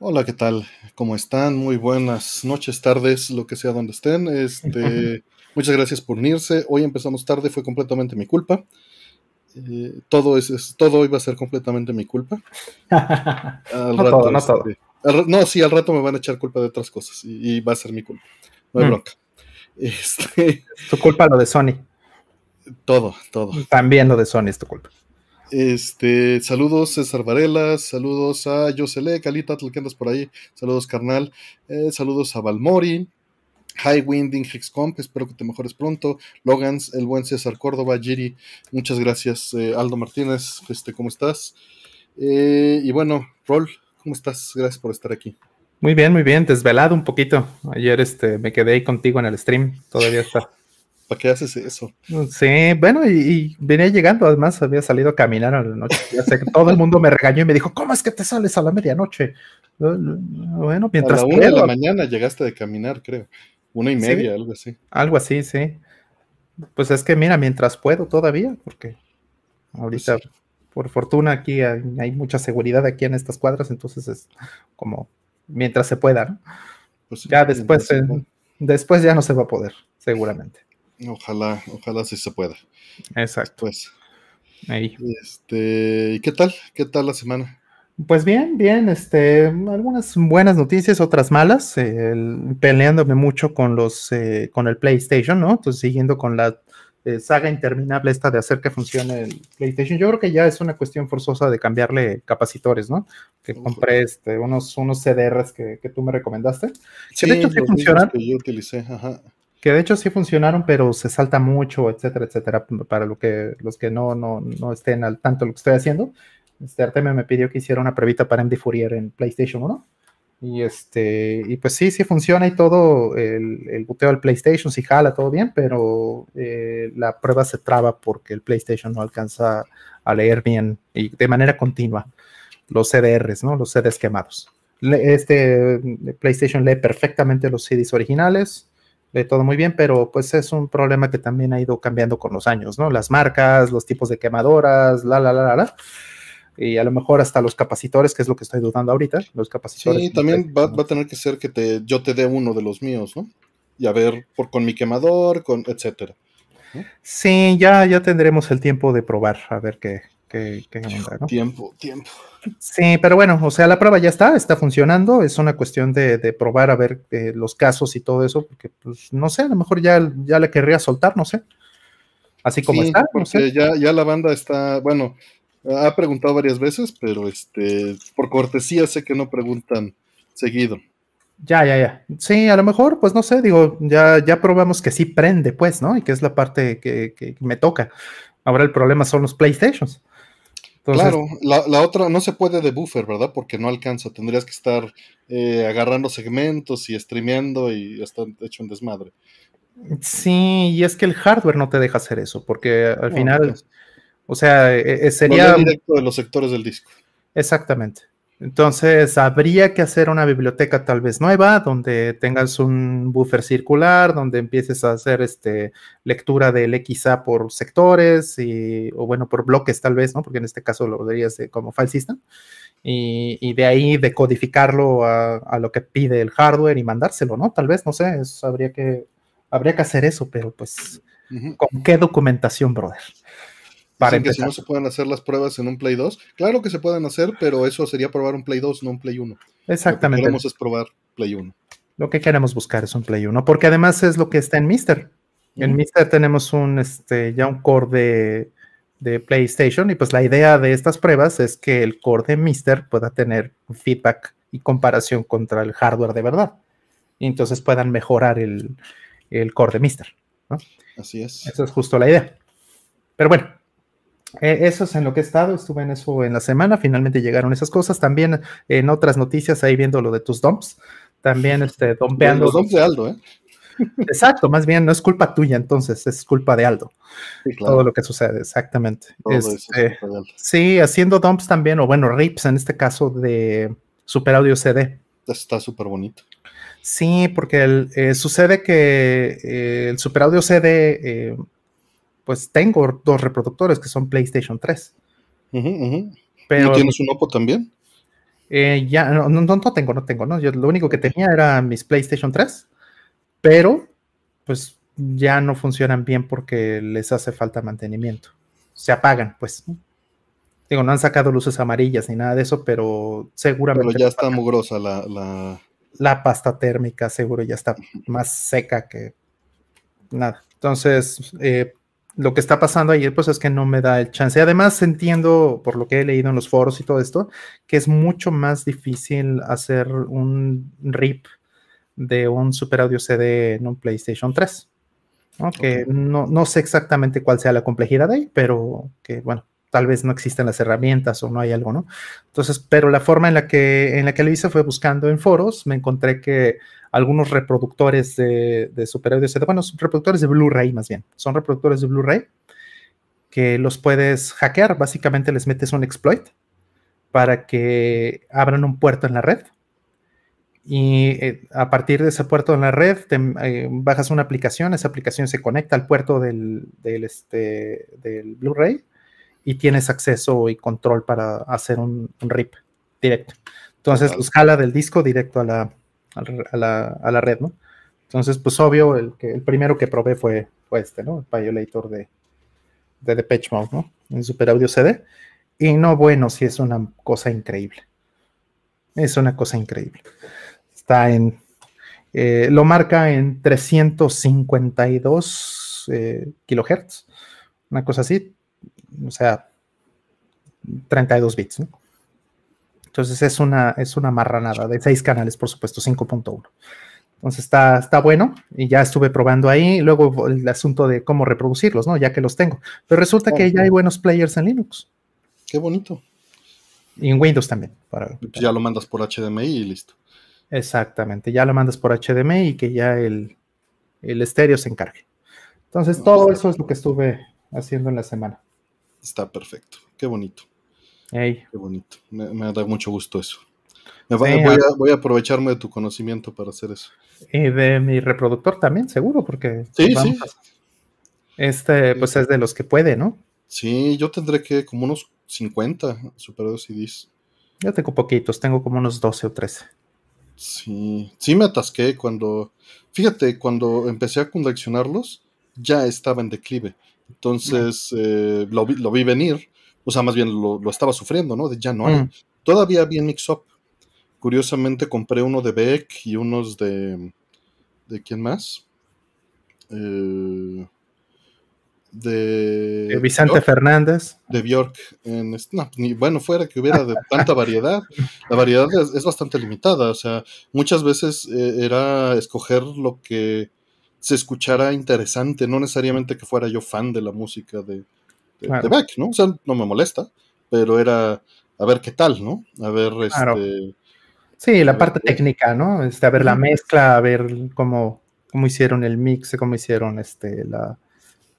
Hola, ¿qué tal? ¿Cómo están? Muy buenas noches, tardes, lo que sea donde estén. Este, muchas gracias por unirse. Hoy empezamos tarde, fue completamente mi culpa. Eh, todo es, todo iba a ser completamente mi culpa. Al no rato, no todo. Este, no, sí, al rato me van a echar culpa de otras cosas y, va a ser mi culpa. No hay mm. bronca. Este, tu culpa lo de Sony. Todo, todo. También lo de Sony es tu culpa. Este, saludos César Varela, saludos a Yosele, Calita, que andas por ahí, saludos carnal, eh, saludos a Valmori, High Winding Hexcomp, espero que te mejores pronto, Logans, el buen César Córdoba, Giri, muchas gracias, eh, Aldo Martínez, este, ¿cómo estás? Eh, y bueno, Rol, ¿cómo estás? Gracias por estar aquí. Muy bien, muy bien, desvelado un poquito. Ayer este, me quedé ahí contigo en el stream, todavía está ¿Para qué haces eso? Sí, bueno, y, venía llegando, además había salido a caminar a la noche. Ya sé que todo el mundo me regañó y me dijo, ¿cómo es que te sales a la medianoche? Bueno, mientras... A la una de la mañana llegaste de caminar, creo. Una y media, algo así. Algo así, sí. Pues es que mira, mientras puedo todavía, porque ahorita, pues por fortuna, aquí hay, mucha seguridad aquí en estas cuadras, entonces es como mientras se pueda, ¿no? Pues ya después, después ya no se va a poder, seguramente. Ojalá, ojalá sí se pueda. Exacto. Pues. Este, ¿y qué tal? ¿Qué tal la semana? Pues bien, bien, este, algunas buenas noticias, otras malas, peleándome mucho con los, eh, con el PlayStation, ¿no? Entonces siguiendo con la eh, saga interminable esta de hacer que funcione el PlayStation. Yo creo que ya es una cuestión forzosa de cambiarle capacitores, ¿no? Que compré este, unos, unos CDRs que, tú me recomendaste. Sí, de hecho sí funcionan. Que yo utilicé, ajá que de hecho sí funcionaron, pero se salta mucho, etcétera, etcétera, para lo que, los que no, no, no estén al tanto de lo que estoy haciendo. Este Artemio me pidió que hiciera una pruebita para MD Fourier en PlayStation 1. Y este, y pues sí, sí funciona y todo, el, el boteo del PlayStation sí jala, todo bien, pero eh, la prueba se traba porque el PlayStation no alcanza a leer bien y de manera continua los CDRs, ¿no? Los CDs quemados. Este PlayStation lee perfectamente los CDs originales, todo muy bien, pero pues es un problema que también ha ido cambiando con los años, ¿no? Las marcas, los tipos de quemadoras, la, la, la, la, la. Y a lo mejor hasta los capacitores, que es lo que estoy dudando ahorita, los capacitores. Sí, también va, va, a tener que ser que te, yo te dé uno de los míos, ¿no? Y a ver, por, con mi quemador, con etcétera. Sí, ya, ya tendremos el tiempo de probar, a ver qué, qué, qué ¿no? Tiempo, tiempo. Sí, pero bueno, o sea, la prueba ya está, está funcionando, es una cuestión de, probar a ver eh, los casos y todo eso, porque pues no sé, a lo mejor ya, ya le querría soltar, no sé. Así como está. No sé. ya, ya la banda está, bueno, ha preguntado varias veces, pero este, por cortesía sé que no preguntan seguido. Ya, ya, ya. Sí, a lo mejor, pues no sé, digo, ya, ya probamos que sí prende, pues, ¿no? Y que es la parte que, que me toca. Ahora el problema son los PlayStations claro, la, otra no se puede de buffer, ¿verdad? Porque no alcanza. Tendrías que estar eh, agarrando segmentos y streameando y está hecho un desmadre. Sí, y es que el hardware no te deja hacer eso, porque al final, o sea, e, e, sería. directo de los sectores del disco. Exactamente. Entonces, habría que hacer una biblioteca tal vez nueva, donde tengas un buffer circular, donde empieces a hacer este, lectura del XA por sectores, y, o bueno, por bloques tal vez, ¿no? Porque en este caso lo verías como file system. Y, de ahí decodificarlo a, a, lo que pide el hardware y mandárselo, ¿no? Tal vez, no sé, habría, que, habría que hacer eso, pero pues, ¿con qué documentación, brother? Para que si no se pueden hacer las pruebas en un Play 2. Claro que se pueden hacer, pero eso sería probar un Play 2, no un Play 1. Exactamente. Lo que queremos es probar Play 1. Lo que queremos buscar es un Play 1, porque además es lo que está en Mister. En Mister tenemos un, este, ya un core de, PlayStation y pues la idea de estas pruebas es que el core de Mister pueda tener feedback y comparación contra el hardware de verdad. Y entonces puedan mejorar el, el core de Mister. Así es. Esa es justo la idea. Pero bueno, eh, eso es en lo que he estado, estuve en eso en la semana, finalmente llegaron esas cosas. También en otras noticias, ahí viendo lo de tus dumps, también este, dompeando. Los dumps de Aldo, ¿eh? Exacto, más bien no es culpa tuya, entonces es culpa de Aldo. Todo lo que sucede, exactamente. Este, sí, haciendo dumps también, o bueno, rips en este caso de Super Audio CD. Está súper bonito. Sí, porque eh, sucede que eh, el Super Audio CD pues tengo dos reproductores que son PlayStation 3. Pero, ¿No tienes un Oppo también? Eh, ya, no, no, no, tengo, no tengo, ¿no? Yo lo único que tenía era mis PlayStation 3, pero pues ya no funcionan bien porque les hace falta mantenimiento. Se apagan, pues. Digo, no han sacado luces amarillas ni nada de eso, pero seguramente. Pero ya está mugrosa la, la... La pasta térmica, seguro ya está más seca que nada. Entonces, eh, lo que está pasando ahí, pues es que no me da el chance. Además, entiendo, por lo que he leído en los foros y todo esto, que es mucho más difícil hacer un RIP de un Super Audio CD en un PlayStation 3. Que no, no, sé exactamente cuál sea la complejidad ahí, pero que bueno, tal vez no existen las herramientas o no hay algo, ¿no? Entonces, pero la forma en la que, en la que lo hice fue buscando en foros, me encontré que algunos reproductores de, de Super Audio CD, bueno, son reproductores de Blu-ray más bien, son reproductores de Blu-ray que los puedes hackear, básicamente les metes un exploit para que abran un puerto en la red y eh, a partir de ese puerto en la red te, eh, bajas una aplicación, esa aplicación se conecta al puerto del, del, este, del Blu-ray y tienes acceso y control para hacer un, RIP directo. Entonces, pues jala del disco directo a la, a la, red, ¿no? Entonces, pues obvio, el, que, el primero que probé fue, fue este, ¿no? El Violator de, de Depeche Mode, ¿no? En Super Audio CD. Y no, bueno, sí es una cosa increíble. Es una cosa increíble. Está en. Eh, lo marca en 352 eh, kilohertz. Una cosa así. O sea, 32 bits, ¿no? Entonces es una, es una marranada de seis canales, por supuesto, 5.1. Entonces está, está bueno y ya estuve probando ahí. Luego el asunto de cómo reproducirlos, ¿no? Ya que los tengo. Pero resulta que ya hay buenos players en Linux. Qué bonito. Y en Windows también. Para, pues ya lo mandas por HDMI y listo. Exactamente, ya lo mandas por HDMI y que ya el, el estéreo se encargue. Entonces, todo eso es lo que estuve haciendo en la semana. Está perfecto, qué bonito. Qué bonito. Me, da mucho gusto eso. voy, a, aprovecharme de tu conocimiento para hacer eso. Y de mi reproductor también, seguro, porque. Sí, sí. Este, pues es de los que puede, ¿no? Sí, yo tendré que como unos 50 Super CDs. Yo tengo poquitos, tengo como unos 12 o 13. Sí, sí me atasqué cuando. Fíjate, cuando empecé a coleccionarlos, ya estaba en declive. Entonces eh, lo, vi, lo, vi, venir o sea, más bien lo, estaba sufriendo, ¿no? De ya no hay. Mm. Todavía había mix-up. Curiosamente compré uno de Beck y unos de. ¿De quién más? Eh, de, Vicente Fernández. De Bjork. En, no, ni bueno fuera que hubiera de tanta variedad. La variedad es, bastante limitada. O sea, muchas veces eh, era escoger lo que se escuchara interesante, no necesariamente que fuera yo fan de la música de, de, Beck, ¿no? O sea, no me molesta, pero era a ver qué tal, ¿no? A ver, este... Sí, la parte técnica, ¿no? Este, a ver la mezcla, a ver cómo, cómo hicieron el mix, cómo hicieron este, la,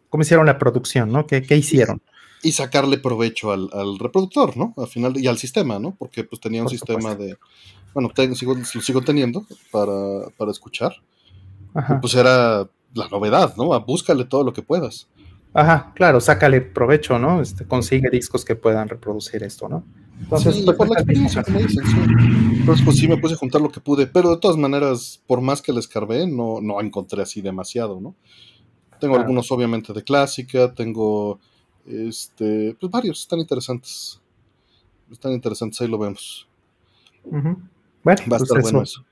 cómo hicieron la producción, ¿no? ¿Qué, qué hicieron? Y, sacarle provecho al, reproductor, ¿no? Al final, y al sistema, ¿no? Porque pues tenía un sistema de, bueno, sigo, lo sigo teniendo para, para escuchar. Ajá. pues era la novedad, ¿no? Búscale todo lo que puedas. Ajá, claro, sácale provecho, ¿no? Este, consigue discos que puedan reproducir esto, ¿no? Entonces, sí, pues, por la experiencia me dicen, sí. Entonces, pues sí me puse a juntar lo que pude, pero de todas maneras, por más que le escarbé, no, no encontré así demasiado, ¿no? Tengo algunos, obviamente, de clásica, tengo, este, pues varios, están interesantes. Están interesantes, ahí lo vemos. Bueno, Va a pues estar bueno eso.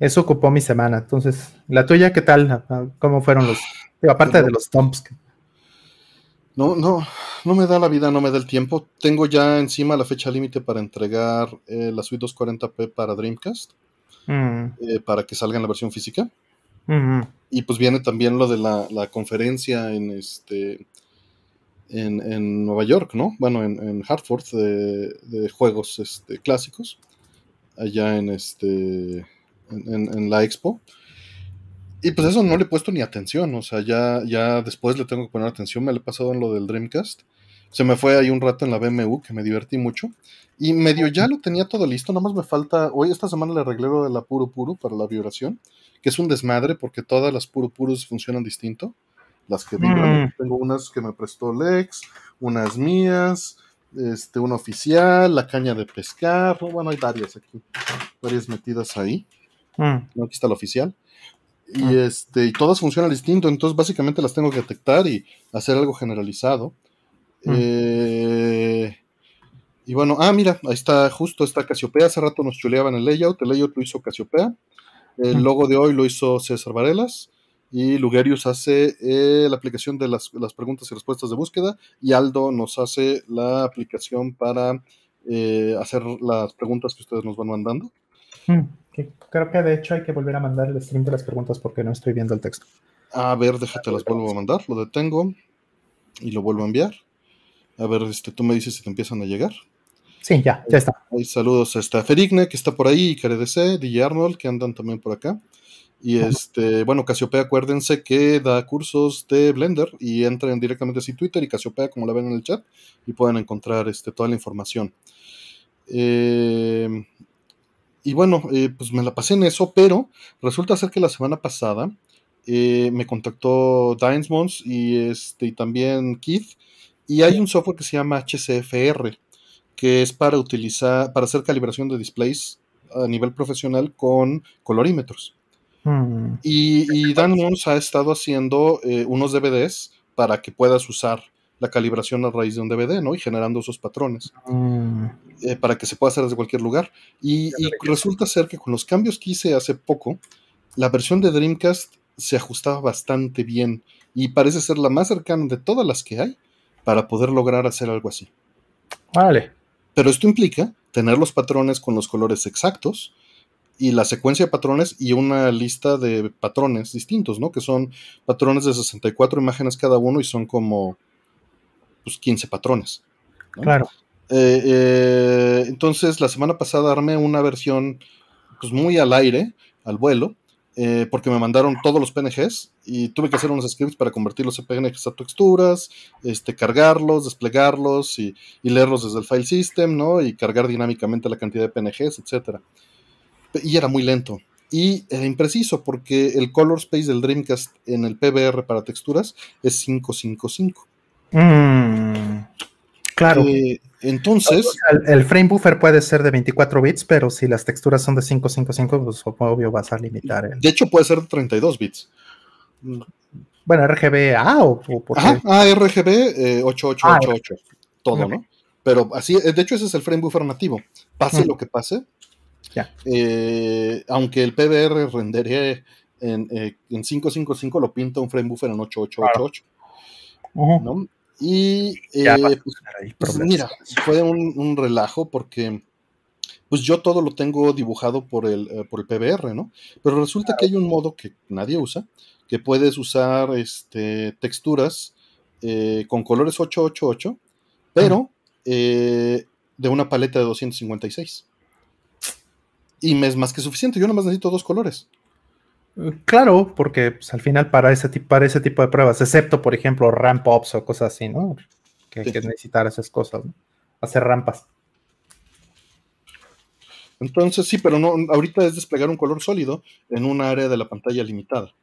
Eso ocupó mi semana. Entonces, ¿la tuya qué tal? ¿Cómo fueron los, aparte de los tomps? No, no, no me da la vida, no me da el tiempo. Tengo ya encima la fecha límite para entregar eh, la suite 240p para Dreamcast, mm. eh, para que salga en la versión física. Mm-hmm. Y pues viene también lo de la, conferencia en este en, Nueva York, ¿no? Bueno, en, Hartford de, juegos este, clásicos, allá en este en la expo. Y pues eso no le he puesto ni atención, o sea, ya, ya después le tengo que poner atención, me le he pasado en lo del Dreamcast. Se me fue ahí un rato en la BMU, que me divertí mucho. Y medio ya lo tenía todo listo, nada más me falta, hoy esta semana le arreglé lo de la Puro Puro para la vibración, que es un desmadre porque todas las Puro Puros funcionan distinto. Las que vibran, mm. tengo unas que me prestó Lex, unas mías, este, una oficial, la caña de pescar, bueno, hay varias aquí, varias metidas ahí. Mm. Aquí está la oficial. Y, mm. este, y todas funcionan distinto, entonces básicamente las tengo que detectar y hacer algo generalizado. Mm. Eh, y bueno, ah, mira, ahí está justo esta Casiopea. Hace rato nos chuleaban el layout. El layout lo hizo Casiopea. El logo de hoy lo hizo César Varelas. Y Lugerius hace eh, la aplicación de las, preguntas y respuestas de búsqueda. Y Aldo nos hace la aplicación para eh, hacer las preguntas que ustedes nos van mandando. Creo que de hecho hay que volver a mandar el stream de las preguntas porque no estoy viendo el texto. A ver, déjate, las vuelvo a mandar. Lo detengo y lo vuelvo a enviar. A ver, este, tú me dices si te empiezan a llegar. Sí, ya, ya está. Hay saludos a Ferigne, que está por ahí, y DC, DJ Arnold, que andan también por acá. Y este, bueno, Casiopea, acuérdense que da cursos de Blender y entren directamente a Twitter y Casiopea, como la ven en el chat, y pueden encontrar este, toda la información. Eh, y bueno, eh, pues me la pasé en eso, pero resulta ser que la semana pasada eh, me contactó Dinesmons y, este, y también Keith, y hay un software que se llama HCFR, que es para utilizar, para hacer calibración de displays a nivel profesional con colorímetros. Mm. Y, Dan Mons ha estado haciendo eh, unos DVDs para que puedas usar la calibración a raíz de un DVD, ¿no? Y generando esos patrones mm. eh, para que se pueda hacer desde cualquier lugar. Y, resulta ser que con los cambios que hice hace poco, la versión de Dreamcast se ajustaba bastante bien y parece ser la más cercana de todas las que hay para poder lograr hacer algo así. Vale. Pero esto implica tener los patrones con los colores exactos y la secuencia de patrones y una lista de patrones distintos, ¿no? Que son patrones de 64 imágenes cada uno y son como pues, 15 patrones. Claro. Eh, eh, entonces, la semana pasada armé una versión pues muy al aire, al vuelo, eh, porque me mandaron todos los PNGs y tuve que hacer unos scripts para convertir los PNGs a texturas, este, cargarlos, desplegarlos y, y, leerlos desde el file system, ¿no? Y cargar dinámicamente la cantidad de PNGs, etcétera y era muy lento. Y era impreciso porque el color space del Dreamcast en el PBR para texturas es 555. Mm, claro. Eh, entonces. El, frame buffer puede ser de 24 bits, pero si las texturas son de 555, pues obvio vas a limitar. De hecho, puede ser de 32 bits. Bueno, RGB o, por Ajá, ah, RGB 8888. Eh, ah, todo, ¿no? Pero así, de hecho, ese es el frame buffer nativo. Pase mm. lo que pase, eh, aunque el PBR rendería en, 555, eh, lo pinta un frame buffer en 8888. Y eh, pues, pues, mira, fue un, relajo porque pues yo todo lo tengo dibujado por el, por el PBR, ¿no? Pero resulta que hay un modo que nadie usa, que puedes usar este, texturas con colores 888, pero de una paleta de 256 y me es más que suficiente. Yo nada más necesito dos colores. Claro, porque pues, al final para ese, para ese tipo de pruebas, excepto por ejemplo ramp ups o cosas así, ¿no? Que hay que necesitar esas cosas, ¿no? Hacer rampas. Entonces sí, pero no, ahorita es desplegar un color sólido en un área de la pantalla limitada,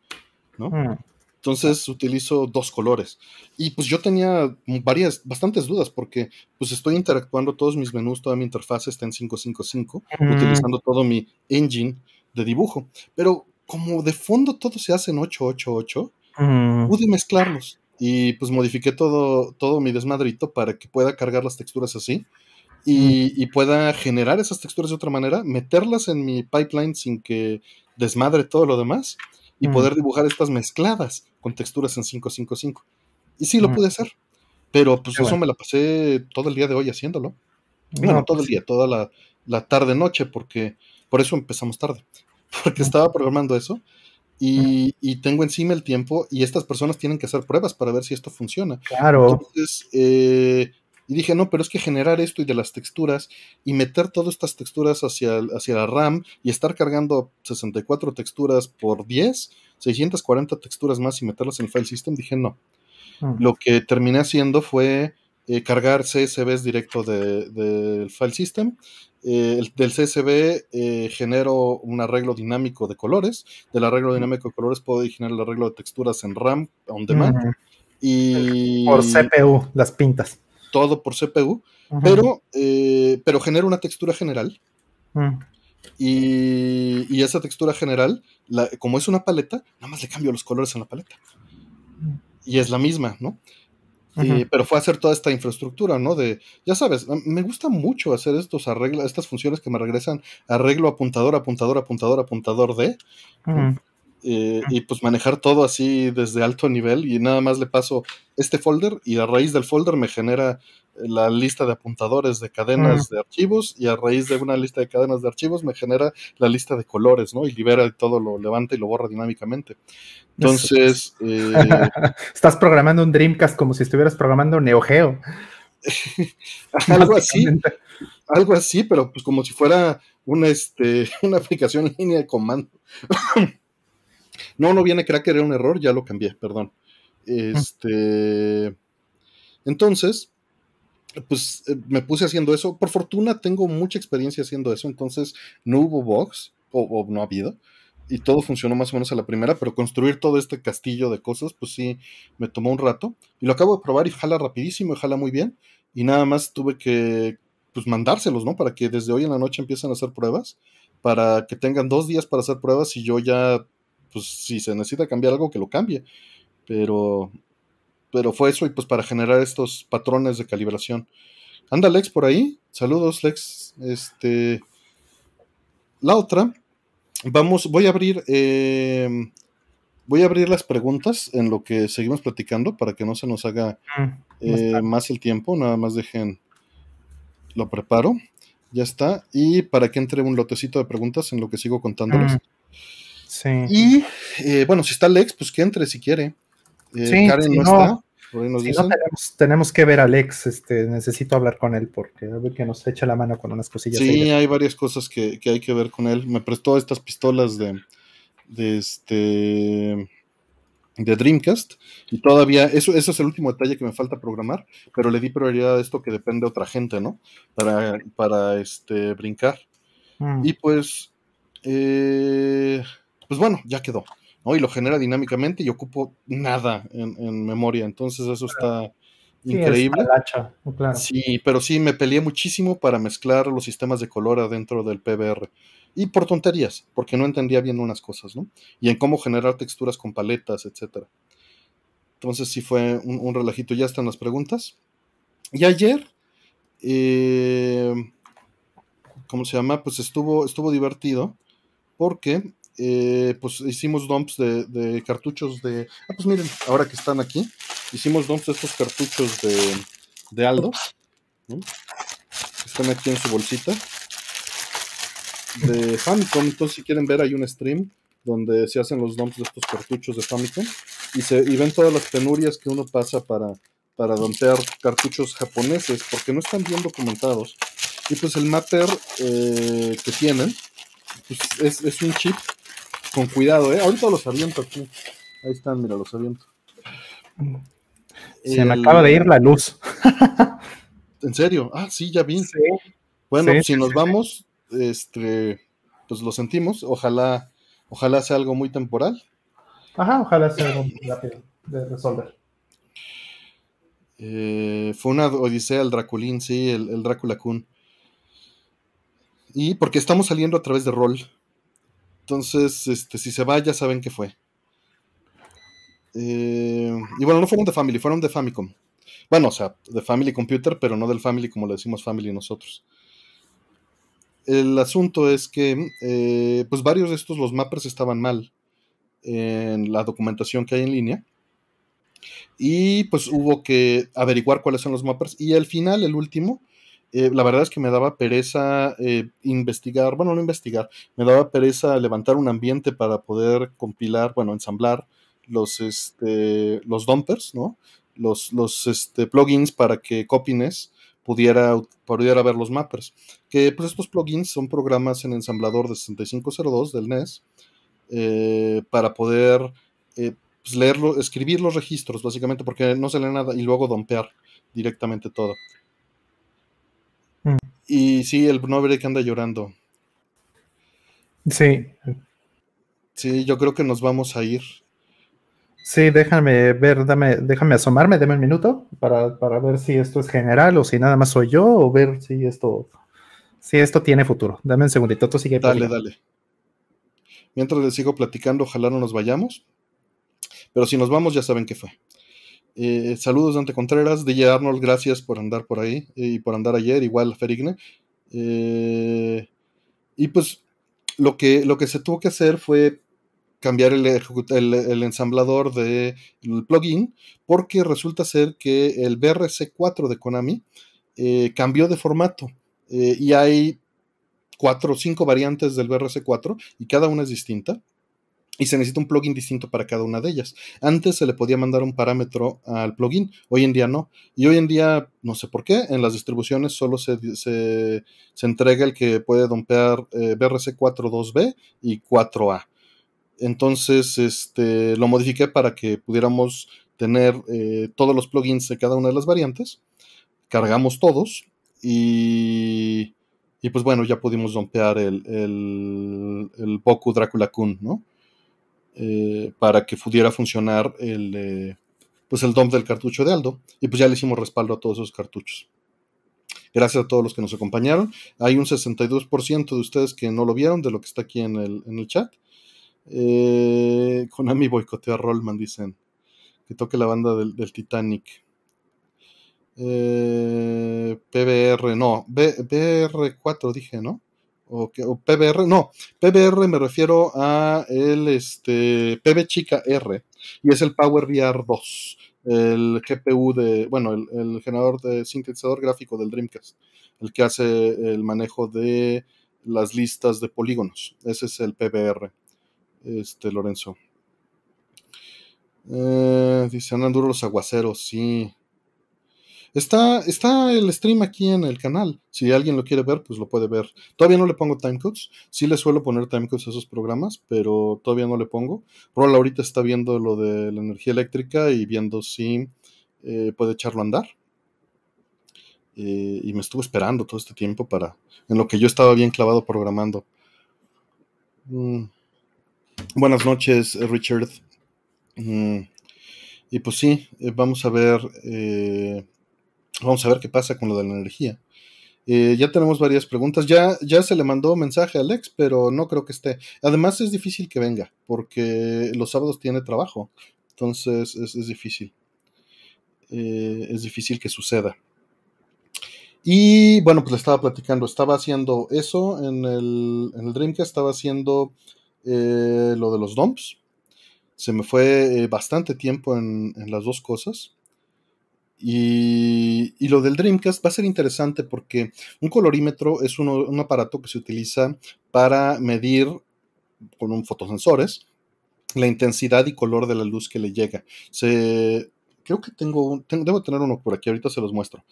¿no? Mm. Entonces utilizo dos colores. Y pues yo tenía varias, bastantes dudas porque pues estoy interactuando todos mis menús, toda mi interfaz está en 555, utilizando todo mi engine de dibujo. Pero como de fondo todo se hace en 888, pude mezclarlos. Y pues modifiqué todo, todo mi desmadrito para que pueda cargar las texturas así. Y, y, pueda generar esas texturas de otra manera, meterlas en mi pipeline sin que desmadre todo lo demás y poder dibujar estas mezcladas con texturas en 555. Y sí lo pude hacer, pero pues eso me la pasé todo el día de hoy haciéndolo. Bueno, todo el pues día, toda la, tarde-noche, porque por eso empezamos tarde, porque estaba programando eso y, tengo encima el tiempo y estas personas tienen que hacer pruebas para ver si esto funciona. Claro. Entonces, eh, y dije, no, pero es que generar esto y de las texturas y meter todas estas texturas hacia, hacia la RAM y estar cargando 64 texturas por 10, 640 texturas más y meterlas en el file system, dije no. Lo que terminé haciendo fue eh, cargar CSVs directo del file system. Eh, del CSV eh, genero un arreglo dinámico de colores. Del arreglo dinámico de colores puedo generar el arreglo de texturas en RAM on demand. Y... Por CPU, las pintas. todo por CPU, pero, pero genera una textura general. Mm. Y, esa textura general, como es una paleta, nada más le cambio los colores en la paleta. Y es la misma, ¿no? Eh, pero fue hacer toda esta infraestructura, ¿no? De, ya sabes, me gusta mucho hacer estos arreglos, estas funciones que me regresan arreglo apuntador, apuntador, apuntador, apuntador de. Eh, y pues manejar todo así desde alto nivel y nada más le paso este folder y a raíz del folder me genera la lista de apuntadores de cadenas de archivos y a raíz de una lista de cadenas de archivos me genera la lista de colores, ¿no? Y libera todo, lo levanta y lo borra dinámicamente. Entonces... Eh, Estás programando un Dreamcast como si estuvieras programando Neo Geo. algo así. Algo así, pero pues como si fuera una, este, una aplicación en línea de comando. No, no viene Cracker, era un error, ya lo cambié, perdón. Este. Entonces, pues eh, me puse haciendo eso. Por fortuna tengo mucha experiencia haciendo eso, entonces no hubo bugs, o, no ha habido, y todo funcionó más o menos a la primera, pero construir todo este castillo de cosas, pues sí, me tomó un rato. Y lo acabo de probar y jala rapidísimo y jala muy bien. Y nada más tuve que pues mandárselos, ¿no? Para que desde hoy en la noche empiecen a hacer pruebas, para que tengan dos días para hacer pruebas y yo ya pues si se necesita cambiar algo, que lo cambie. Pero, pero fue eso y pues para generar estos patrones de calibración. Anda Lex por ahí. Saludos Lex. Este, la otra, vamos, voy a abrir, eh, voy a abrir las preguntas en lo que seguimos platicando para que no se nos haga mm, eh, más el tiempo. Nada más dejen, lo preparo. Ya está. Y para que entre un lotecito de preguntas en lo que sigo contándoles. Mm. Y eh, bueno, si está Alex, pues que entre si quiere. Eh, Karen no, está. tenemos, que ver a Alex, este, necesito hablar con él porque a ver que nos echa la mano con unas cosillas. Sí, hay varias cosas que, hay que ver con él. Me prestó estas pistolas de, de este de Dreamcast y todavía eso, eso es el último detalle que me falta programar, pero le di prioridad a esto que depende de otra gente, ¿no? Para, para este brincar. Mm. Y pues eh, pues bueno, ya quedó. ¿No? Y lo genera dinámicamente y ocupo nada en, memoria. Entonces eso está increíble. Sí, pero sí, me peleé muchísimo para mezclar los sistemas de color adentro del PBR. Y por tonterías, porque no entendía bien unas cosas, ¿no? Y en cómo generar texturas con paletas, etcétera. Entonces sí fue un, relajito. Ya están las preguntas. Y ayer, eh, ¿cómo se llama? Pues estuvo, estuvo divertido porque eh, pues hicimos dumps de, cartuchos de. Ah, pues miren, ahora que están aquí, hicimos dumps de estos cartuchos de, de Aldo. Están aquí en su bolsita. De Famicom. Entonces, si quieren ver, hay un stream donde se hacen los dumps de estos cartuchos de Famicom. Y, se, y ven todas las penurias que uno pasa para, para dompear cartuchos japoneses, porque no están bien documentados. Y pues el mapper eh, que tienen pues es, es, un chip con cuidado, ¿eh? Ahorita los aviento aquí. Ahí están, mira, los aviento. Se me acaba de ir la luz. ¿En serio? Ah, sí, ya vi. Bueno, si nos vamos, este, pues lo sentimos. Ojalá, ojalá sea algo muy temporal. Ajá, ojalá sea algo muy rápido de resolver. Eh, fue una odisea el Draculín, sí, el, el Drácula Kun. Y porque estamos saliendo a través de rol. Entonces, este, si se va, ya saben qué fue. Eh, y bueno, no fueron de Family, fueron de Famicom. Bueno, o sea, de Family Computer, pero no del Family como le decimos Family nosotros. El asunto es que, eh, pues varios de estos, los mappers estaban mal en la documentación que hay en línea. Y pues hubo que averiguar cuáles son los mappers. Y al final, el último, eh, la verdad es que me daba pereza eh, investigar, bueno, no investigar, me daba pereza levantar un ambiente para poder compilar, bueno, ensamblar los, este, los dumpers, ¿no? Los, los este, plugins para que Copines pudiera, pudiera ver los mappers. Que pues estos plugins son programas en ensamblador de 6502 del NES eh, para poder pues, leerlo, escribir los registros, básicamente, porque no se lee nada y luego dompear directamente todo. Y sí, el que anda llorando. Sí. Sí, yo creo que nos vamos a ir. Sí, déjame ver, dame, déjame asomarme, dame un minuto para, para, ver si esto es general o si nada más soy yo o ver si esto, si esto tiene futuro. Dame un segundito, tú sigue. Dale, dale. Mientras les sigo platicando, ojalá no nos vayamos. Pero si nos vamos, ya saben qué fue. Eh, saludos Dante Contreras, DJ Arnold, gracias por andar por ahí y por andar ayer, igual Ferigne. Eh, y pues lo que, lo que se tuvo que hacer fue cambiar el, ensamblador del plugin, porque resulta ser que el BRC4 de Konami eh, cambió de formato eh, y hay cuatro o cinco variantes del BRC4 y cada una es distinta. Y se necesita un plugin distinto para cada una de ellas. Antes se le podía mandar un parámetro al plugin, hoy en día no. Y hoy en día, no sé por qué, en las distribuciones solo se, se, entrega el que puede dompear eh, BRC4 2B y 4A. Entonces, este, lo modifiqué para que pudiéramos tener eh, todos los plugins de cada una de las variantes. Cargamos todos y, y pues bueno, ya pudimos dompear el, el, el Drácula Kun, ¿no? Eh, para que pudiera funcionar el, pues el dump del cartucho de Aldo. Y pues ya le hicimos respaldo a todos esos cartuchos. Gracias a todos los que nos acompañaron. Hay un 62% de ustedes que no lo vieron de lo que está aquí en el, en el chat. Eh, Konami boicoteó a Rollman, dicen. Que toque la banda del, Titanic. Eh, PBR, no, BR4 dije, ¿no? O, PBR, no, PBR me refiero a el este, PB chica R y es el Power VR 2, el GPU de, bueno, el, el, generador de sintetizador gráfico del Dreamcast, el que hace el manejo de las listas de polígonos. Ese es el PBR este Lorenzo. Eh, dice, andan duros los aguaceros, sí. Está, está el stream aquí en el canal. Si alguien lo quiere ver, pues lo puede ver. Todavía no le pongo timecodes. Sí le suelo poner timecodes a esos programas, pero todavía no le pongo. Rol ahorita está viendo lo de la energía eléctrica y viendo si eh, puede echarlo a andar. Eh, y me estuvo esperando todo este tiempo para. En lo que yo estaba bien clavado programando. Mm. Buenas noches, Richard. Mm, y pues sí, eh, vamos a ver, vamos a ver qué pasa con lo de la energía. Eh, ya tenemos varias preguntas. Ya, ya se le mandó mensaje a Alex, pero no creo que esté. Además es difícil que venga, porque los sábados tiene trabajo. Entonces es, difícil. es difícil que suceda. Y bueno, pues le estaba platicando. Estaba haciendo eso en el, en el Dreamcast. Estaba haciendo eh, lo de los dumps. Se me fue eh, bastante tiempo en, las dos cosas. Y, lo del Dreamcast va a ser interesante porque un colorímetro es un aparato que se utiliza para medir con un fotosensores la intensidad y color de la luz que le llega. Creo que tengo, debo tener uno por aquí, ahorita se los muestro.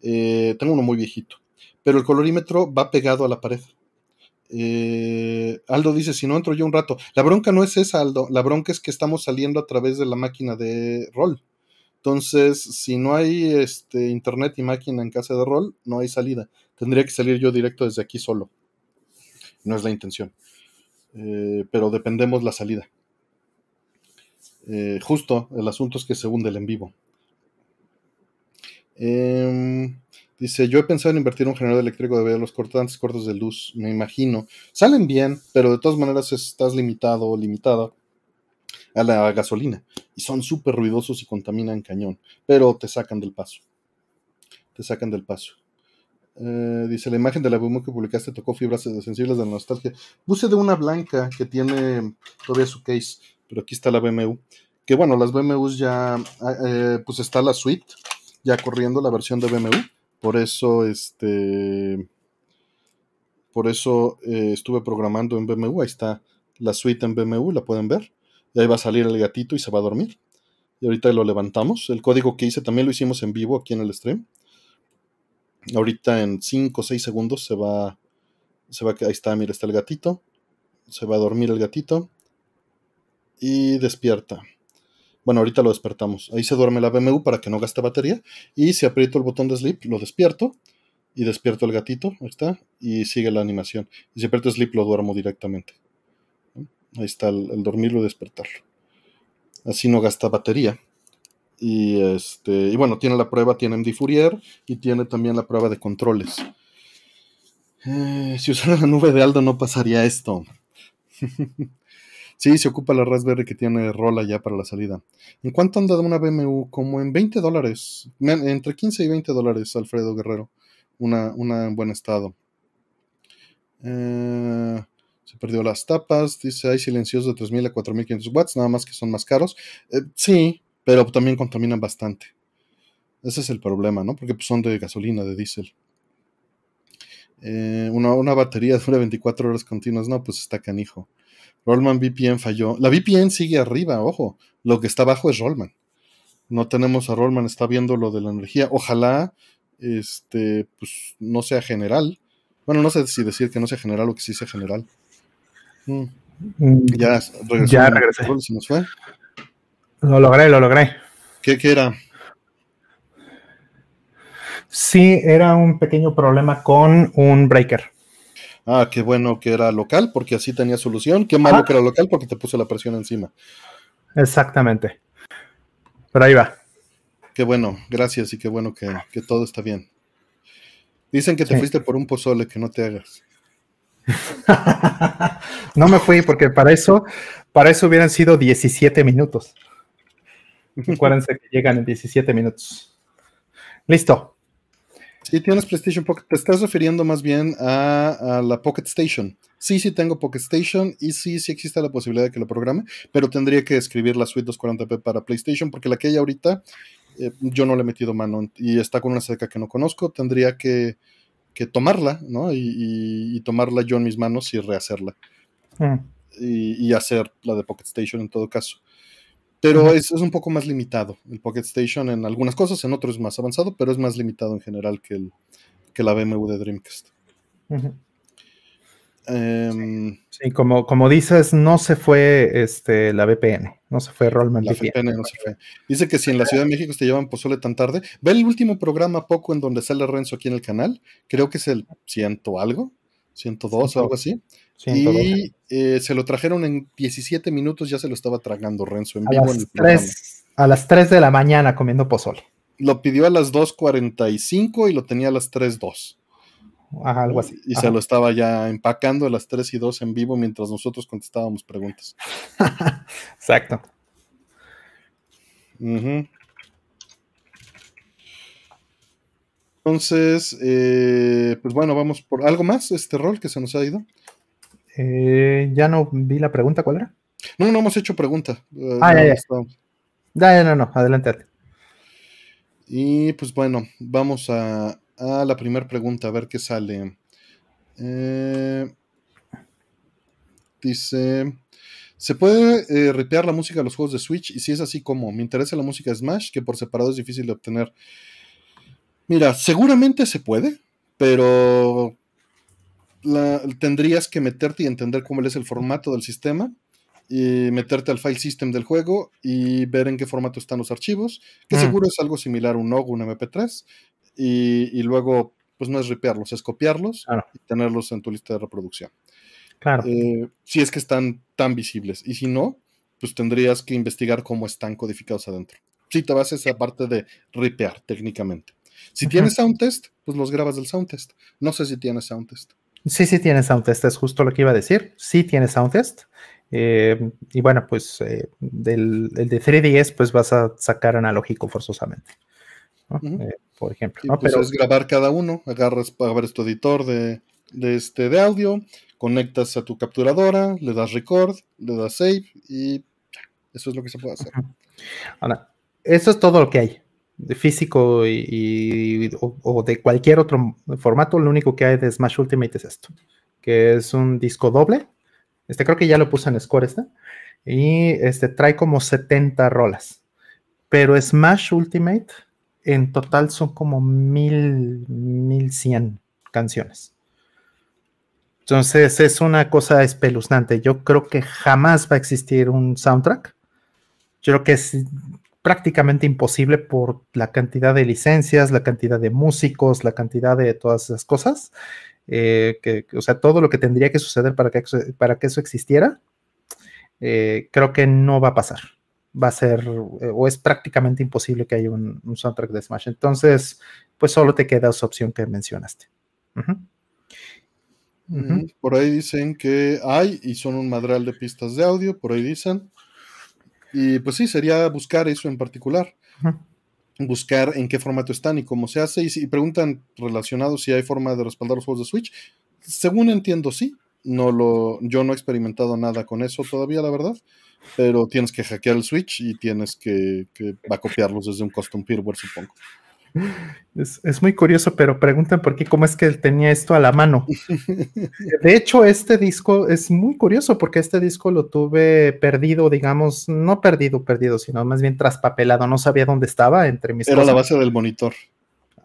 Eh, tengo uno muy viejito, pero el colorímetro va pegado a la pared. Eh, Aldo dice, si no entro yo un rato. La bronca no es esa, Aldo. La bronca es que estamos saliendo a través de la máquina de rol. Entonces, si no hay este, internet y máquina en casa de rol, no hay salida. Tendría que salir yo directo desde aquí solo. No es la intención. Eh, pero dependemos la salida. Eh, justo, el asunto es que se hunde el en vivo. Eh, Dice, yo he pensado en invertir un generador eléctrico de ver los cortantes cortos de luz, me imagino. Salen bien, pero de todas maneras estás limitado o limitada a la gasolina. Y son súper ruidosos y contaminan cañón, pero te sacan del paso. Te sacan del paso. Eh, dice, la imagen de la BMU que publicaste tocó fibras sensibles de la nostalgia. Puse de una blanca que tiene todavía su case, pero aquí está la BMW. Que bueno, las BMWs ya, ah, eh, pues está la suite, ya corriendo la versión de BMW por eso, este, por eso eh, estuve programando en BMW. Ahí está la suite en BMW, la pueden ver. Y ahí va a salir el gatito y se va a dormir. Y ahorita lo levantamos. El código que hice también lo hicimos en vivo aquí en el stream. Ahorita en 5 o 6 segundos se va, se va, ahí está, mira, está el gatito. Se va a dormir el gatito. Y despierta. Bueno, ahorita lo despertamos. Ahí se duerme la BMW para que no gaste batería. Y si aprieto el botón de sleep, lo despierto. Y despierto el gatito. Ahí está. Y sigue la animación. Y si aprieto sleep, lo duermo directamente. Ahí está el, dormirlo y despertarlo. así no gasta batería. Y este, y bueno, tiene la prueba, tiene MD Fourier y tiene también la prueba de controles. Eh, si usara la nube de Aldo no pasaría esto. sí, se ocupa la Raspberry que tiene rola ya para la salida. ¿En cuánto anda de una BMW? Como en 20 dólares. Entre 15 y 20 dólares, Alfredo Guerrero. Una, una en buen estado. Eh, se perdió las tapas. Dice, hay silenciosos de 3.000 a 4.500 watts, nada más que son más caros. Eh, sí, pero también contaminan bastante. Ese es el problema, ¿no? Porque pues, son de gasolina, de diésel. Eh, una, batería dura 24 horas continuas, no, pues está canijo. Rollman VPN falló. La VPN sigue arriba, ojo. Lo que está abajo es Rollman. No tenemos a Rollman, está viendo lo de la energía. Ojalá, este, pues no sea general. Bueno, no sé si decir que no sea general o que sí sea general. Mm. Ya regresó. Ya regresé. Se nos fue. Lo logré, lo logré. ¿Qué, ¿Qué, era? Sí, era un pequeño problema con un breaker. Ah, qué bueno que era local, porque así tenía solución. Qué malo que era local, porque te puso la presión encima. Exactamente. Pero ahí va. Qué bueno, gracias y qué bueno que, todo está bien. Dicen que te fuiste por un pozole, que no te hagas. no me fui porque para eso, para eso hubieran sido 17 minutos. Acuérdense que llegan en 17 minutos. Listo. Sí, tienes PlayStation Pocket. Te estás refiriendo más bien a, la Pocket Station. Sí, sí tengo Pocket Station y sí, sí existe la posibilidad de que lo programe, pero tendría que escribir la suite 240p para PlayStation porque la que hay ahorita eh, yo no le he metido mano y está con una seca que no conozco. Tendría que, tomarla, ¿no? Y, tomarla yo en mis manos y rehacerla. Mm. Y, y, hacer la de Pocket Station en todo caso. Pero es, un poco más limitado el Pocket Station en algunas cosas, en otros es más avanzado, pero es más limitado en general que, el, que la BMW de Dreamcast. Em, sí, como, como dices, no se fue este, la VPN, no se fue Rollman la VPN. no se fue. Dice que si en la Ciudad de México te llevan pozole tan tarde, ve el último programa poco en donde sale Renzo aquí en el canal, creo que es el ciento algo, 102 o algo así. Y eh, se lo trajeron en 17 minutos, ya se lo estaba tragando Renzo en a vivo. Las a las 3 de la mañana comiendo pozole. Lo pidió a las 2.45 y lo tenía a las 3.2. Ajá, algo así. Y se lo estaba ya empacando a las 3 y 2 en vivo mientras nosotros contestábamos preguntas. Exacto. Entonces, eh, pues bueno, vamos por algo más, este rol que se nos ha ido. Eh, ya no vi la pregunta, ¿cuál era? No, no hemos hecho pregunta. Eh, ah, ya, ya. ya, no, no, adelante. Y pues bueno, vamos a, la primera pregunta, a ver qué sale. Eh, dice, ¿se puede ripear la música de los juegos de Switch? Y si es así, ¿cómo? Me interesa la música de Smash, que por separado es difícil de obtener. Mira, seguramente se puede, pero tendrías que meterte y entender cómo es el formato del sistema y meterte al file system del juego y ver en qué formato están los archivos, que mm. seguro es algo similar a un OG, un MP3, y, luego, pues no es ripearlos, es copiarlos y tenerlos en tu lista de reproducción. Claro. Eh, si es que están tan visibles, y si no, pues tendrías que investigar cómo están codificados adentro. Si te vas a esa parte de ripear técnicamente. Si tienes sound test, pues los grabas del sound test. No sé si tienes sound test. Sí, sí tiene Soundtest, es justo lo que iba a decir. Sí tiene Soundtest. Eh, y bueno, pues eh, del, el de 3DS, pues vas a sacar analógico forzosamente. Eh, por ejemplo. ¿no? Pues es grabar cada uno, agarras, abres tu editor de, este, de audio, conectas a tu capturadora, le das record, le das save y eso es lo que se puede hacer. Ahora, eso es todo lo que hay de físico y, o, de cualquier otro formato, lo único que hay de Smash Ultimate es esto, que es un disco doble. Este creo que ya lo puse en Score este. Y este trae como 70 rolas. Pero Smash Ultimate en total son como mil, 1100 canciones. Entonces es una cosa espeluznante. Yo creo que jamás va a existir un soundtrack. Yo creo que es, prácticamente imposible por la cantidad de licencias, la cantidad de músicos, la cantidad de todas esas cosas. Eh, que, o sea, todo lo que tendría que suceder para que, para que eso existiera, eh, creo que no va a pasar. Va a ser eh, o es prácticamente imposible que haya un, soundtrack de Smash. Entonces, pues solo te queda esa opción que mencionaste. Mm, por ahí dicen que hay y son un madral de pistas de audio, por ahí dicen. Y pues sí, sería buscar eso en particular. Buscar en qué formato están y cómo se hace. Y, si preguntan relacionados si hay forma de respaldar los juegos de Switch. Según entiendo, sí. No lo, yo no he experimentado nada con eso todavía, la verdad. Pero tienes que hackear el Switch y tienes que, que va a copiarlos desde un custom firmware, supongo. Es, muy curioso, pero preguntan por qué, cómo es que él tenía esto a la mano. De hecho, este disco es muy curioso porque este disco lo tuve perdido, digamos, no perdido, perdido, sino más bien traspapelado. No sabía dónde estaba entre mis. Era la base del monitor.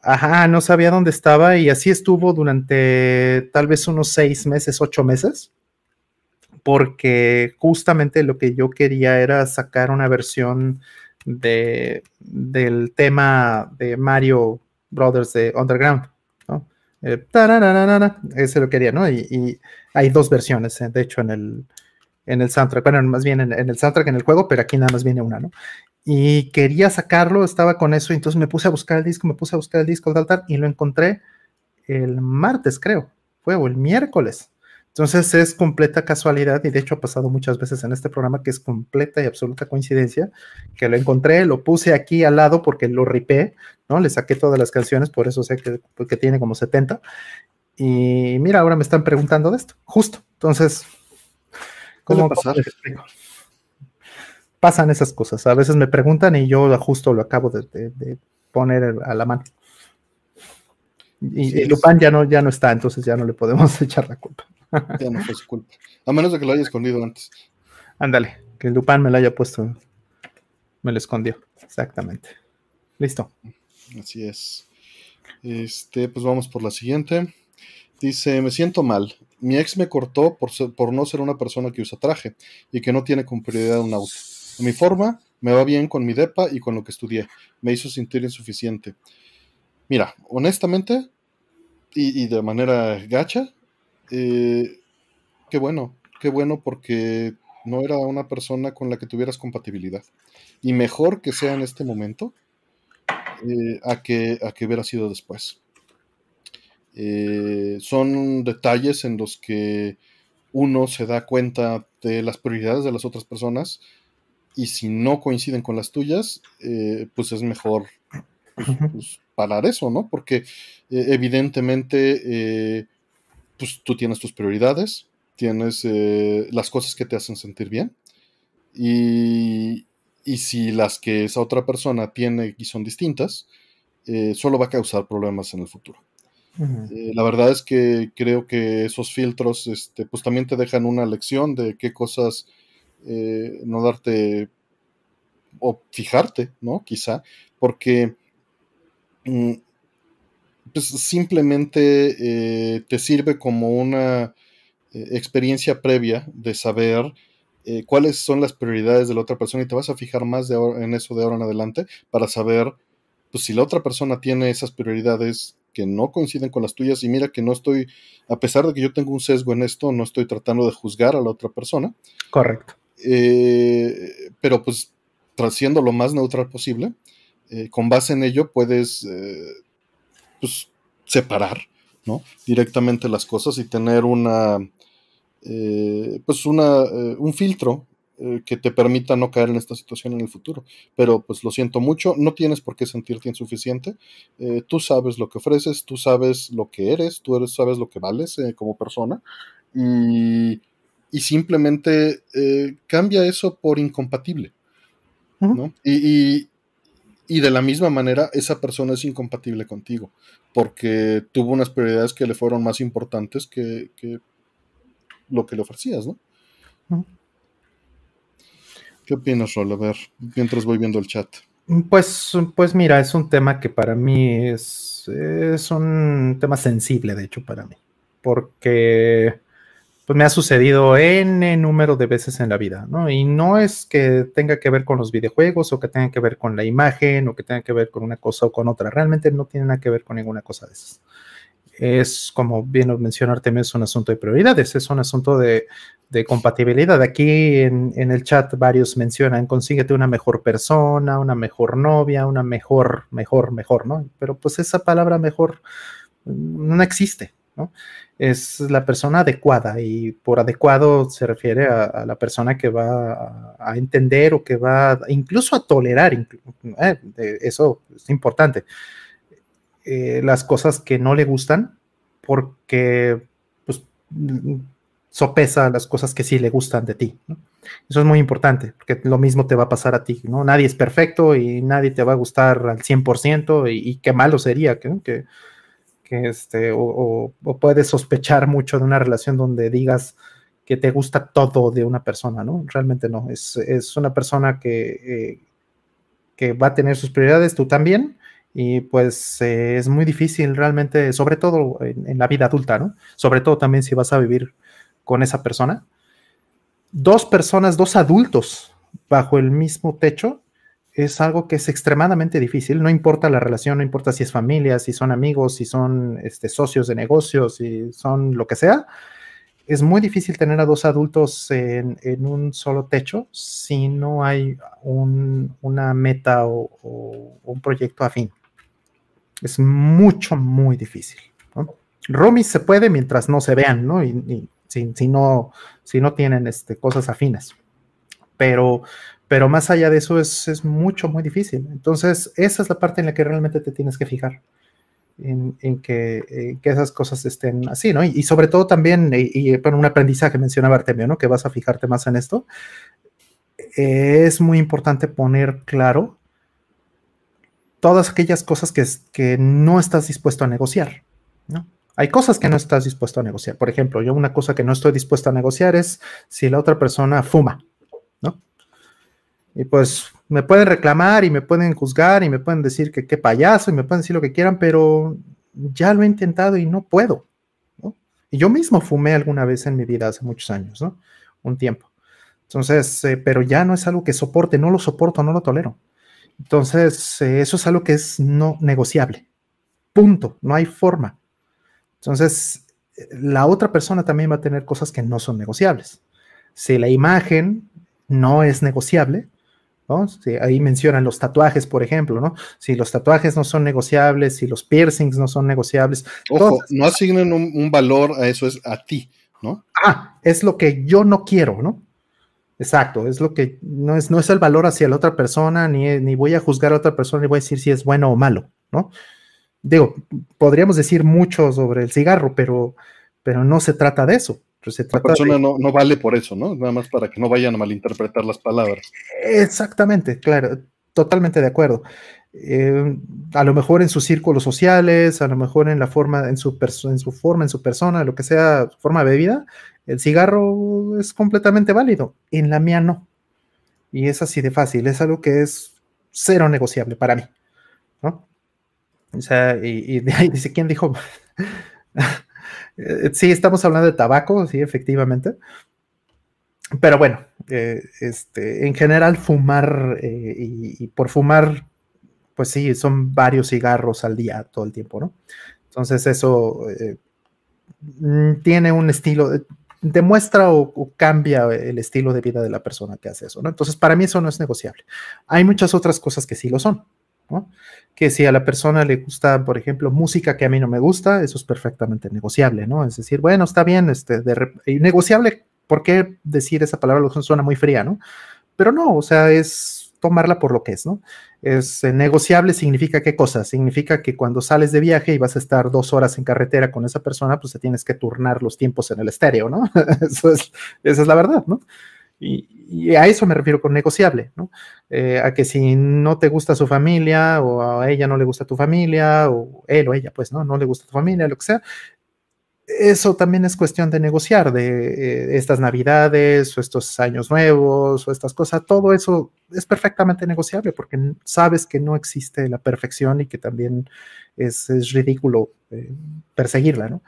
Ajá, no sabía dónde estaba y así estuvo durante tal vez unos seis meses, ocho meses, porque justamente lo que yo quería era sacar una versión de, del tema de Mario Brothers de Underground. ¿no? Eh, ese lo quería, ¿no? Y, hay dos versiones, eh, de hecho, en el, en el soundtrack, bueno, más bien en, el soundtrack en el juego, pero aquí nada más viene una, ¿no? Y quería sacarlo, estaba con eso, y entonces me puse a buscar el disco, me puse a buscar el disco del altar y lo encontré el martes, creo, fue o el miércoles. Entonces es completa casualidad y de hecho ha pasado muchas veces en este programa que es completa y absoluta coincidencia que lo encontré, lo puse aquí al lado porque lo ripé, ¿no? Le saqué todas las canciones, por eso sé que, porque tiene como 70. Y mira, ahora me están preguntando de esto, justo. Entonces, ¿cómo, ¿cómo Pasan esas cosas. A veces me preguntan y yo justo lo acabo de, poner a la mano. Y, y Lupin ya no, ya no está, entonces ya no le podemos echar la culpa. Ya no fue su culpa. A menos de que lo haya escondido antes. Ándale, que Lupin me lo haya puesto. Me lo escondió. Exactamente. Listo. Así es. Este, pues vamos por la siguiente. Dice, me siento mal. Mi ex me cortó por, por no ser una persona que usa traje y que no tiene como prioridad un auto. A mi forma, me va bien con mi depa y con lo que estudié. Me hizo sentir insuficiente. Mira, honestamente, y, y de manera gacha, eh, qué bueno, qué bueno porque no era una persona con la que tuvieras compatibilidad. Y mejor que sea en este momento eh, a, que, a que hubiera sido después. Eh, son detalles en los que uno se da cuenta de las prioridades de las otras personas y si no coinciden con las tuyas, pues es mejor pues, parar eso, ¿no? Porque evidentemente pues tú tienes tus prioridades, tienes eh, las cosas que te hacen sentir bien. Y, si las que esa otra persona tiene y son distintas, eh, solo va a causar problemas en el futuro. Eh, la verdad es que creo que esos filtros este, pues también te dejan una lección de qué cosas no darte o fijarte, ¿no? Quizá, porque pues simplemente eh, te sirve como una eh, experiencia previa de saber eh, cuáles son las prioridades de la otra persona y te vas a fijar más de en eso de ahora en adelante para saber pues si la otra persona tiene esas prioridades que no coinciden con las tuyas y mira que no estoy, a pesar de que yo tengo un sesgo en esto, no estoy tratando de juzgar a la otra persona. Correcto. pero pues siendo lo más neutral posible, con base en ello puedes pues, separar ¿no? directamente las cosas y tener una, eh, pues una, eh, un filtro eh, que te permita no caer en esta situación en el futuro. Pero pues lo siento mucho, no tienes por qué sentirte insuficiente. tú sabes lo que ofreces, tú sabes lo que eres, tú eres, sabes lo que vales como persona y, y simplemente cambia eso por incompatible. ¿no? y, y de la misma manera esa persona es incompatible contigo, porque tuvo unas prioridades que le fueron más importantes que, lo que le ofrecías, ¿no? ¿Qué opinas, Rol? A ver, mientras voy viendo el chat. Pues, pues mira, es un tema que para mí es, es un tema sensible, de hecho, para mí, porque pues me ha sucedido n número de veces en la vida, ¿no? Y no es que tenga que ver con los videojuegos o que tenga que ver con la imagen o que tenga que ver con una cosa o con otra, realmente no tiene nada que ver con ninguna cosa de esas. es, como bien lo es un asunto de prioridades, es un asunto de, compatibilidad. Aquí en, el chat varios mencionan, consíguete una mejor persona, una mejor novia, una mejor, mejor, mejor, ¿no? Pero pues esa palabra mejor no existe, Es la persona adecuada y por adecuado se refiere a, la persona que va a, entender o que va incluso a tolerar, eh, eso es importante eh, las cosas que no le gustan porque pues, sopesa las cosas que sí le gustan de ti. Eso es muy importante, porque lo mismo te va a pasar a ti, ¿no? Nadie es perfecto y nadie te va a gustar al 100% y, y qué malo sería que, este, o, puedes sospechar mucho de una relación donde digas que te gusta todo de una persona, ¿no? Realmente no, es, una persona que, eh, que va a tener sus prioridades, tú también, y pues eh, es muy difícil realmente, sobre todo en, la vida adulta, ¿no? Sobre todo también si vas a vivir con esa persona. Dos personas, dos adultos bajo el mismo techo es algo que es extremadamente difícil, no importa la relación, no importa si es familia, si son amigos, si son este, socios de negocios, si son lo que sea, es muy difícil tener a dos adultos en, un solo techo si no hay una meta o, un proyecto afín. Es mucho, muy difícil. ¿no? Romy se puede mientras no se vean, ¿no? Y, si, no, si no tienen este, cosas afines. Pero, pero más allá de eso es, mucho, muy difícil. Entonces, esa es la parte en la que realmente te tienes que fijar. En, que, esas cosas estén así, ¿no? Y, sobre todo también, y, bueno, un aprendizaje mencionaba Artemio, ¿no? Que vas a fijarte más en esto. es muy importante poner claro todas aquellas cosas que, que no estás dispuesto a negociar. ¿no? Hay cosas que no estás dispuesto a negociar. Por ejemplo, yo una cosa que no estoy dispuesto a negociar es si la otra persona fuma, ¿no? Y pues me pueden reclamar y me pueden juzgar y me pueden decir que qué payaso y me pueden decir lo que quieran, pero ya lo he intentado y no puedo. Y yo mismo fumé alguna vez en mi vida hace muchos años, ¿no? Un tiempo. Entonces, eh, pero ya no es algo que soporte, no lo soporto, no lo tolero. Entonces, eh, eso es algo que es no negociable. Punto, no hay forma. Entonces, la otra persona también va a tener cosas que no son negociables. Si la imagen no es negociable, ¿no? ahí mencionan los tatuajes, por ejemplo, ¿no? Si los tatuajes no son negociables, si los piercings no son negociables. Ojo, no asignen un, un, valor a eso, es a ti, ¿no? Ah, es lo que yo no quiero, ¿no? Exacto, es lo que no es, no es el valor hacia la otra persona, ni, ni voy a juzgar a otra persona y voy a decir si es bueno o malo, ¿no? Digo, podríamos decir mucho sobre el cigarro, pero, pero no se trata de eso. Se la persona no, no, vale por eso, ¿no? Nada más para que no vayan a malinterpretar las palabras. Exactamente, claro, totalmente de acuerdo. Eh, a lo mejor en sus círculos sociales, a lo mejor en la forma, en su, en su forma, en su persona, lo que sea, forma de vida, el cigarro es completamente válido. En la mía no. Y es así de fácil, es algo que es cero negociable para mí. ¿no? O sea, y, de ahí dice, ¿quién dijo? sí, estamos hablando de tabaco, sí, efectivamente. Pero bueno, eh, este, en general fumar eh, y, por fumar pues sí, son varios cigarros al día todo el tiempo, ¿no? Entonces eso eh, mm, tiene un estilo, demuestra o, cambia el estilo de vida de la persona que hace eso, ¿no? Entonces para mí eso no es negociable. Hay muchas otras cosas que sí lo son, Que si a la persona le gusta, por ejemplo, música que a mí no me gusta, eso es perfectamente negociable, ¿no? Es decir, bueno, está bien, este, negociable, ¿por qué decir esa palabra? Suena muy fría, ¿no? Pero no, o sea, es tomarla por lo que es, ¿no? Es eh, negociable, significa qué cosa? Significa que cuando sales de viaje y vas a estar dos horas en carretera con esa persona, pues te tienes que turnar los tiempos en el estéreo, ¿no? Eso es, esa es la verdad, ¿no? Y, a eso me refiero con negociable, ¿no? Eh, a que si no te gusta su familia o a ella no le gusta tu familia o él o ella, pues, ¿no? No le gusta tu familia, lo que sea, eso también es cuestión de negociar, de eh, estas navidades o estos años nuevos o estas cosas, todo eso es perfectamente negociable porque sabes que no existe la perfección y que también es, ridículo eh, perseguirla, ¿no?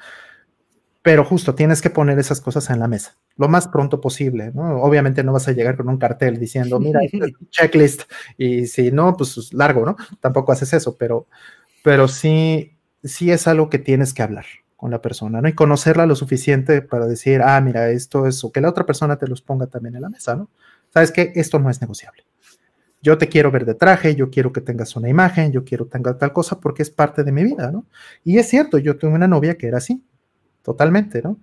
Pero justo tienes que poner esas cosas en la mesa lo más pronto posible, ¿no? Obviamente no vas a llegar con un cartel diciendo, mira, checklist, y si no, pues largo, ¿no? Tampoco haces eso, pero, pero sí sí es algo que tienes que hablar con la persona, ¿no? Y conocerla lo suficiente para decir, ah, mira, esto es, o que la otra persona te los ponga también en la mesa, ¿no? Sabes que esto no es negociable. Yo te quiero ver de traje, yo quiero que tengas una imagen, yo quiero tenga tal cosa porque es parte de mi vida, ¿no? Y es cierto, yo tuve una novia que era así, totalmente, ¿no?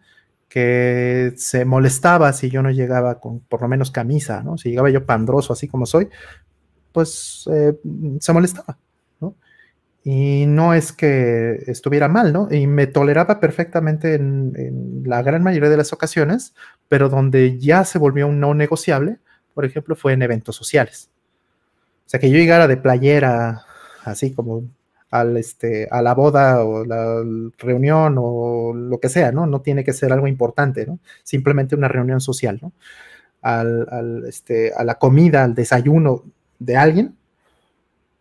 Que se molestaba si yo no llegaba con por lo menos camisa, ¿no? Si llegaba yo pandroso así como soy, pues eh, se molestaba, y no es que estuviera mal, ¿no? Y me toleraba perfectamente en, la gran mayoría de las ocasiones, pero donde ya se volvió un no negociable, por ejemplo, fue en eventos sociales. O sea, que yo llegara de playera, así como al, este, a la boda o la reunión o lo que sea, ¿no? No tiene que ser algo importante, ¿no? Simplemente una reunión social, ¿no? Al, este, a la comida, al desayuno de alguien,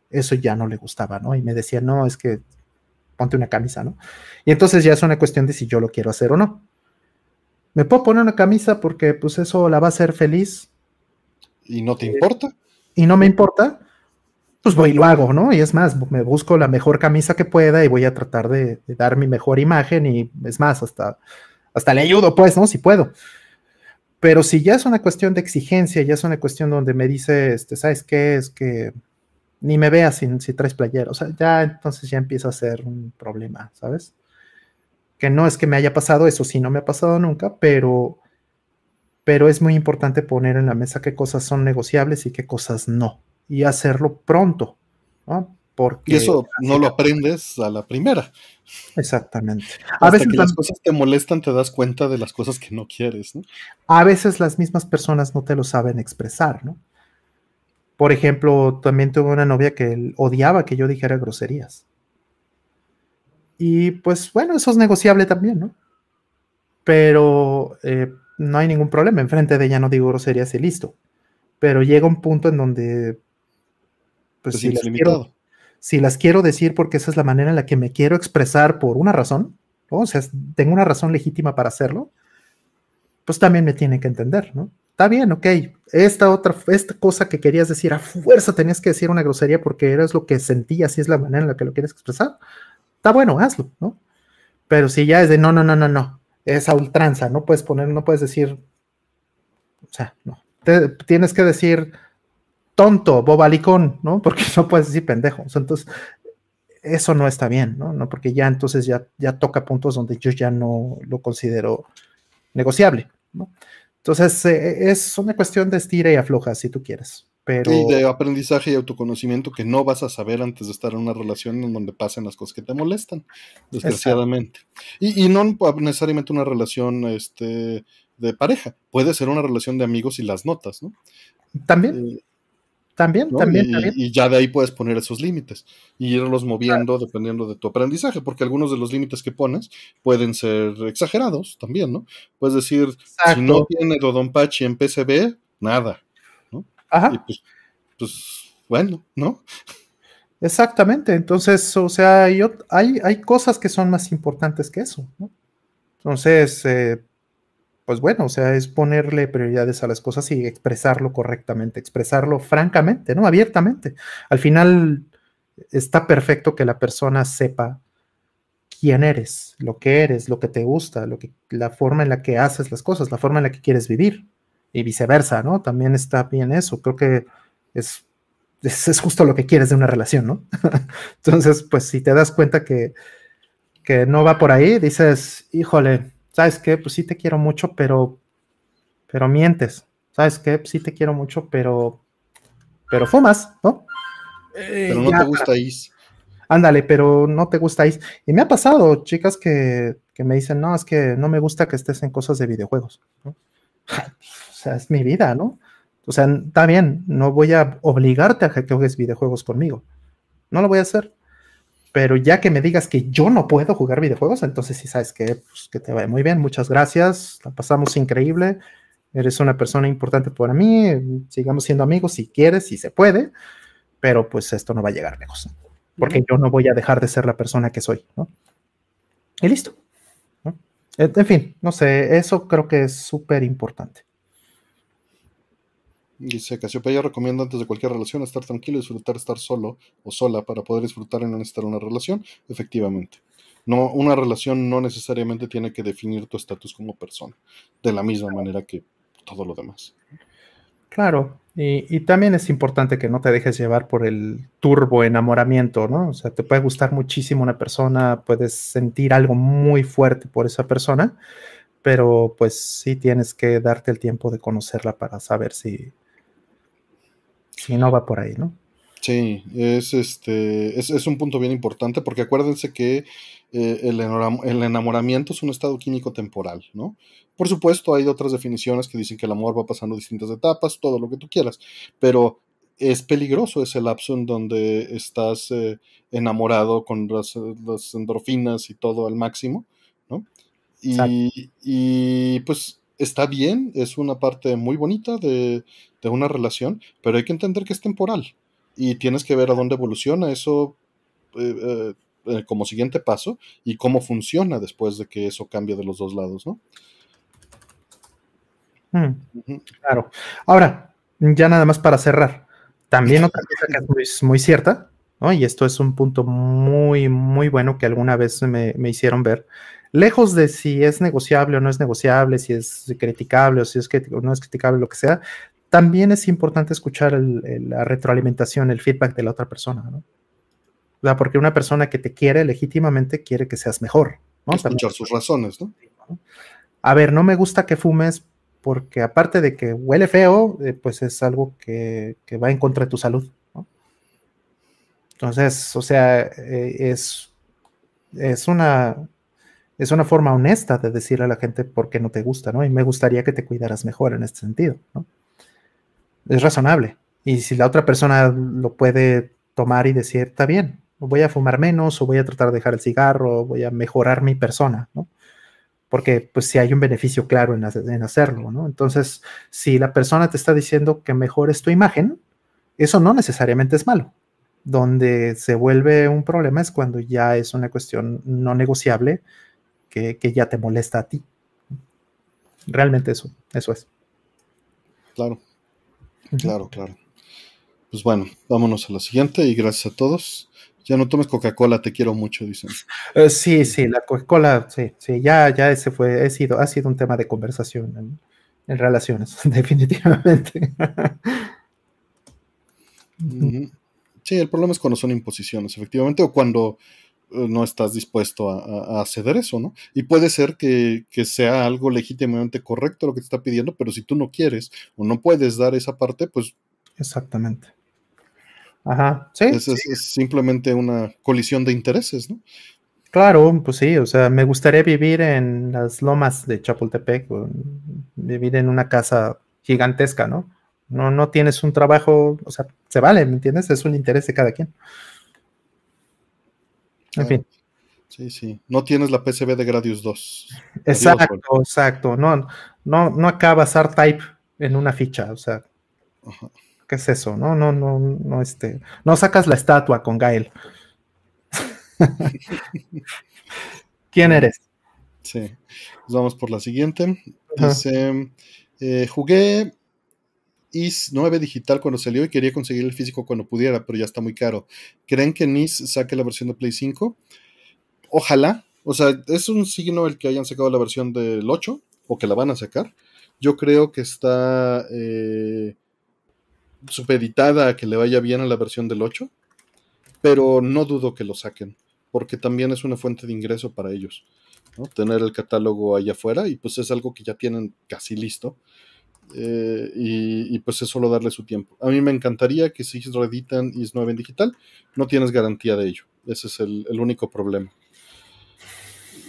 eso ya no le gustaba, ¿no? Y me decía, no, es que ponte una camisa, ¿no? Y entonces ya es una cuestión de si yo lo quiero hacer o no. ¿Me puedo poner una camisa porque pues eso la va a hacer feliz? ¿Y no te importa? Y no me importa, pues voy y lo hago, ¿no? Y es más, me busco la mejor camisa que pueda y voy a tratar de, dar mi mejor imagen y es más, hasta, hasta le ayudo, pues, ¿no? Si puedo. Pero si ya es una cuestión de exigencia, ya es una cuestión donde me dice, este, ¿sabes qué? Es que ni me veas si, si traes playera. O sea, ya entonces ya empieza a ser un problema, ¿sabes? Que no es que me haya pasado, eso sí no me ha pasado nunca, pero, pero es muy importante poner en la mesa qué cosas son negociables y qué cosas no. Y hacerlo pronto, ¿no? Porque y eso no lo aprendes a la primera. Exactamente. A veces que las cosas te molestan, te das cuenta de las cosas que no quieres. ¿no? A veces las mismas personas no te lo saben expresar, ¿no? Por ejemplo, también tuve una novia que odiaba que yo dijera groserías. Y pues bueno, eso es negociable también, ¿no? Pero eh, no hay ningún problema. Enfrente de ella no digo groserías y listo. Pero llega un punto en donde, pues, si, las quiero, si las quiero decir porque esa es la manera en la que me quiero expresar por una razón, o sea, tengo una razón legítima para hacerlo, pues también me tiene que entender, ¿no? está bien, ok, esta otra, esta cosa que querías decir, a fuerza tenías que decir una grosería porque eras lo que sentías y es la manera en la que lo quieres expresar, está bueno, hazlo, ¿no? Pero si ya es de no, no, no, no, no, es a ultranza, no puedes poner, no puedes decir, o sea, no, tienes que decir tonto, bobalicón, ¿no? Porque no puedes decir pendejo, entonces eso no está bien, ¿no? ¿no? Porque ya entonces ya, ya toca puntos donde yo ya no lo considero negociable, ¿no? Entonces, eh, es una cuestión de estira y afloja, si tú quieres. Pero... Y de aprendizaje y autoconocimiento que no vas a saber antes de estar en una relación en donde pasen las cosas que te molestan, desgraciadamente. Y, no necesariamente una relación este, de pareja, puede ser una relación de amigos y las notas, ¿no? También. Eh, también, también, y, también. Y ya de ahí puedes poner esos límites y irlos moviendo dependiendo de tu aprendizaje, porque algunos de los límites que pones pueden ser exagerados también, ¿no? Puedes decir, si no tiene Dodonpachi en PCB, nada, ¿no? Ajá. Y pues, pues, bueno, ¿no? Exactamente, entonces, o sea, hay, hay, hay cosas que son más importantes que eso, ¿no? Entonces, eh, pues bueno, o sea, es ponerle prioridades a las cosas y expresarlo correctamente, expresarlo francamente, ¿no? Abiertamente. Al final está perfecto que la persona sepa quién eres, lo que eres, lo que te gusta, lo que, la forma en la que haces las cosas, la forma en la que quieres vivir y viceversa, ¿no? También está bien eso. Creo que es, es, justo lo que quieres de una relación, ¿no? Entonces, pues si te das cuenta que, que no va por ahí, dices, híjole, ¿sabes qué? Pues sí te quiero mucho, pero, pero mientes. ¿Sabes qué? Pues sí te quiero mucho, pero, pero fumas, ¿no? Pero no te gusta Is. Ándale, pero no te gusta Is. Y me ha pasado, chicas que, que, me dicen, no, es que no me gusta que estés en cosas de videojuegos. ¿no? o sea, es mi vida, ¿no? O sea, está bien, no voy a obligarte a que juegues videojuegos conmigo. No lo voy a hacer. Pero ya que me digas que yo no puedo jugar videojuegos, entonces sí sabes que, pues, que te va muy bien. Muchas gracias. La pasamos increíble. Eres una persona importante para mí. Sigamos siendo amigos si quieres, si se puede. Pero pues esto no va a llegar lejos. Porque yo no voy a dejar de ser la persona que soy. ¿no? Y listo. En fin, no sé, eso creo que es súper importante. Dice Casiopeya recomienda antes de cualquier relación estar tranquilo y disfrutar estar solo o sola para poder disfrutar y no necesitar una relación. Efectivamente. No, una relación no necesariamente tiene que definir tu estatus como persona, de la misma manera que todo lo demás. Claro, y, también es importante que no te dejes llevar por el turbo enamoramiento, ¿no? O sea, te puede gustar muchísimo una persona, puedes sentir algo muy fuerte por esa persona, pero pues sí tienes que darte el tiempo de conocerla para saber si, si no va por ahí, ¿no? Sí, es este, es, un punto bien importante porque acuérdense que eh, el, enamoramiento es un estado químico temporal, ¿no? Por supuesto, hay otras definiciones que dicen que el amor va pasando distintas etapas, todo lo que tú quieras, pero es peligroso ese lapso en donde estás eh, enamorado con las, endorfinas y todo al máximo, ¿no? Y, y, pues está bien, es una parte muy bonita de, de una relación, pero hay que entender que es temporal y tienes que ver a dónde evoluciona eso eh, eh, eh, como siguiente paso y cómo funciona después de que eso cambie de los dos lados, ¿no? Hmm, claro. Ahora, ya nada más para cerrar, también otra cosa que es muy, cierta, ¿no? y esto es un punto muy, muy bueno que alguna vez me, me hicieron ver, lejos de si es negociable o no es negociable, si es criticable o si es que no es criticable, lo que sea, también es importante escuchar la retroalimentación, el feedback de la otra persona, ¿no? O sea, porque una persona que te quiere legítimamente quiere que seas mejor, ¿no? Escuchar sus razones, ¿no? A ver, no me gusta que fumes porque aparte de que huele feo, eh, pues es algo que, va en contra de tu salud, ¿no? Entonces, o sea, eh, es, es una es una forma honesta de decirle a la gente por qué no te gusta, ¿no? Y me gustaría que te cuidaras mejor en este sentido, ¿no? es razonable. Y si la otra persona lo puede tomar y decir, está bien, voy a fumar menos o voy a tratar de dejar el cigarro, voy a mejorar mi persona, ¿no? Porque pues si hay un beneficio claro en, hacerlo, ¿no? Entonces, si la persona te está diciendo que mejores tu imagen, eso no necesariamente es malo. Donde se vuelve un problema es cuando ya es una cuestión no negociable que, que ya te molesta a ti. Realmente eso, eso es. Claro. Claro, claro. Pues bueno, vámonos a la siguiente y gracias a todos. Ya no tomes Coca-Cola, te quiero mucho, dicen. Eh, sí, sí, la Coca-Cola, sí, sí, ya, ya ese fue, ha sido, ha sido un tema de conversación en, relaciones, definitivamente. Sí, el problema es cuando son imposiciones, efectivamente, o cuando no estás dispuesto a, ceder eso, ¿no? Y puede ser que, sea algo legítimamente correcto lo que te está pidiendo, pero si tú no quieres o no puedes dar esa parte, pues... Exactamente. Ajá, sí. Es, simplemente una colisión de intereses, ¿no? Claro, pues sí, o sea, me gustaría vivir en las lomas de Chapultepec, vivir en una casa gigantesca, ¿no? No, no tienes un trabajo, o sea, se vale, ¿me entiendes? Es un interés de cada quien. En fin. Sí, sí. No tienes la PCB de Gradius 2. Exacto, exacto. No, no, no acabas R-Type en una ficha. O sea, ¿qué es eso? No, no, no, no, este. No sacas la estatua con Gael. ¿Quién eres? Sí. vamos por la siguiente. Dice: eh, Jugué IS 9 digital cuando salió y quería conseguir el físico cuando pudiera, pero ya está muy caro. ¿Creen que NIS saque la versión de Play 5? Ojalá. O sea, es un signo el que hayan sacado la versión del 8 o que la van a sacar. Yo creo que está eh, supeditada a que le vaya bien a la versión del 8, pero no dudo que lo saquen, porque también es una fuente de ingreso para ellos. Tener el catálogo allá afuera y pues es algo que ya tienen casi listo eh, y, pues es solo darle su tiempo. A mí me encantaría que si reeditan IS 9 en digital, no tienes garantía de ello. Ese es el, único problema.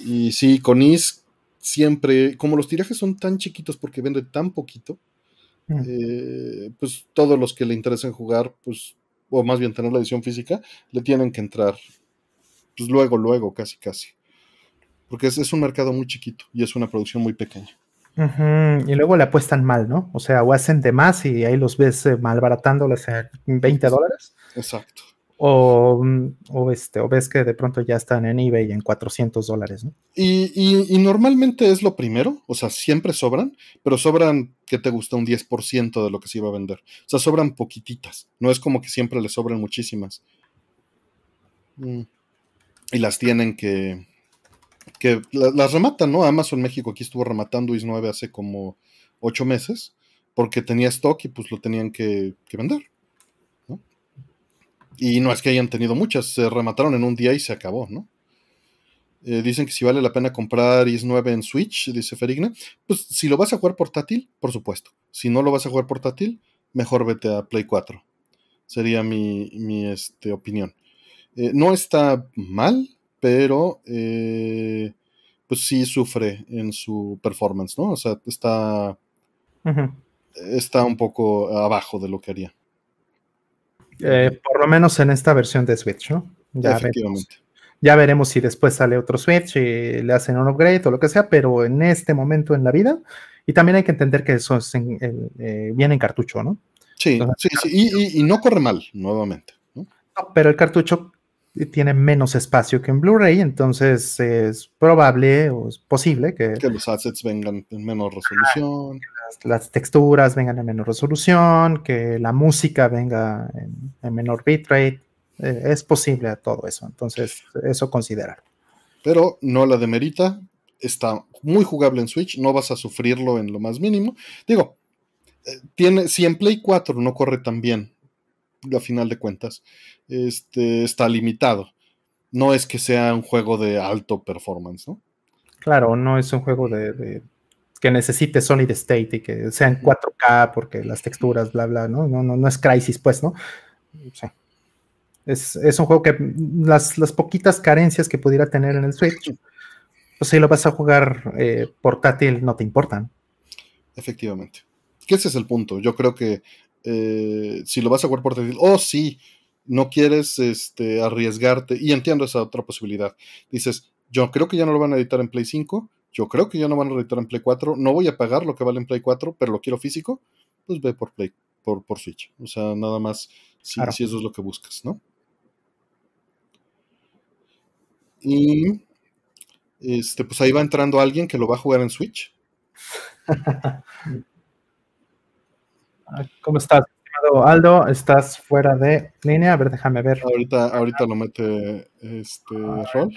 Y sí, con IS siempre, como los tirajes son tan chiquitos porque vende tan poquito, mm. eh, pues todos los que le interesen jugar, pues, o más bien tener la edición física, le tienen que entrar, pues luego, luego, casi, casi. Porque es un mercado muy chiquito y es una producción muy pequeña. Y luego le apuestan mal, ¿no? O sea, o hacen de más y ahí los ves eh, malbaratándoles en 20 dólares. Exacto. O, o, este, o ves que de pronto ya están en eBay en 400 dólares, ¿no? Y, normalmente es lo primero, o sea, siempre sobran, pero sobran, que te gusta? Un 10% de lo que se iba a vender. O sea, sobran poquititas, no es como que siempre le sobran muchísimas. Mm. Y las tienen que, que las rematan, ¿no? Amazon México aquí estuvo rematando IS 9 hace como ocho meses, porque tenía stock y pues lo tenían que, vender. ¿no? Y no es que hayan tenido muchas, se remataron en un día y se acabó, ¿no? Eh, dicen que si vale la pena comprar IS 9 en Switch, dice Ferigna. Pues si lo vas a jugar portátil, por supuesto. Si no lo vas a jugar portátil, mejor vete a Play 4. Sería mi, mi este, opinión. Eh, no está mal, pero eh, pues sí sufre en su performance, ¿no? O sea, está, está un poco abajo de lo que haría. Eh, por lo menos en esta versión de Switch, ¿no? Ya Efectivamente. Veremos, ya veremos si después sale otro Switch y le hacen un upgrade o lo que sea, pero en este momento en la vida, y también hay que entender que eso eh, viene en cartucho, ¿no? Sí, sí, sí, y, no corre mal, nuevamente. ¿no? pero el cartucho tiene menos espacio que en Blu-ray, entonces es probable o es posible que, los assets vengan en menor resolución, las, texturas vengan en menor resolución, que la música venga en, menor bitrate. Eh, es posible todo eso, entonces eso considerar. Pero no la demerita, está muy jugable en Switch, no vas a sufrirlo en lo más mínimo. Digo, eh, tiene, si en Play 4 no corre tan bien, a final de cuentas, este, está limitado. No es que sea un juego de alto performance, ¿no? Claro, no es un juego de, que necesite Solid State y que sea en 4K porque las texturas, bla, bla, ¿no? No, no, no es Crisis, pues, ¿no? Es, un juego que las, poquitas carencias que pudiera tener en el Switch, pues si lo vas a jugar eh, portátil, no te importan. Efectivamente. Que ese es el punto. Yo creo que eh, si lo vas a jugar portátil, oh sí, no quieres este, arriesgarte, y entiendo esa otra posibilidad. Dices, yo creo que ya no lo van a editar en Play 5, yo creo que ya no van a editar en Play 4, no voy a pagar lo que vale en Play 4, pero lo quiero físico, pues ve por Play, por, por Switch. O sea, nada más si, si eso es lo que buscas, ¿no? Y este, pues ahí va entrando alguien que lo va a jugar en Switch. ¿Cómo estás? Aldo, estás fuera de línea. A ver, déjame ver. Ahorita, ahorita lo mete este Rol.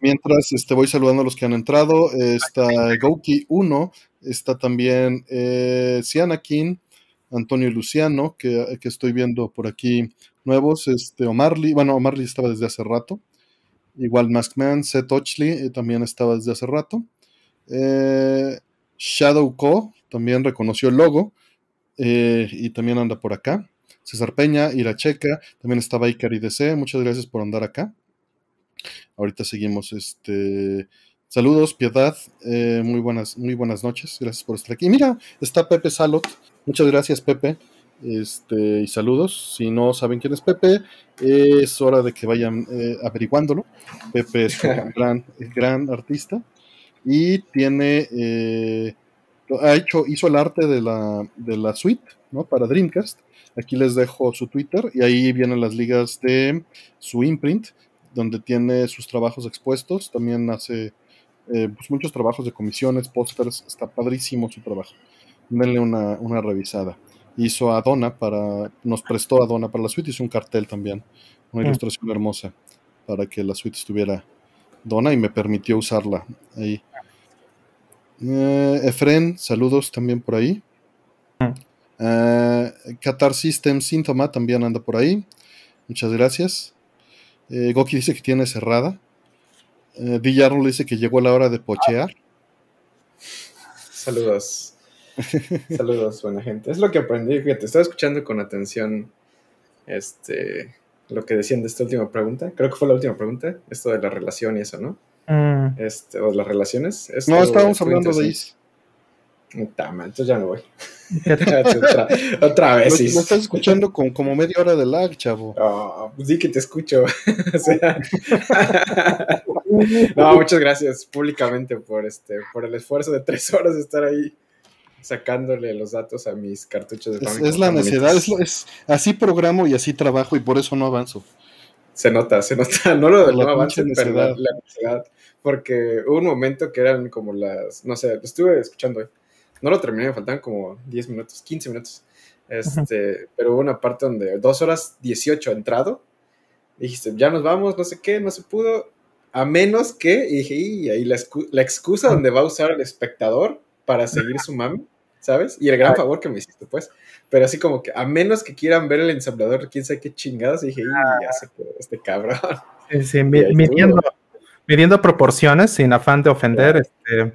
Mientras este, voy saludando a los que han entrado. Está Gouki 1, está también eh, Sianakin, Antonio Luciano, que, estoy viendo por aquí nuevos. Este, Omarly, bueno, Omarly estaba desde hace rato. Igual Maskman, Seth Ochley eh, también estaba desde hace rato. Eh, Shadow Co. también reconoció el logo. Eh, y también anda por acá. César Peña, Iracheca, también estaba Icari DC, muchas gracias por andar acá. Ahorita seguimos, este, saludos, piedad, eh, muy buenas, muy buenas noches, gracias por estar aquí. mira, está Pepe Salot, muchas gracias Pepe, este, y saludos. Si no saben quién es Pepe, es hora de que vayan eh, averiguándolo. Pepe es un gran, gran artista y tiene ha hecho, hizo el arte de la, de la suite, ¿no? Para Dreamcast. Aquí les dejo su Twitter y ahí vienen las ligas de su imprint, donde tiene sus trabajos expuestos. También hace eh, pues, muchos trabajos de comisiones, pósters. Está padrísimo su trabajo. Denle una, una revisada. Hizo a Donna para, nos prestó a Donna para la suite, hizo un cartel también, una mm. ilustración hermosa para que la suite estuviera Donna y me permitió usarla ahí. Eh, Efren, saludos también por ahí. Mm. Eh, Qatar System Síntoma también anda por ahí. Muchas gracias. Eh, Goki dice que tiene cerrada. Eh, dice que llegó la hora de pochear. Saludos. Saludos, buena gente. Es lo que aprendí, fíjate, estaba escuchando con atención este lo que decían de esta última pregunta. Creo que fue la última pregunta, esto de la relación y eso, ¿no? Mm. Este, o las relaciones. no, estábamos hablando de Is. entonces ya me voy. otra, vez. Me, estás escuchando con como media hora de lag, chavo. Oh, pues sí que te escucho. no, muchas gracias públicamente por este, por el esfuerzo de tres horas de estar ahí sacándole los datos a mis cartuchos de Es, es la necesidad, es, así programo y así trabajo y por eso no avanzo. Se nota, se nota, no lo no avanzo, pero la, la necesidad porque hubo un momento que eran como las, no sé, lo estuve escuchando, no lo terminé, me faltaban como 10 minutos, 15 minutos, este, pero hubo una parte donde dos horas 18 entrado, dijiste, ya nos vamos, no sé qué, no se pudo, a menos que, y dije, y ahí la, excusa donde va a usar el espectador para seguir su mami, ¿sabes? Y el gran favor que me hiciste, pues. Pero así como que, a menos que quieran ver el ensamblador, quién sabe qué chingadas, y dije, y ya se quedó este cabrón. Sí, sí, midiendo, midiendo, proporciones, sin afán de ofender, este,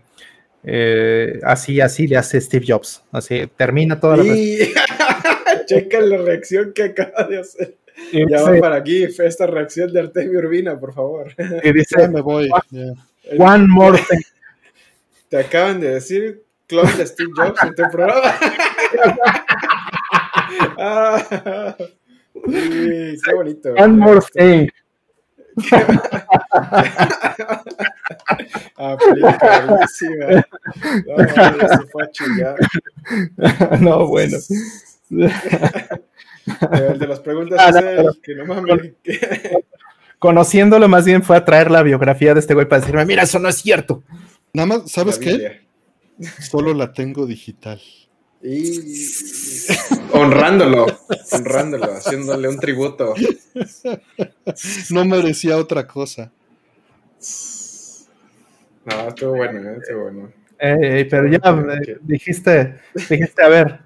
eh, así, así le hace Steve Jobs. Así, termina toda la... Checa la reacción que acaba de hacer ya va para aquí esta reacción de Artemio Urbina, por favor. Y dice, me voy. One more thing. Te acaban de decir clon de Steve Jobs en tu programa. ah, sí, qué bonito. One more thing. Aplicadísima. No, fue a. No, bueno. El de las preguntas ah, es que no mames. Conociéndolo más bien fue a traer la biografía de este güey para decirme, mira, eso no es cierto. Nada más, ¿sabes qué? Solo la tengo digital. Y honrándolo, honrándolo, haciéndole un tributo. No merecía otra cosa. No, estuvo bueno, ¿eh? estuvo bueno. pero ya eh, dijiste, dijiste, a ver,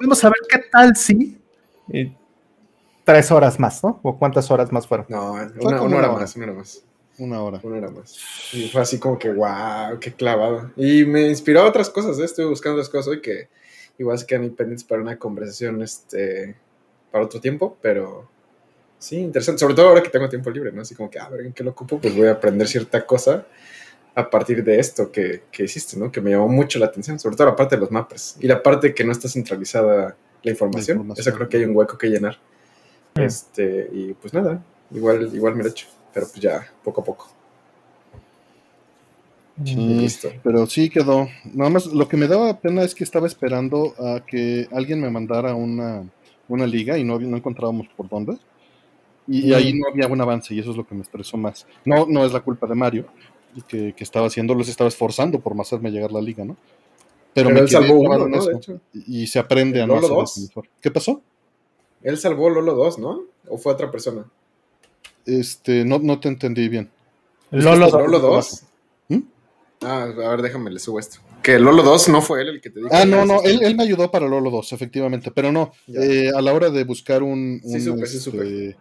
vamos a ver qué tal si tres horas más, ¿no? ¿O cuántas horas más fueron? No, una, hora, más, una hora más. Una hora. Una hora más. Y fue así como que, wow, qué clavado. Y me inspiró a otras cosas, ¿eh? estuve buscando otras cosas hoy que igual se quedan pendientes para una conversación este, para otro tiempo, pero sí, interesante. Sobre todo ahora que tengo tiempo libre, ¿no? Así como que, a ver, ¿en qué lo ocupo? Pues voy a aprender cierta cosa a partir de esto que, que hiciste, ¿no? Que me llamó mucho la atención, sobre todo la parte de los mapas y la parte que no está centralizada la información. Eso creo que hay un hueco que llenar. Este, y pues nada, igual, igual me lo he hecho, pero pues ya poco a poco. Sí, pero sí quedó. Nada más lo que me daba pena es que estaba esperando a que alguien me mandara una, una liga y no, no encontrábamos por dónde. Y, ahí no había un avance y eso es lo que me estresó más. No, no es la culpa de Mario, que, que estaba haciendo, los estaba esforzando por hacerme llegar la liga, ¿no? Pero, me él salvó uno, ¿no? Y, se aprende a no hacer mejor. ¿Qué pasó? Él salvó Lolo 2, ¿no? ¿O fue otra persona? Este, no, no te entendí bien. Lolo, Lolo 2. ¿Mm? Ah, a ver, déjame, le subo esto. Que Lolo 2 no fue él el que te dijo. Ah, no, no, él, él, me ayudó para Lolo 2, efectivamente, pero no, eh, a la hora de buscar un... un sí, supe, sí, supe. Este,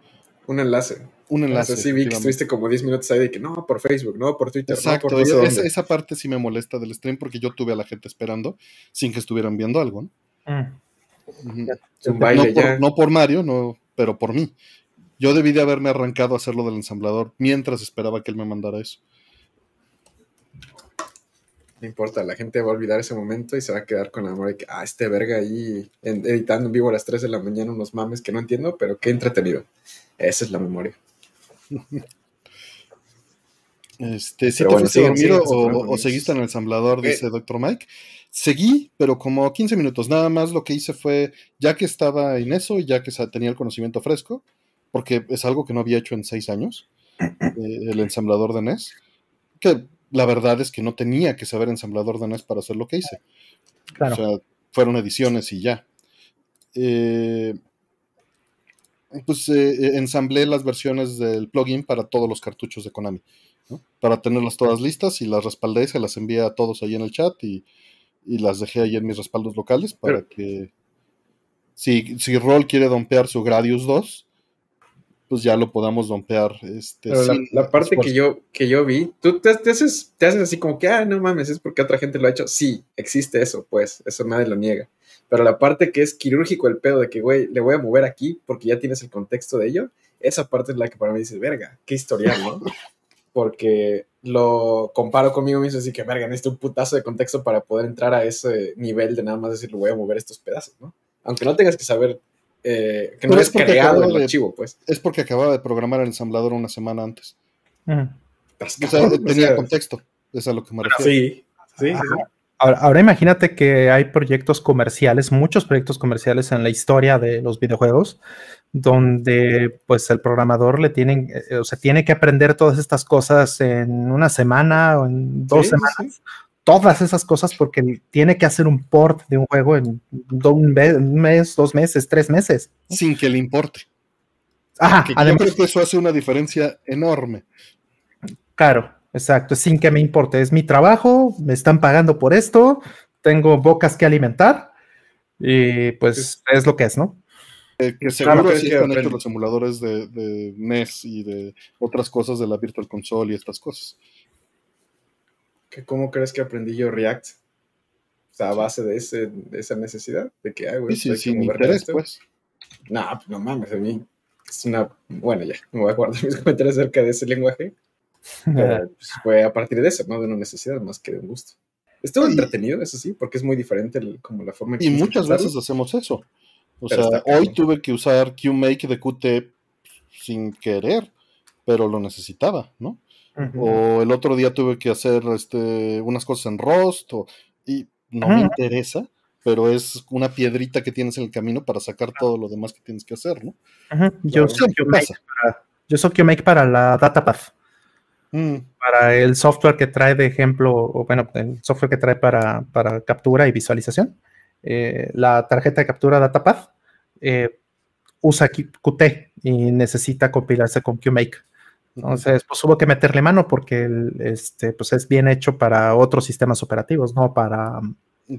un enlace. Un enlace. sí vi que estuviste como 10 minutos ahí de que no, por Facebook, no, por Twitter. Exacto, no, por esa, esa, parte sí me molesta del stream porque yo tuve a la gente esperando sin que estuvieran viendo algo. ¿no? Mm. Un baile no, Por, no por Mario, no, pero por mí. Yo debí de haberme arrancado a hacerlo del ensamblador mientras esperaba que él me mandara eso. No importa, la gente va a olvidar ese momento y se va a quedar con la memoria de que, ah, este verga ahí editando en vivo a las 3 de la mañana unos mames que no entiendo, pero qué entretenido. Esa es la memoria. Este, ¿Sí te fuiste dormido o, seguiste en el ensamblador? Dice Doctor Mike. Seguí, pero como 15 minutos. Nada más lo que hice fue, ya que estaba en eso y ya que tenía el conocimiento fresco, porque es algo que no había hecho en 6 años, eh, el ensamblador de NES, que la verdad es que no tenía que saber ensamblador de NES para hacer lo que hice. O sea, fueron ediciones y ya. Eh, pues eh, eh, ensamblé las versiones del plugin para todos los cartuchos de Konami, para tenerlas todas listas y las respaldé, se las envié a todos ahí en el chat y, las dejé ahí en mis respaldos locales para que si, si Roll quiere dompear su Gradius 2, pues ya lo podamos dompear. Este, la, parte que yo, que yo vi, tú te, haces, te haces así como que, ah, no mames, es porque otra gente lo ha hecho. Sí, existe eso, pues, eso nadie lo niega. Pero la parte que es quirúrgico el pedo de que, güey, le voy a mover aquí porque ya tienes el contexto de ello, esa parte es la que para mí dice, verga, qué historial, ¿no? Porque lo comparo conmigo mismo, así que, verga, necesito un putazo de contexto para poder entrar a ese nivel de nada más decir, le voy a mover estos pedazos, ¿no? Aunque no tengas que saber eh, que no es creado el archivo, pues. Es porque acababa de programar el ensamblador una semana antes. O sea, tenía contexto, es a lo que me refiero. Sí, sí, sí. Ahora, imagínate que hay proyectos comerciales, muchos proyectos comerciales en la historia de los videojuegos, donde pues el programador le tienen, eh, o sea, tiene que aprender todas estas cosas en una semana o en dos semanas. Todas esas cosas porque tiene que hacer un port de un juego en un mes, dos meses, tres meses. Sin que le importe. Ajá, además, yo creo que eso hace una diferencia enorme. Claro, exacto, sin que me importe. Es mi trabajo, me están pagando por esto, tengo bocas que alimentar y pues es lo que es, ¿no? que seguro que sí están hechos los emuladores de, NES y de otras cosas de la Virtual Console y estas cosas. ¿Cómo crees que aprendí yo React? O sea, a base de, ese, esa necesidad de que, ay, güey, sí, sí, sin interés, pues. No, pues no mames, a mí es una... Bueno, ya, me voy a guardar mis comentarios acerca de ese lenguaje. Pero pues, fue a partir de eso, no de una necesidad más que de un gusto. Estuvo entretenido, eso sí, porque es muy diferente como la forma en que... Y muchas veces hacemos eso. O sea, hoy tuve que usar QMake de Qt sin querer, pero lo necesitaba, ¿no? O el otro día tuve que hacer este, unas cosas en Rust, y no me interesa, pero es una piedrita que tienes en el camino para sacar todo lo demás que tienes que hacer, ¿no? Yo, uso QMake para, yo la DataPath. Mm. Para el software que trae de ejemplo, o bueno, el software que trae para, para captura y visualización. Eh, la tarjeta de captura DataPath eh, usa Qt y necesita compilarse con QMake. Entonces, pues hubo que meterle mano porque este, pues es bien hecho para otros sistemas operativos, no para...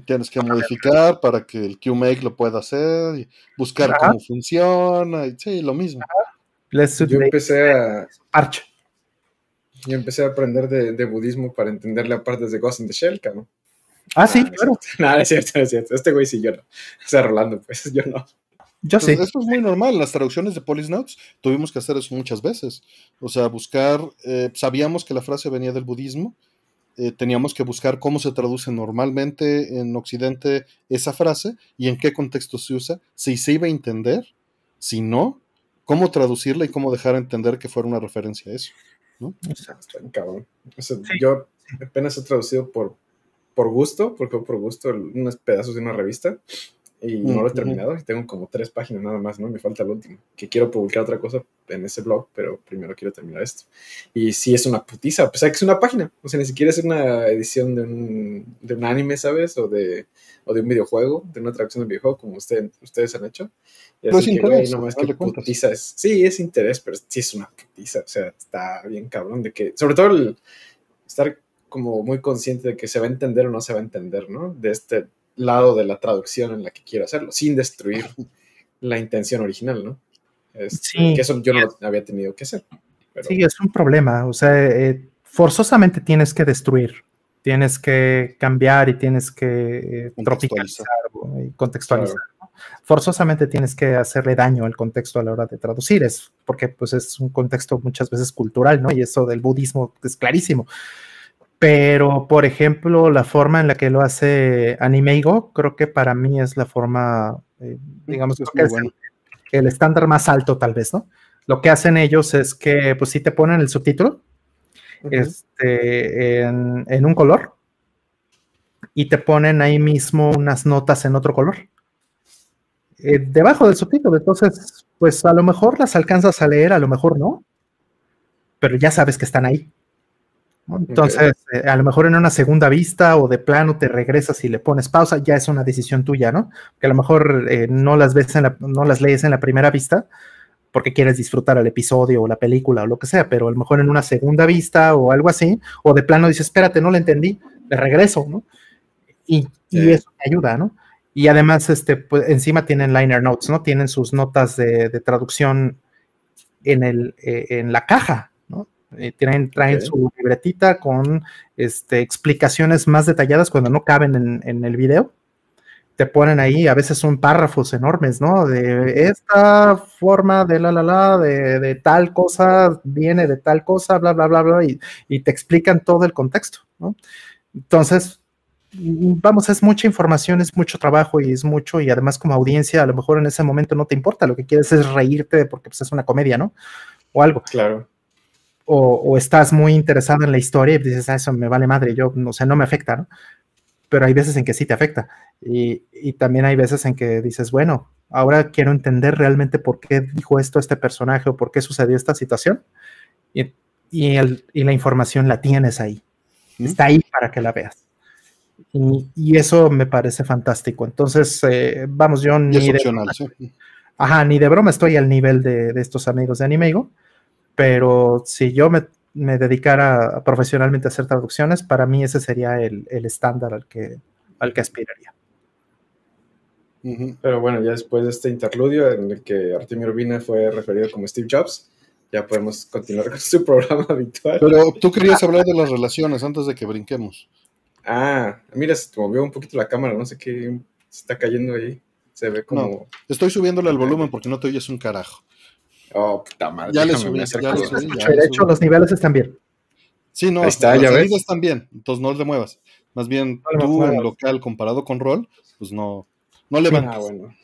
Tienes que modificar para que el QMake lo pueda hacer, y buscar cómo funciona, y, sí, lo mismo. Yo empecé a... Yo empecé a aprender de, budismo para entender la parte de Ghost in the Shell, ¿no? Ah, sí, claro. No, es cierto, es cierto. Este güey sí, yo no. O sea, Rolando, pues yo no. Yo sé. Esto es muy normal. En las traducciones de Police Notes tuvimos que hacer eso muchas veces. O sea, buscar, eh, sabíamos que la frase venía del budismo, eh, teníamos que buscar cómo se traduce normalmente en Occidente esa frase y en qué contexto se usa, si se iba a entender, si no, cómo traducirla y cómo dejar entender que fuera una referencia a eso. ¿no? Exacto, cabrón. Yo apenas he traducido por, por gusto, porque por gusto unos pedazos de una revista y no lo he terminado. Y tengo como tres páginas nada más, ¿no? Me falta el último. Que quiero publicar otra cosa en ese blog, pero primero quiero terminar esto. Y sí es una putiza, a pesar que es una página. O sea, ni siquiera es una edición de un, de un anime, ¿sabes? O de, o de un videojuego, de una traducción de videojuego, como usted, ustedes han hecho. Y es interés, no más que putiza es. Sí, es interés, pero sí es una putiza. O sea, está bien cabrón de que, sobre todo el estar como muy consciente de que se va a entender o no se va a entender, ¿no? De este lado de la traducción en la que quiero hacerlo, sin destruir la intención original, ¿no? sí, que eso yo no había tenido que hacer. Sí, es un problema, o sea, eh, forzosamente tienes que destruir, tienes que cambiar y tienes que eh, tropicalizar y contextualizar. Forzosamente tienes que hacerle daño al contexto a la hora de traducir, es porque pues es un contexto muchas veces cultural, ¿no? Y eso del budismo es clarísimo. Pero, por ejemplo, la forma en la que lo hace Animeigo, creo que para mí es la forma, eh, digamos, que es el, estándar más alto, tal vez, ¿no? Lo que hacen ellos es que, pues, sí te ponen el subtítulo este, en, un color y te ponen ahí mismo unas notas en otro color. Eh, debajo del subtítulo. Entonces, pues a lo mejor las alcanzas a leer, a lo mejor no, pero ya sabes que están ahí. Entonces, eh, a lo mejor en una segunda vista o de plano te regresas y le pones pausa, ya es una decisión tuya, ¿no? Que a lo mejor eh, no las ves en la, no las lees en la primera vista porque quieres disfrutar el episodio o la película o lo que sea, pero a lo mejor en una segunda vista o algo así, o de plano dices, espérate, no lo entendí, le regreso, ¿no? Y, eso te ayuda, ¿no? Y además, este, pues, encima tienen liner notes, ¿no? Tienen sus notas de, traducción en, el, eh, en la caja, eh, traen, su libretita con este, explicaciones más detalladas cuando no caben en, el video. Te ponen ahí, a veces son párrafos enormes, ¿no? De esta forma de la la la, de, tal cosa, viene de tal cosa, bla, bla, bla, bla, y, y te explican todo el contexto, ¿no? Entonces, vamos, es mucha información, es mucho trabajo y es mucho, y además como audiencia, a lo mejor en ese momento no te importa, lo que quieres es reírte porque pues, es una comedia, ¿no? O algo. Claro o, estás muy interesado en la historia y dices, ah, eso me vale madre, yo, o sea, no me afecta, ¿no? Pero hay veces en que sí te afecta. Y, y, también hay veces en que dices, bueno, ahora quiero entender realmente por qué dijo esto este personaje o por qué sucedió esta situación. Y, y, el, y la información la tienes ahí. Está ahí para que la veas. Y, eso me parece fantástico. Entonces, eh, vamos, yo ni de, ajá, ni de broma estoy al nivel de, de estos amigos de Animego pero si yo me me dedicara profesionalmente a hacer traducciones, para mí ese sería el, estándar al que, al que aspiraría. Pero bueno, ya después de este interludio en el que Artemio Urbina fue referido como Steve Jobs, ya podemos continuar con su programa habitual. Pero tú querías hablar de las relaciones antes de que brinquemos. Ah, mira, se te movió un poquito la cámara, no sé qué se está cayendo ahí. Se ve como. estoy subiéndole el volumen porque no te oyes un carajo. Oh, puta madre. Ya le subí, ya le subí, De hecho, los niveles están bien. Sí, no, está, las salidas están bien, entonces no le muevas. Más bien, tú en local comparado con rol, pues no, no le Ah, bueno.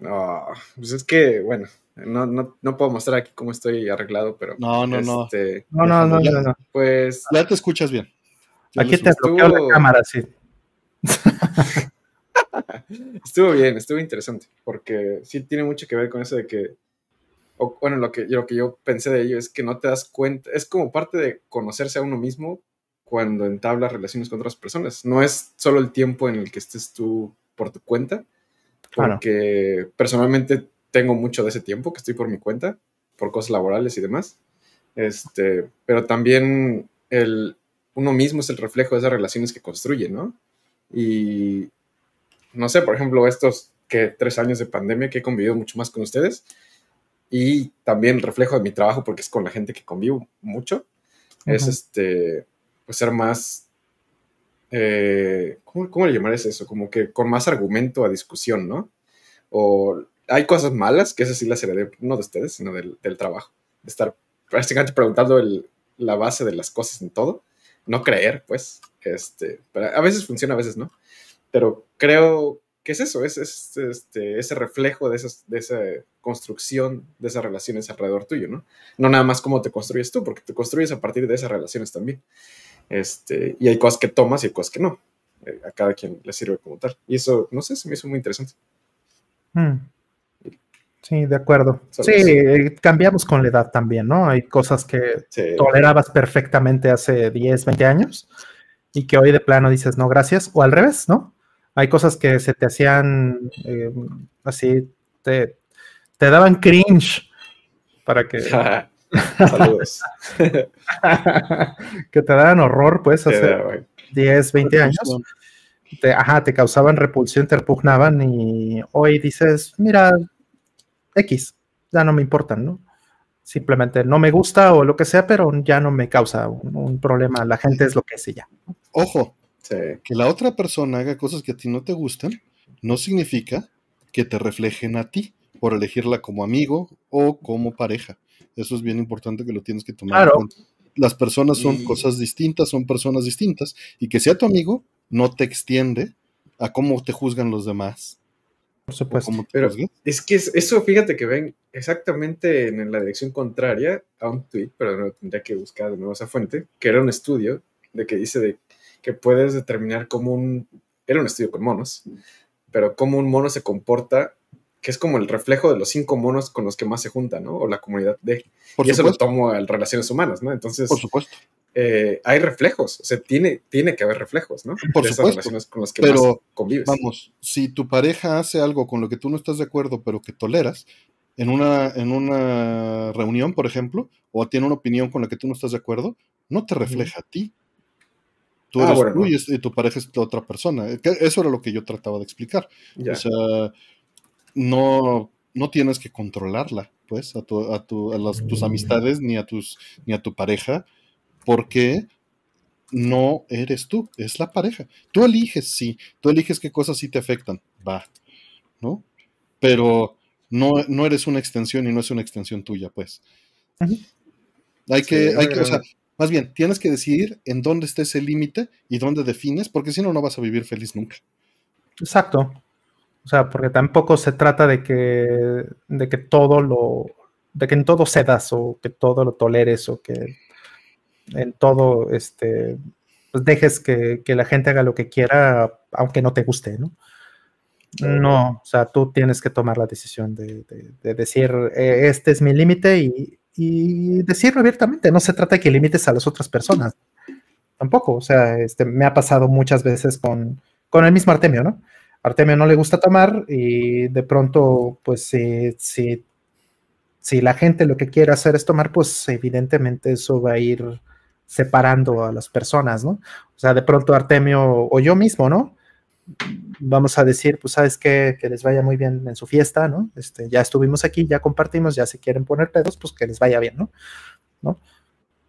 No, pues es que, bueno, no, no, no, puedo mostrar aquí cómo estoy arreglado, pero. No, no, no. Este, no, no, no, no, Pues. Ya te escuchas bien. aquí te bloqueo la cámara, sí. estuvo bien, estuvo interesante, porque sí tiene mucho que ver con eso de que bueno, lo que, lo que yo pensé de ello es que no te das cuenta, es como parte de conocerse a uno mismo cuando entablas relaciones con otras personas. No es solo el tiempo en el que estés tú por tu cuenta, porque personalmente tengo mucho de ese tiempo que estoy por mi cuenta, por cosas laborales y demás. Este, pero también el, uno mismo es el reflejo de esas relaciones que construye, ¿no? Y no sé, por ejemplo, estos que tres años de pandemia que he convivido mucho más con ustedes, y también reflejo de mi trabajo porque es con la gente que convivo mucho, es este, pues ser más, eh, ¿cómo, ¿cómo, le llamarías eso? Como que con más argumento a discusión, ¿no? O hay cosas malas, que esas sí las heredé, no de ustedes, sino del, del trabajo, de estar prácticamente preguntando el, la base de las cosas en todo, no creer, pues, este, a veces funciona, a veces no, pero creo ¿qué es eso? Es, este, ese reflejo de, esas, de esa construcción de esas relaciones alrededor tuyo, ¿no? No nada más cómo te construyes tú, porque te construyes a partir de esas relaciones también. Este, y hay cosas que tomas y hay cosas que no. Eh, a cada quien le sirve como tal. Y eso, no sé, se me hizo muy interesante. Hmm. Sí, de acuerdo. sí, eh, cambiamos con la edad también, ¿no? Hay cosas que tolerabas perfectamente hace 10, 20 años y que hoy de plano dices no, gracias, o al revés, ¿no? Hay cosas que se te hacían eh, así, te, te, daban cringe para que... Saludos. que te daban horror, pues, hace 10, 20 años. Te, ajá, te causaban repulsión, te repugnaban y hoy dices, mira, X, ya no me importan, ¿no? Simplemente no me gusta o lo que sea, pero ya no me causa un, un problema. La gente es lo que es y ya. Ojo, que la otra persona haga cosas que a ti no te gustan, no significa que te reflejen a ti por elegirla como amigo o como pareja. Eso es bien importante que lo tienes que tomar en cuenta. Las personas son cosas distintas, son personas distintas, y que sea tu amigo no te extiende a cómo te juzgan los demás. Por supuesto. Pero es que eso, fíjate que ven exactamente en la dirección contraria a un tweet, pero no tendría que buscar de nuevo esa fuente, que era un estudio de que dice de que puedes determinar cómo un, era un estudio con monos, pero cómo un mono se comporta, que es como el reflejo de los cinco monos con los que más se juntan, ¿no? O la comunidad de. y eso lo tomo a relaciones humanas, ¿no? Entonces. Por supuesto. Eh, hay reflejos, o sea, tiene, tiene que haber reflejos, ¿no? Por supuesto. relaciones con las que pero, más convives. Vamos, si tu pareja hace algo con lo que tú no estás de acuerdo, pero que toleras, en una, en una reunión, por ejemplo, o tiene una opinión con la que tú no estás de acuerdo, no te refleja a ti, Tú ah, eres tú y, tu pareja es otra persona. Eso era lo que yo trataba de explicar. O sea, no, no tienes que controlarla, pues, a, tu, a, tu, a las, tus amistades ni a, tus, ni a tu pareja, porque no eres tú, es la pareja. Tú eliges, sí, tú eliges qué cosas sí te afectan, va, ¿no? Pero no, no eres una extensión y no es una extensión tuya, pues. Hay que, hay que, o sea, más bien, tienes que decidir en dónde está ese límite y dónde defines, porque si no, no vas a vivir feliz nunca. Exacto. O sea, porque tampoco se trata de que, de que todo lo, de que en todo cedas o que todo lo toleres o que en todo, este, pues dejes que, la gente haga lo que quiera, aunque no te guste, ¿no? No, o sea, tú tienes que tomar la decisión de, decir, eh, este es mi límite y, y decirlo abiertamente. No se trata de que limites a las otras personas. Tampoco. O sea, este, me ha pasado muchas veces con, con el mismo Artemio, ¿no? Artemio no le gusta tomar y de pronto, pues si, si, si la gente lo que quiere hacer es tomar, pues evidentemente eso va a ir separando a las personas, ¿no? O sea, de pronto Artemio o yo mismo, ¿no? Vamos a decir, pues, ¿sabes qué? Que les vaya muy bien en su fiesta, ¿no? Este, ya estuvimos aquí, ya compartimos, ya se quieren poner pedos, pues que les vaya bien, ¿no? ¿No?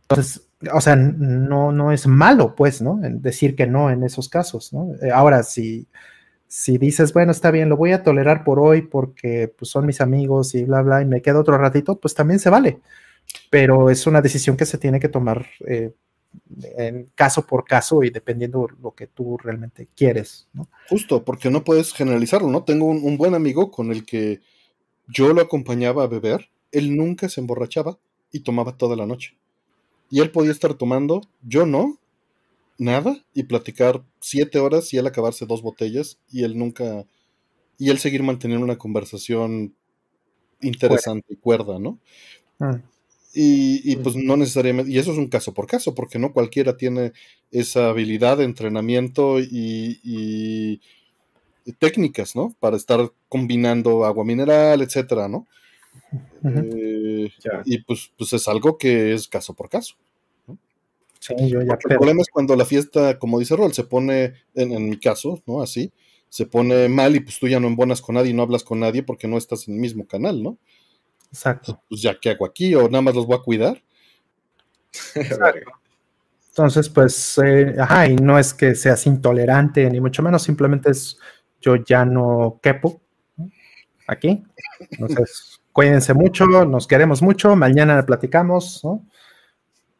Entonces, o sea, no, no es malo, pues, ¿no? decir que no en esos casos, ¿no? Eh, ahora, si, si dices, bueno, está bien, lo voy a tolerar por hoy porque pues, son mis amigos y bla, bla, y me quedo otro ratito, pues también se vale. Pero es una decisión que se tiene que tomar eh, en caso por caso y dependiendo lo que tú realmente quieres, ¿no? Justo, porque no puedes generalizarlo, ¿no? Tengo un buen amigo con el que yo lo acompañaba a beber, él nunca se emborrachaba y tomaba toda la noche y él podía estar tomando, yo no, nada, y platicar siete horas y él acabarse dos botellas y él nunca, y él seguir manteniendo una conversación interesante y cuerda, ¿no? Ah. Y, pues no necesariamente, y eso es un caso por caso, porque no cualquiera tiene esa habilidad de entrenamiento y, técnicas, ¿no? Para estar combinando agua mineral, etcétera, ¿no? Eh, y pues, pues es algo que es caso por caso. Sí, yo ya el problema es cuando la fiesta, como dice Rol, se pone, en, mi caso, ¿no? Así, se pone mal y pues tú ya no embonas con nadie y no hablas con nadie porque no estás en el mismo canal, ¿no? Exacto. Pues ya, ¿qué hago aquí? ¿O nada más los voy a cuidar? Entonces, pues, eh, ajá, y no es que seas intolerante, ni mucho menos, simplemente es yo ya no quepo aquí. Entonces, cuídense mucho, nos queremos mucho, mañana platicamos, ¿no?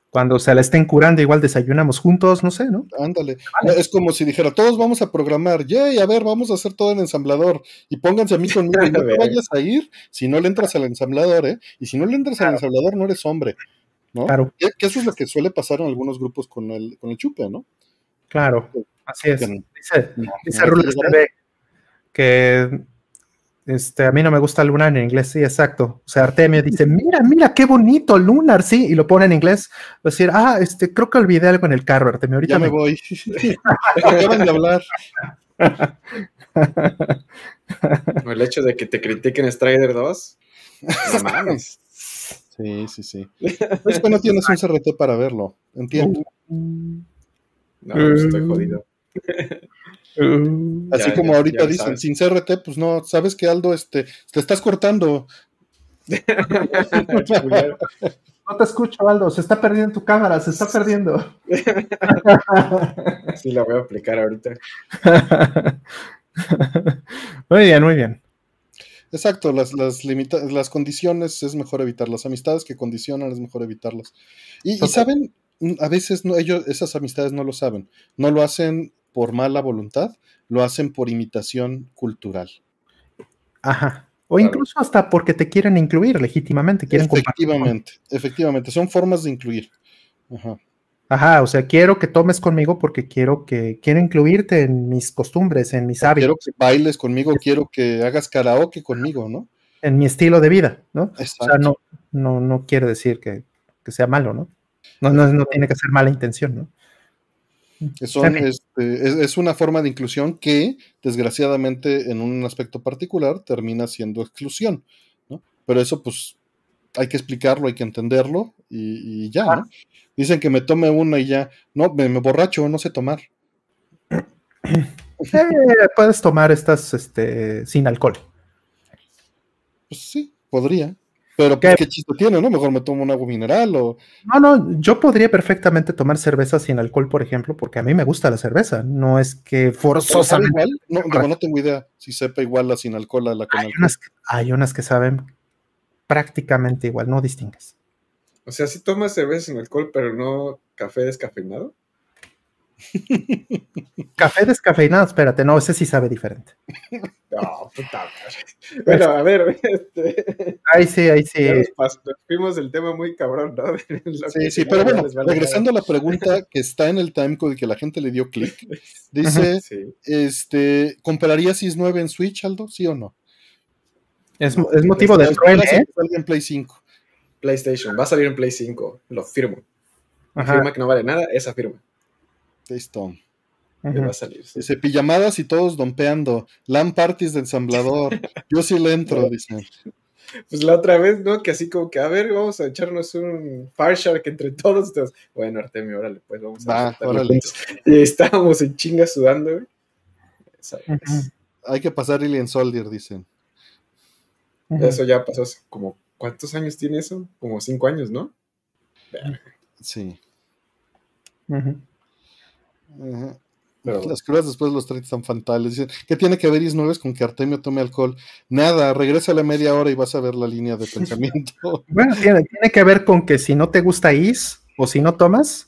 Cuando se la estén curando, igual desayunamos juntos, no sé, ¿no? Ándale. Es como si dijera, todos vamos a programar, yay, a ver, vamos a hacer todo en ensamblador. Y pónganse a mí conmigo y no te vayas a ir si no le entras al ensamblador, ¿eh? Y si no le entras al ensamblador, no eres hombre, ¿no? Claro. Que, eso es lo que suele pasar en algunos grupos con el, con el chupe, ¿no? Claro, así es. dice, dice que este, a mí no me gusta Lunar en inglés, sí, exacto. O sea, Artemio dice, mira, mira, qué bonito, Lunar, sí, y lo pone en inglés. Va a decir, ah, este, creo que olvidé algo en el carro, Artemio, ahorita ya me, voy. Acaban de hablar. el hecho de que te critiquen Strider 2, no mames. Sí, sí, sí. Es que no tienes un CRT para verlo, entiendo. No, estoy jodido. Uh, Así como ahorita dicen, sin CRT, pues no, sabes que Aldo, este, te estás cortando. no te escucho, Aldo, se está perdiendo tu cámara, se está perdiendo. Sí, la voy a aplicar ahorita. Muy bien, muy bien. Exacto, las, las, las condiciones es mejor evitar las amistades que condicionan es mejor evitarlas. Y, y, saben, a veces no, ellos, esas amistades no lo saben, no lo hacen por mala voluntad, lo hacen por imitación cultural. Ajá. O incluso hasta porque te quieren incluir legítimamente. Quieren efectivamente, efectivamente. Son formas de incluir. Ajá. Ajá, o sea, quiero que tomes conmigo porque quiero que quiero incluirte en mis costumbres, en mis hábitos. Quiero que bailes conmigo, quiero que hagas karaoke conmigo, ¿no? En mi estilo de vida, ¿no? O sea, no, no, no quiere decir que, sea malo, ¿no? No, no, no tiene que ser mala intención, ¿no? Este, es, una forma de inclusión que, desgraciadamente, en un aspecto particular, termina siendo exclusión, ¿no? Pero eso, pues, hay que explicarlo, hay que entenderlo y, ya, ¿no? Dicen que me tome una y ya. No, me, borracho, no sé tomar. Eh, puedes tomar estas este, sin alcohol. Pues sí, podría. Pero ¿Qué? chiste tiene, no? Mejor me tomo un agua mineral o... No, no, yo podría perfectamente tomar cerveza sin alcohol, por ejemplo, porque a mí me gusta la cerveza. No es que forzosamente... No, no tengo idea si sepa igual la sin alcohol a la con hay alcohol. hay unas que saben prácticamente igual, no distingues. O sea, si tomas cerveza sin alcohol, pero no café descafeinado. Café descafeinado, espérate, no, ese sí sabe diferente. No, puta madre. Bueno, a ver, este... Ahí sí, ahí sí. Nos, fuimos el tema muy cabrón, ¿no? sí, sí, pero bueno, regresando a la pregunta que está en el timecode y que la gente le dio clic, dice, este, ¿comprarías IS 9 en Switch, Aldo? ¿Sí o no? Es, es motivo de truene, ¿eh? en Play 5. PlayStation, va a salir en Play 5, lo firmo. Firma que no vale nada, esa firma. Listo. Va a salir. Dice pijamadas y todos dompeando. LAN parties de ensamblador. Yo sí le entro, dice. Pues la otra vez, ¿no? Que así como que, a ver, vamos a echarnos un Fire Shark entre todos. bueno, Artemio, órale, pues vamos a órale. Y estábamos en chinga sudando, güey. Hay que pasar Alien Soldier, dicen. Eso ya pasó hace como, ¿cuántos años tiene eso? Como cinco años, ¿no? Sí. Las crudas después de los 30 están fatales. Dicen, ¿qué tiene que ver Is con que Artemio tome alcohol? Nada, regresa a la media hora y vas a ver la línea de pensamiento. bueno, tiene, que ver con que si no te gusta Is o si no tomas,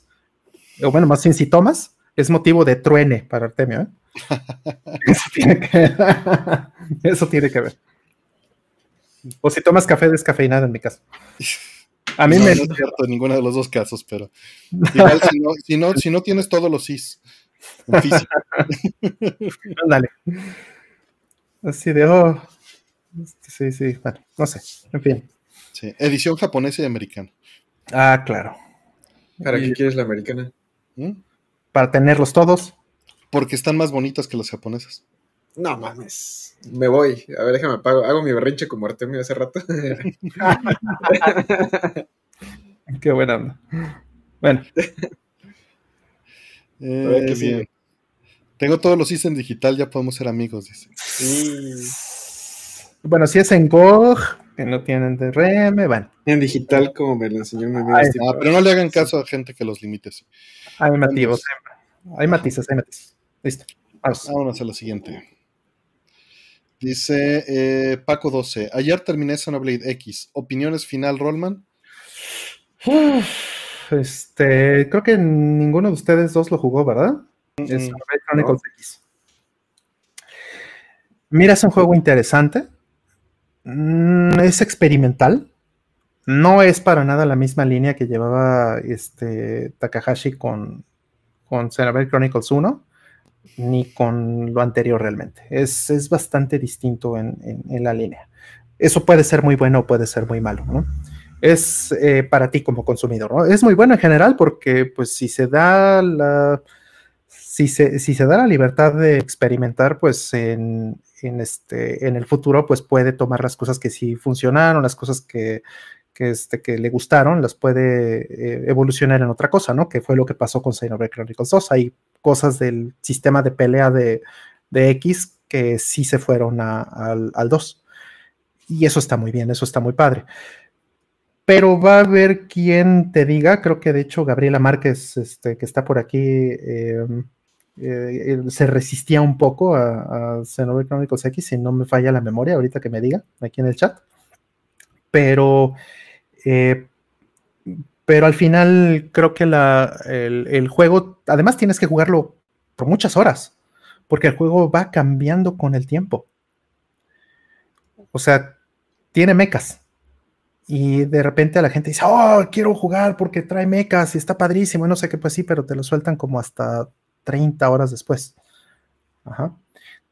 o bueno, más bien si tomas, es motivo de truene para Artemio. ¿eh? Eso, tiene que, eso tiene que ver. O si tomas café descafeinado en mi caso. A mí me. No es cierto en ninguno de los dos casos, pero. Igual si no, si no, tienes todos los cis en físico. Dale. Así de, oh. Sí, sí, bueno, no sé, en fin. Sí, edición japonesa y americana. Ah, claro. ¿Para qué quieres la americana? ¿Mm? Para tenerlos todos. Porque están más bonitas que las japonesas. No mames. Me voy. A ver, déjame apago. Hago mi berrinche como Artemio hace rato. Qué buena onda. Bueno. Eh, qué bien. Tengo todos los is en digital, ya podemos ser amigos, dice. Bueno, si es en GOG, que no tienen DRM, bueno. En digital, como me lo enseñó mi amigo. Ah, pero no le hagan caso a gente que los limite. Hay matices, hay matices, hay matices. Listo. Vámonos a la siguiente. Dice eh, Paco 12. Ayer terminé Xenoblade X. ¿Opiniones final, Rollman? este, creo que ninguno de ustedes dos lo jugó, ¿verdad? Es Chronicles X. Mira, es un juego interesante. Mm, es experimental. No es para nada la misma línea que llevaba este, Takahashi con, con Xenoblade Chronicles 1 ni con lo anterior realmente. Es, bastante distinto en, la línea. Eso puede ser muy bueno o puede ser muy malo, ¿no? Es eh, para ti como consumidor, ¿no? Es muy bueno en general porque, pues, si se da la... Si se, si se da la libertad de experimentar, pues en, este, en el futuro, pues puede tomar las cosas que sí funcionaron, las cosas que, que, este, que le gustaron, las puede eh, evolucionar en otra cosa, ¿no? Que fue lo que pasó con Xenoblade Chronicles 2. Hay cosas del sistema de pelea de, X que sí se fueron al, 2. Y eso está muy bien, eso está muy padre. Pero va a haber quien te diga, creo que de hecho Gabriela Márquez, este, que está por aquí, em, eh, se resistía un poco a, a Xenoblade Chronicles X, si no me falla la memoria, ahorita que me diga aquí en el chat. Pero eh, pero al final creo que el, juego, además tienes que jugarlo por muchas horas, porque el juego va cambiando con el tiempo. O sea, tiene mecas. Y de repente a la gente dice, oh, quiero jugar porque trae mecas y está padrísimo, no sé qué, pues sí, pero te lo sueltan como hasta 30 horas después. Ajá.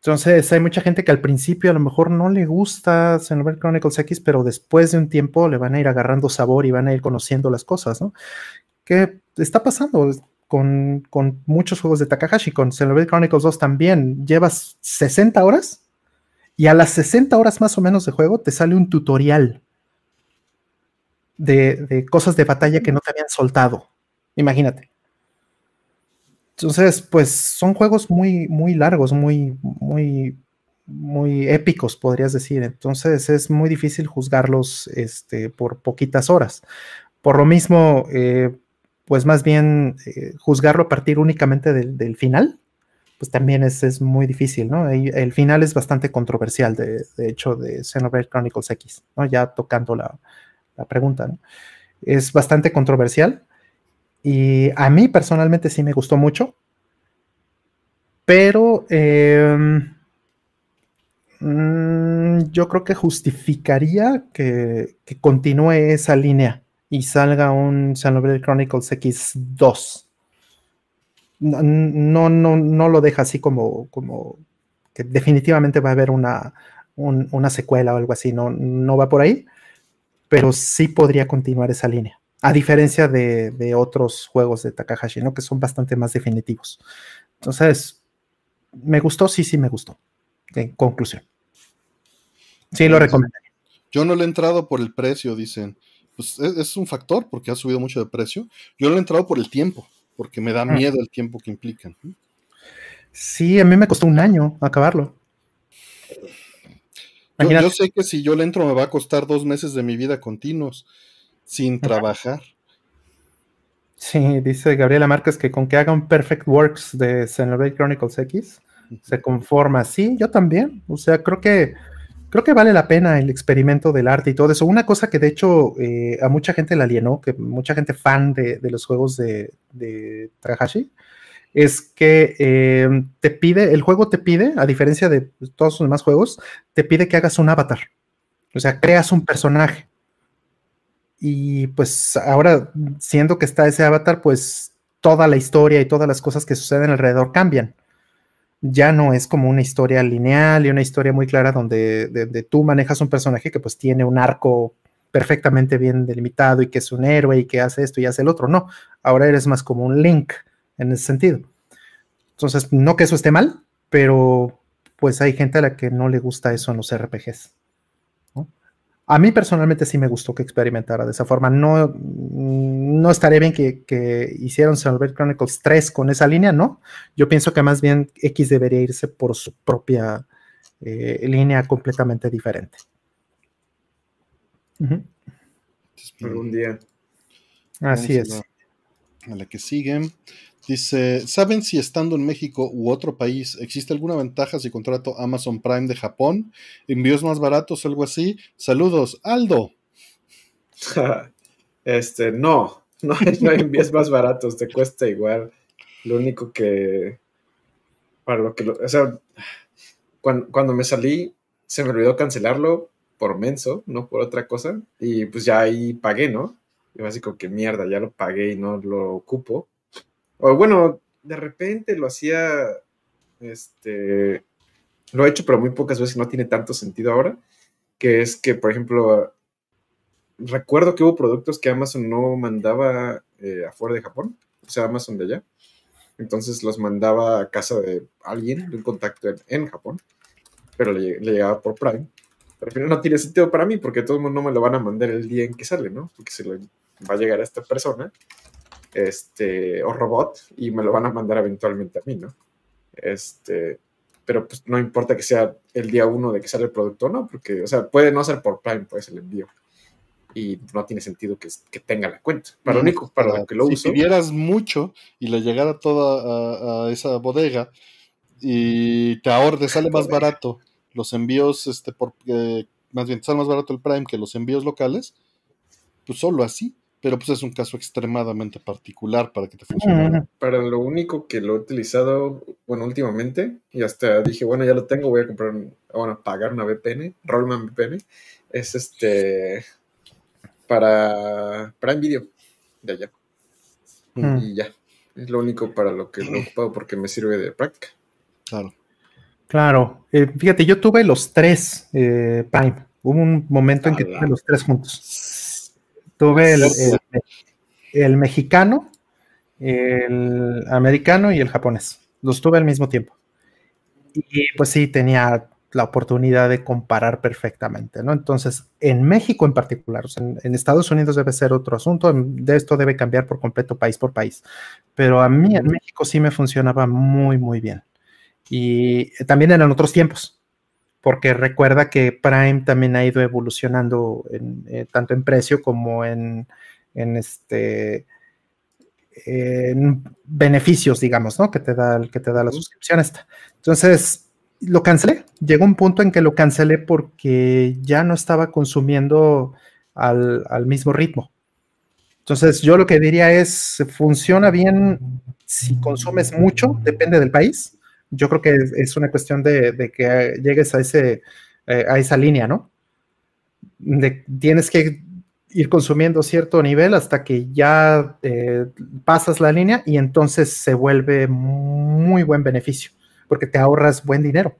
Entonces, hay mucha gente que al principio a lo mejor no le gusta Xenoblade Chronicles X, pero después de un tiempo le van a ir agarrando sabor y van a ir conociendo las cosas, ¿no? ¿Qué está pasando con, muchos juegos de Takahashi? Con Xenoblade Chronicles 2 también. Llevas 60 horas y a las 60 horas más o menos de juego te sale un tutorial de, de cosas de batalla que no te habían soltado. Imagínate. Entonces, pues son juegos muy, muy largos, muy, muy, muy épicos, podrías decir. Entonces es muy difícil juzgarlos este, por poquitas horas. Por lo mismo, eh, pues más bien eh, juzgarlo a partir únicamente del, final, pues también es, muy difícil, ¿no? El, final es bastante controversial, de, hecho, de Xenoblade Chronicles X, ¿no? Ya tocando la, la pregunta, ¿no? Es bastante controversial y a mí personalmente sí me gustó mucho, pero em, mm, yo creo que justificaría que, continúe esa línea y salga un Xenoblade Chronicles X2. No, no, no, lo deja así como, como que definitivamente va a haber una, una secuela o algo así, no, no va por ahí, pero sí podría continuar esa línea. A diferencia de, otros juegos de Takahashi, ¿no? Que son bastante más definitivos. Entonces, ¿me gustó? Sí, sí, me gustó. En conclusión. Sí, lo recomendaría. Yo no le he entrado por el precio, dicen. Pues es, un factor porque ha subido mucho de precio. Yo no le he entrado por el tiempo, porque me da ah. miedo el tiempo que implican. Sí, a mí me costó un año acabarlo. Yo, sé que si yo le entro me va a costar dos meses de mi vida continuos sin trabajar. Sí, dice Gabriela Márquez que con que haga un Perfect Works de Xenoblade Chronicles X se conforma. Sí, yo también. O sea, creo que creo que vale la pena el experimento del arte y todo eso. Una cosa que de hecho eh, a mucha gente la alienó, que mucha gente fan de, los juegos de, de Takahashi, es que eh, te pide, el juego te pide, a diferencia de todos los demás juegos, te pide que hagas un avatar. O sea, creas un personaje. Y pues ahora, siendo que está ese avatar, pues toda la historia y todas las cosas que suceden alrededor cambian. Ya no es como una historia lineal y una historia muy clara donde tú manejas un personaje que pues tiene un arco perfectamente bien delimitado y que es un héroe y que hace esto y hace el otro. No, ahora eres más como un link en ese sentido. Entonces, no que eso esté mal, pero pues hay gente a la que no le gusta eso en los RPGs. A mí personalmente sí me gustó que experimentara de esa forma. No, no estaría bien que, que hicieran Xenoblade Chronicles 3 con esa línea, ¿no? Yo pienso que más bien X debería irse por su propia eh, línea completamente diferente. Algún día. Así es. a la que siguen. Dice, ¿saben si estando en México u otro país existe alguna ventaja si contrato Amazon Prime de Japón? ¿Envíos más baratos o algo así? Saludos, Aldo. este, no, no hay, no hay envíos más baratos, te cuesta igual. Lo único que, para lo que, o sea, cuando, me salí, se me olvidó cancelarlo por menso, no por otra cosa, y pues ya ahí pagué, ¿no? Y básico que mierda, ya lo pagué y no lo ocupo. Bueno, de repente lo hacía, este, lo he hecho, pero muy pocas veces, no tiene tanto sentido ahora, que es que, por ejemplo, recuerdo que hubo productos que Amazon no mandaba eh, afuera de Japón, o sea, Amazon de allá. Entonces los mandaba a casa de alguien, de un contacto en, Japón, pero le, llegaba por Prime. Pero al final no tiene sentido para mí, porque todo el mundo no me lo van a mandar el día en que sale, ¿no? Porque se lo va a llegar a esta persona este, o robot, y me lo van a mandar eventualmente a mí, ¿no? Este, pero pues no importa que sea el día uno de que sale el producto no, porque, o sea, puede no ser por Prime, puede ser el envío. Y no tiene sentido que, que tenga la cuenta. Para lo único, para, lo que lo si uso. Si mucho y le llegara toda a, esa bodega y te ahorre, sale más barato los envíos, este, por, más bien, sale más barato el Prime que los envíos locales, pues solo así pero pues es un caso extremadamente particular para que te funcione. Para lo único que lo he utilizado, bueno, últimamente, y hasta dije, bueno, ya lo tengo, voy a comprar, bueno, pagar una VPN, Rollman VPN, es este, para, para Video, de allá. Y ya, es lo único para lo que lo he ocupado porque me sirve de práctica. Claro. Claro, eh, fíjate, yo tuve los tres eh, Prime. Hubo un momento en que tuve los tres juntos. Tuve el, mexicano, el americano y el japonés. Los tuve al mismo tiempo. Y pues sí, tenía la oportunidad de comparar perfectamente, ¿no? Entonces, en México en particular, en, Estados Unidos debe ser otro asunto, de esto debe cambiar por completo país por país, pero a mí en México sí me funcionaba muy, muy bien. Y también eran otros tiempos, porque recuerda que Prime también ha ido evolucionando eh, tanto en precio como en, este en beneficios, digamos, ¿no? Que te da, que te da la suscripción esta. Entonces, lo cancelé. Llegó un punto en que lo cancelé porque ya no estaba consumiendo al, al mismo ritmo. Entonces, yo lo que diría es, funciona bien si consumes mucho, depende del país yo creo que es, una cuestión de, que llegues a, ese, eh, a esa línea, ¿no? De, tienes que ir consumiendo cierto nivel hasta que ya eh, pasas la línea y entonces se vuelve muy buen beneficio, porque te ahorras buen dinero.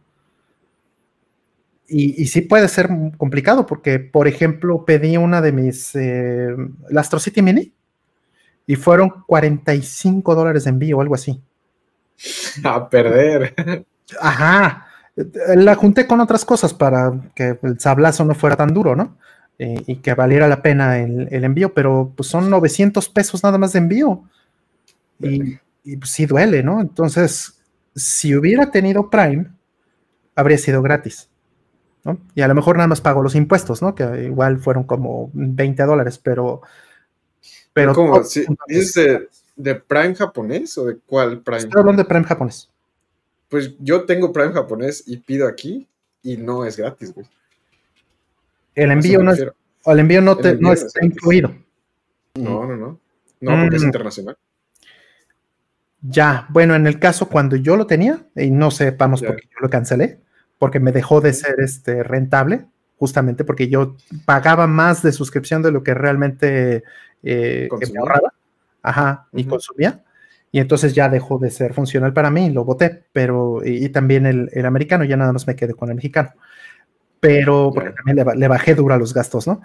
Y, sí puede ser complicado, porque, por ejemplo, pedí una de mis, eh, Astro City Mini, y fueron 45 dólares de envío o algo así. A perder. Ajá. la junté con otras cosas para que el sablazo no fuera tan duro, ¿no? Eh, y que valiera la pena el, envío, pero pues son 900 pesos nada más de envío. Y, y pues, sí duele, ¿no? Entonces, si hubiera tenido Prime, habría sido gratis. ¿no? Y a lo mejor nada más pago los impuestos, ¿no? Que igual fueron como 20 dólares, pero... Pero ¿Cómo? ¿Dices de, Prime japonés o de cuál Prime? Estoy hablando de Prime japonés. Pues yo tengo Prime japonés y pido aquí y no es gratis, güey. El envío no es, el envío no, te, no está incluido. No, no, no. No, porque es mm. internacional. Ya, bueno, en el caso cuando yo lo tenía, y no sepamos por qué yo lo cancelé, porque me dejó de ser este, rentable, justamente porque yo pagaba más de suscripción de lo que realmente eh, me ahorraba ajá, y consumía. Y entonces ya dejó de ser funcional para mí, lo voté, pero y, también el, americano, ya nada más me quedé con el mexicano. Pero, porque también le, bajé duro a los gastos, ¿no?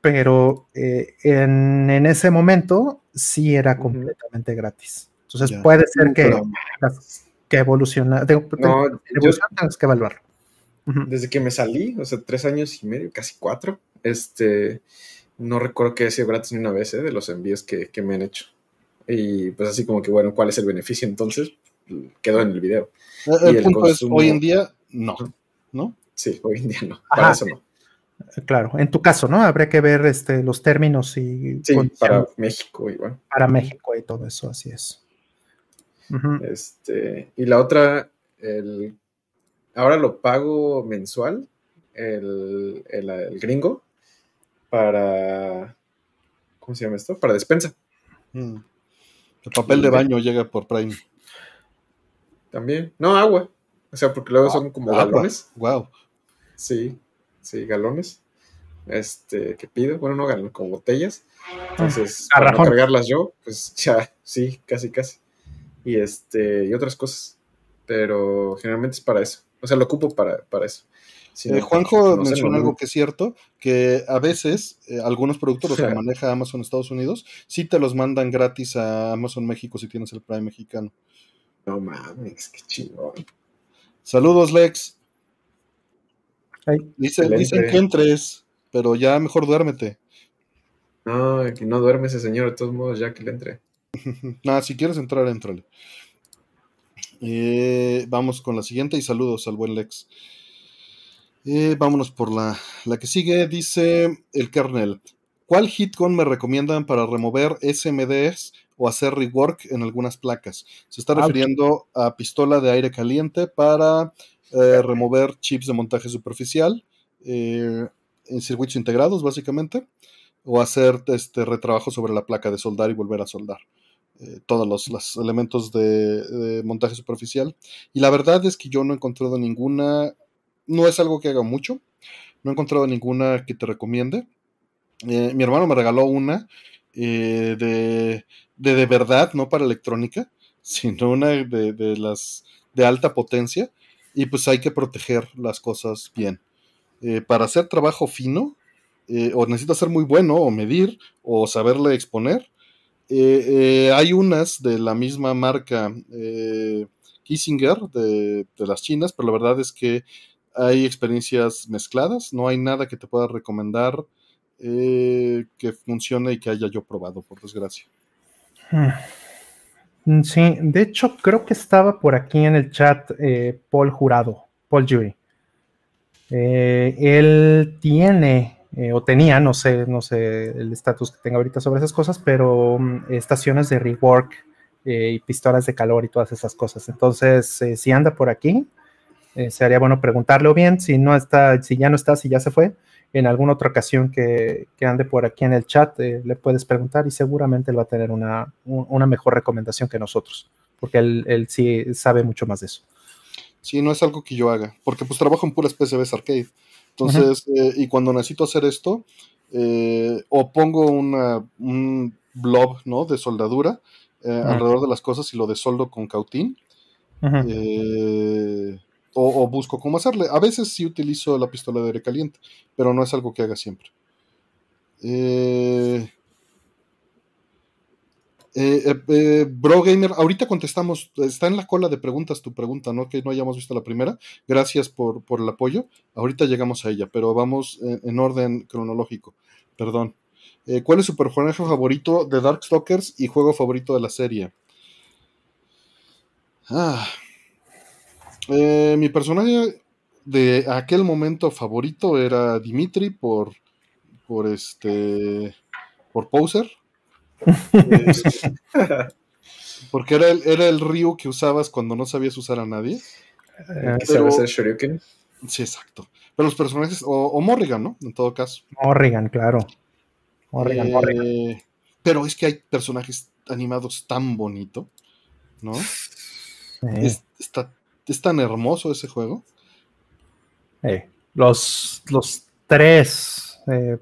Pero eh, en, en, ese momento sí era completamente gratis. Entonces puede ser que, que evoluciona, no, que evaluarlo. Desde que me salí, o sea, tres años y medio, casi cuatro, este, no recuerdo que haya sido gratis ni una vez ¿eh? de los envíos que, que, me han hecho. Y pues así como que, bueno, ¿cuál es el beneficio? Entonces, quedó en el video. El, punto es, hoy en día, no, ¿no? Sí, hoy en día no, para eso no. Claro, en tu caso, ¿no? Habría que ver este, los términos y... Sí, para México igual. Para México y todo eso, así es este, y la otra, el, ahora lo pago mensual, el, el, gringo, para, ¿cómo se llama esto? Para despensa. Mm. El papel de baño llega por Prime. También. No, agua. O sea, porque luego son como galones. Wow. Sí, sí, galones. Este, que pido. Bueno, no galones, como botellas. Entonces, para no cargarlas yo, pues ya, sí, casi, casi y este y otras cosas. Pero generalmente es para eso. O sea, lo ocupo para, para eso. Eh, Juanjo mencionó algo que es cierto, que a veces eh, algunos productos los que maneja Amazon Estados Unidos, sí te los mandan gratis a Amazon México si tienes el Prime mexicano. No mames, qué chingón. Saludos, Lex. dicen que entres, pero ya mejor duérmete. No, que no duerme ese señor, de todos modos, ya que le entre. Nada, si quieres entrar, entrale. Eh, vamos con la siguiente y saludos al buen Lex. Eh, vámonos por la, la que sigue. Dice el kernel. ¿Cuál hitcon me recomiendan para remover SMDs o hacer rework en algunas placas? Se está refiriendo a pistola de aire caliente para eh, remover chips de montaje superficial en circuitos integrados, básicamente, o hacer este retrabajo sobre la placa de soldar y volver a soldar. Eh, todos los, elementos de, montaje superficial. Y la verdad es que yo no he encontrado ninguna, no es algo que haga mucho, no he encontrado ninguna que te recomiende. Eh, mi hermano me regaló una eh, de, de, verdad, no para electrónica, sino una de, de, las de alta potencia. Y pues hay que proteger las cosas bien. para hacer trabajo fino, o necesita ser muy bueno, o medir, o saberle exponer, eh, eh, hay unas de la misma marca eh, Kissinger de, las chinas, pero la verdad es que hay experiencias mezcladas, no hay nada que te pueda recomendar que funcione y que haya yo probado, por desgracia. Hmm. Sí, de hecho creo que estaba por aquí en el chat Paul Jurado, Paul Jury. él tiene eh, o tenía, no sé, no sé el estatus que tenga ahorita sobre esas cosas, pero mm, estaciones de rework eh, y pistolas de calor y todas esas cosas. Entonces, eh, si anda por aquí, sería bueno preguntarle bien, si no está, si ya no está, si ya se fue, en alguna otra ocasión que, ande por aquí en el chat, le puedes preguntar y seguramente él va a tener una, mejor recomendación que nosotros, porque él, él, sí sabe mucho más de eso. Sí, no es algo que yo haga, porque pues trabajo en puras PCBs arcade. Entonces, eh, y cuando necesito hacer esto, eh, o pongo una, un blob ¿no? de soldadura eh, alrededor de las cosas y lo desoldo con cautín. O, busco cómo hacerle. A veces sí utilizo la pistola de aire caliente, pero no es algo que haga siempre. Eh, eh, eh, Bro Gamer, ahorita contestamos, está en la cola de preguntas tu pregunta, ¿no? Que no hayamos visto la primera. Gracias por, el apoyo. Ahorita llegamos a ella, pero vamos en, orden cronológico. Perdón. ¿Cuál es su personaje favorito de Darkstalkers y juego favorito de la serie? Ah. Mi personaje de aquel momento favorito era Dimitri por, por este, por Poser porque era el, era el Ryu que usabas cuando no sabías usar a nadie. Eh, ¿Sabes el Shoryuken? Sí, exacto. Pero los personajes, o, Morrigan, ¿no? En todo caso. Morrigan, claro. Morrigan, eh, Morrigan. Pero es que hay personajes animados tan bonito, ¿no? Es, está, es tan hermoso ese juego. los, los tres. Eh,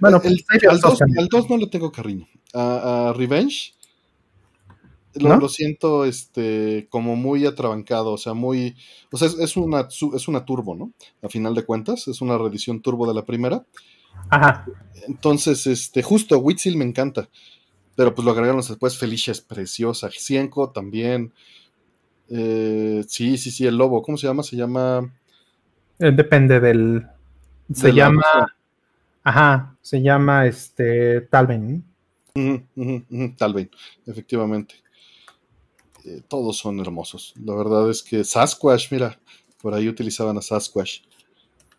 bueno, el, al 2 no le tengo cariño a, Revenge, lo, siento este, como muy atrabancado, o sea, muy. O sea, es, una, es una turbo, ¿no? A final de cuentas, es una reedición turbo de la primera. Ajá. Entonces, este, justo Witzel me encanta. Pero pues lo agregaron después. Felicia es preciosa. Cienco también. Eh, sí, sí, sí, el lobo. ¿Cómo se llama? Se llama. Eh, depende del. Se llama. Ajá. Se llama este. Talven. Tal vez, efectivamente. Eh, todos son hermosos. La verdad es que Sasquatch, mira, por ahí utilizaban a Sasquatch.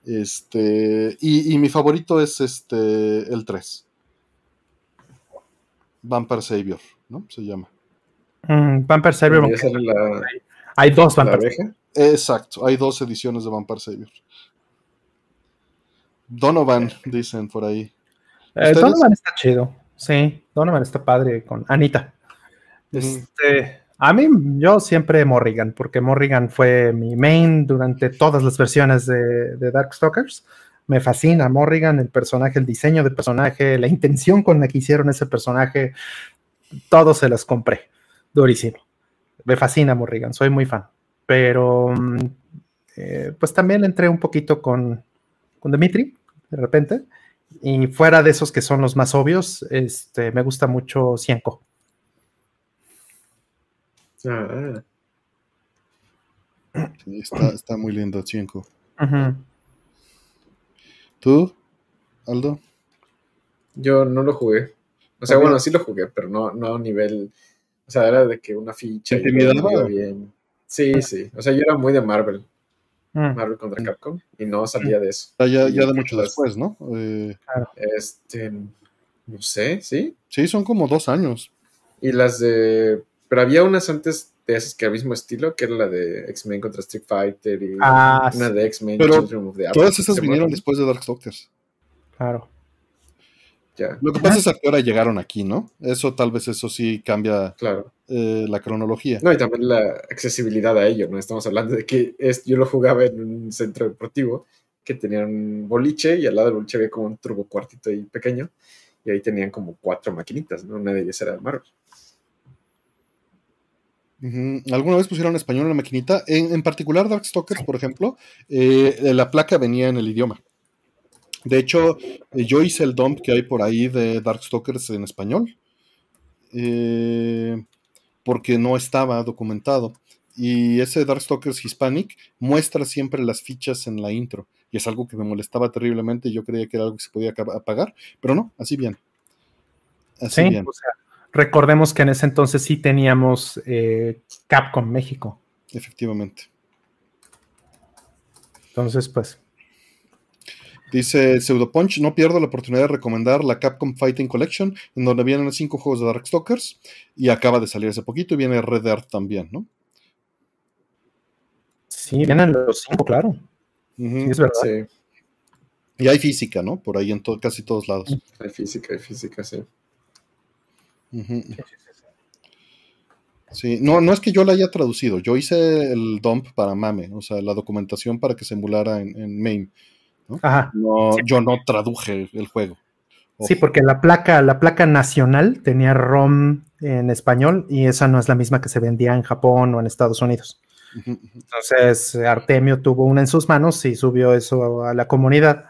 Este, y, mi favorito es este, el 3. Vampire Savior, ¿no? Se llama. Mm, Vampire Savior. Hay dos Vampire Exacto, hay dos ediciones de Vampire Savior. Donovan, dicen por ahí. Eh, Donovan está chido. Sí, Donovan está padre con Anita. Este, a mí, yo siempre Morrigan, porque Morrigan fue mi main durante todas las versiones de, Darkstalkers. Me fascina Morrigan, el personaje, el diseño del personaje, la intención con la que hicieron ese personaje, todos se las compré. Durísimo. Me fascina Morrigan, soy muy fan. Pero, mm, eh, pues también entré un poquito con, con Dimitri, de repente. Y fuera de esos que son los más obvios, este, me gusta mucho Cienco. Ah. está, muy lindo Cienco. ¿Tú, Aldo? Yo no lo jugué. O sea, bueno, sí lo jugué, pero no, no a nivel. O sea, era de que una ficha. Y bien. Sí, sí. O sea, yo era muy de Marvel. Mm. Marvel contra mm. Capcom, y no salía de eso. Ya, ya de mucho después, ¿no? Eh, este, no sé, ¿sí? Sí, son como dos años. Y las de... Pero había unas antes de esas que al mismo estilo, que era la de X-Men contra Street Fighter y ah, una de X-Men. Pero todas esas vinieron después de Darkstalkers. Claro. Lo que pasa es que ahora llegaron aquí, ¿no? Eso tal vez eso sí cambia claro. Eh, la cronología. No, y también la accesibilidad a ello, ¿no? Estamos hablando de que es, yo lo jugaba en un centro deportivo que tenían un boliche y al lado del boliche había como un turbo cuartito ahí pequeño y ahí tenían como cuatro maquinitas, ¿no? Una de ellas era de Marvel. ¿Alguna vez pusieron español en la maquinita? En, particular Darkstalkers, por ejemplo, eh, la placa venía en el idioma. De hecho, eh, yo hice el dump que hay por ahí de Darkstalkers en español. Eh, porque no estaba documentado. Y ese Darkstalkers Hispanic muestra siempre las fichas en la intro. Y es algo que me molestaba terriblemente. Yo creía que era algo que se podía apagar, pero no, así bien. Así bien. recordemos que en ese entonces sí teníamos eh, Capcom México. Efectivamente. Entonces, pues, Dice Pseudopunch, no pierdo la oportunidad de recomendar la Capcom Fighting Collection, en donde vienen cinco juegos de Darkstalkers, y acaba de salir hace poquito, y viene Red Earth también, ¿no? Sí, vienen los cinco, claro. sí, es verdad. Y hay física, ¿no? Por ahí en casi todos lados. Hay física, hay física, sí. Sí, no, no es que yo la haya traducido, yo hice el dump para MAME, o sea, la documentación para que se emulara en, en MAME. ¿No? Yo no traduje el juego. Sí, porque la placa, la placa nacional tenía ROM en español y esa no es la misma que se vendía en Japón o en Estados Unidos. Entonces, Artemio tuvo una en sus manos y subió eso a la comunidad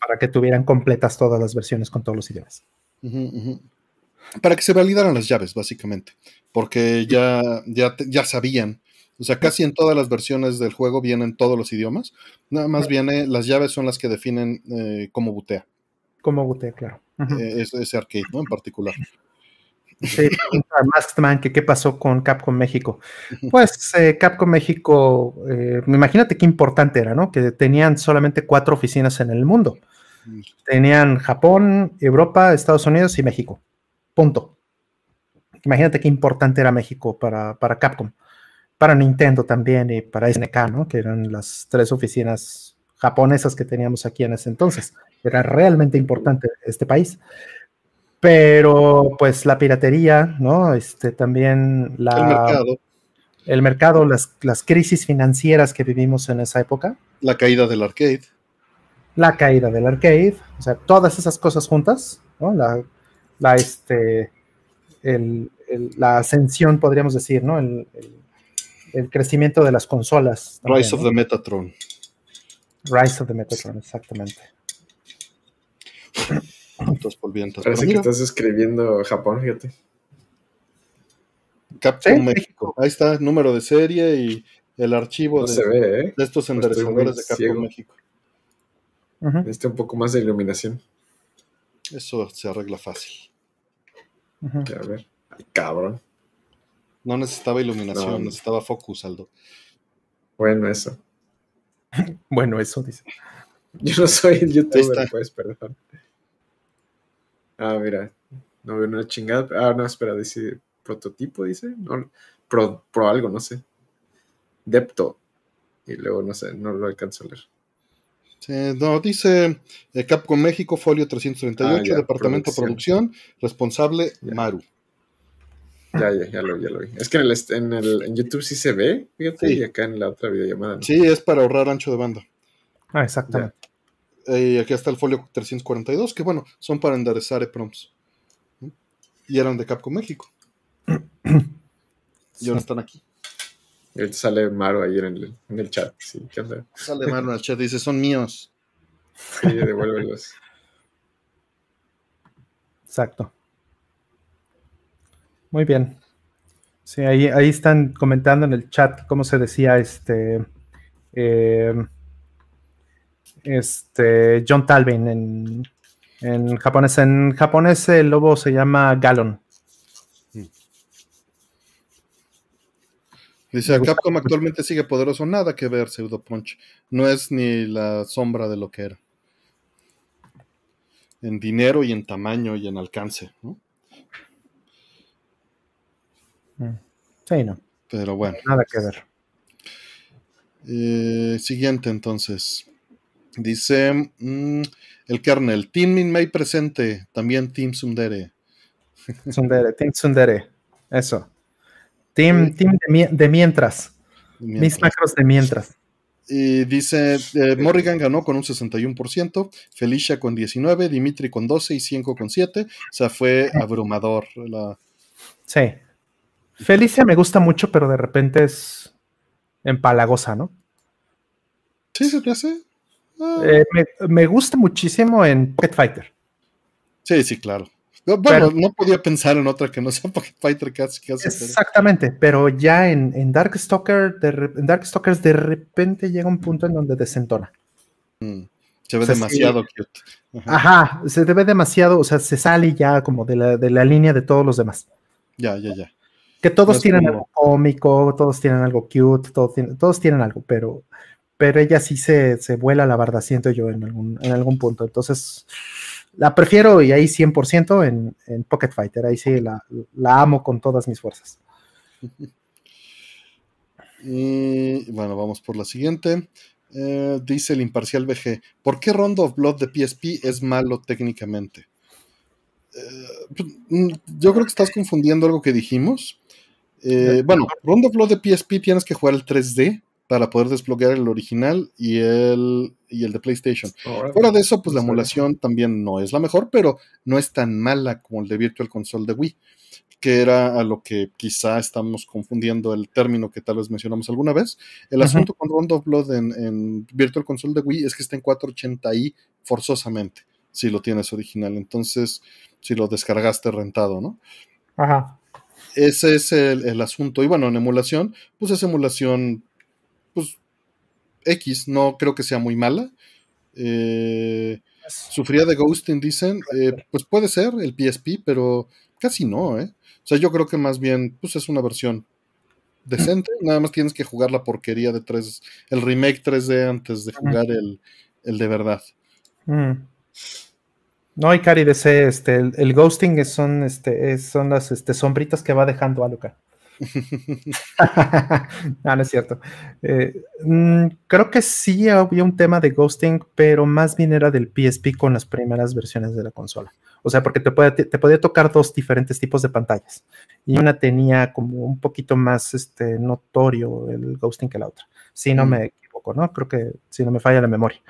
para que tuvieran completas todas las versiones con todos los idiomas. Para que se validaran las llaves, básicamente. Porque ya, ya, ya sabían. O sea, casi en todas las versiones del juego vienen todos los idiomas. Nada más viene, las llaves son las que definen eh, cómo butea. Cómo butea, claro. Eh, ese, arcade, ¿no? En particular. Sí, Man, que qué pasó con Capcom México. Pues eh, Capcom México, eh, imagínate qué importante era, ¿no? Que tenían solamente cuatro oficinas en el mundo. Mm. Tenían Japón, Europa, Estados Unidos y México. Punto. Imagínate qué importante era México para, para Capcom. Para Nintendo también y para SNK, ¿no? Que eran las tres oficinas japonesas que teníamos aquí en ese entonces. Era realmente importante este país. Pero pues la piratería, ¿no? Este también la... El mercado. El mercado, las, las crisis financieras que vivimos en esa época. La caída del arcade. La caída del arcade, o sea, todas esas cosas juntas, ¿no? La, la este, el, la ascensión, podríamos decir, ¿no? El, el, crecimiento de las consolas. Rise of the Metatron. Rise of the Metatron, exactamente. Parece que estás escribiendo Japón, fíjate. Capcom México. Ahí está, número de serie y el archivo de, ¿eh? de, estos enderezadores de Capcom México. Necesita un poco más de iluminación. Eso se arregla fácil. A ver. Ay, cabrón. No necesitaba iluminación, necesitaba focus, Aldo. Bueno, eso. bueno, eso dice. Yo no soy youtuber, pues, perdón. Ah, mira. No veo una chingada. Ah, no, espera, dice prototipo, dice. No, pro, pro algo, no sé. Depto. Y luego, no sé, no lo alcanzo a leer. Sí, no, dice eh, Capcom México, folio 338, ah, Departamento de Producción, responsable Maru. Ya, ya, ya lo, ya lo vi. Es que en, el, en, el, en YouTube sí se ve, fíjate, y acá en la otra videollamada. Sí, es para ahorrar ancho de banda. Ah, exactamente. Y aquí está el folio 342, que bueno, son para enderezar EPROMs. Y eran de Capcom México. y ahora están aquí. Y sale Maru ahí en el, en el chat. Sí, ¿qué onda? Sale Maru en el chat y dice, son míos. Sí, devuélvelos. Exacto. Muy bien. Sí, ahí, ahí están comentando en el chat cómo se decía este. Eh, este, John Talvin en, en japonés. En japonés el lobo se llama Galon. Dice, Capcom actualmente sigue poderoso, nada que ver, Pseudo Punch. No es ni la sombra de lo que era. En dinero y en tamaño y en alcance, ¿no? Mm. Sí, no. Pero bueno. Nada que ver. Eh, siguiente entonces. Dice mm, el kernel, Team Minmay presente, también Team Sundere. Sundere, Team Sundere, eso. Team, team de, mientras. Mis macros de mientras. Y dice, eh, Morrigan ganó con un 61%, Felicia con 19%, Dimitri con 12% y 5 con 7%. O sea, fue abrumador. La... Sí. Felicia me gusta mucho, pero de repente es empalagosa, ¿no? Sí, se te hace. Eh, me, gusta muchísimo en Pocket Fighter. Sí, sí, claro. Bueno, no podía pensar en otra que no sea Pocket Fighter casi. exactamente, pero ya en, en Darkstalker, de, en Darkstalkers de repente llega un punto en donde desentona. Mm, se ve demasiado cute. Ajá. se ve demasiado, o sea, se sale ya como de la, de la línea de todos los demás. Ya, ya, ya. Que todos tienen algo cómico, todos tienen algo cute, todos tienen, todos tienen algo, pero pero ella sí se, vuela la barda, siento yo, en algún, en algún punto. Entonces, la prefiero y ahí 100% en, en Pocket Fighter. Ahí sí la, amo con todas mis fuerzas. Y bueno, vamos por la siguiente. Eh, dice el imparcial BG, ¿por qué Rondo of Blood de PSP es malo técnicamente? Eh, pues, mm, yo creo que estás confundiendo algo que dijimos. Eh, bueno, Rondo of Blood de PSP tienes que jugar el 3D para poder desbloquear el original y el, y el de PlayStation. Fuera de eso, pues la emulación también no es la mejor, pero no es tan mala como el de Virtual Console de Wii, que era a lo que quizá estamos confundiendo el término que tal vez mencionamos alguna vez. El asunto con Round of Blood en, Virtual Console de Wii es que está en 480i forzosamente, si lo tienes original. Entonces, si lo descargaste rentado, ¿no? Ajá. Ese es el, asunto. Y bueno, en emulación, pues es emulación, pues X, no creo que sea muy mala. Eh, sufría de ghosting, dicen. Eh, pues puede ser el PSP, pero casi no, ¿eh? O sea, yo creo que más bien, pues es una versión decente. Nada más tienes que jugar la porquería de 3, el remake 3D antes de jugar el, de verdad. Mm. No, hay Cari DC, este, el, ghosting son, este, son las este, sombritas que va dejando Aluka. no, no es cierto. Eh, mm, creo que sí había un tema de ghosting, pero más bien era del PSP con las primeras versiones de la consola. O sea, porque te, te, podía tocar dos diferentes tipos de pantallas. Y una tenía como un poquito más este, notorio el ghosting que la otra. Si no mm. me equivoco, ¿no? Creo que si no me falla la memoria.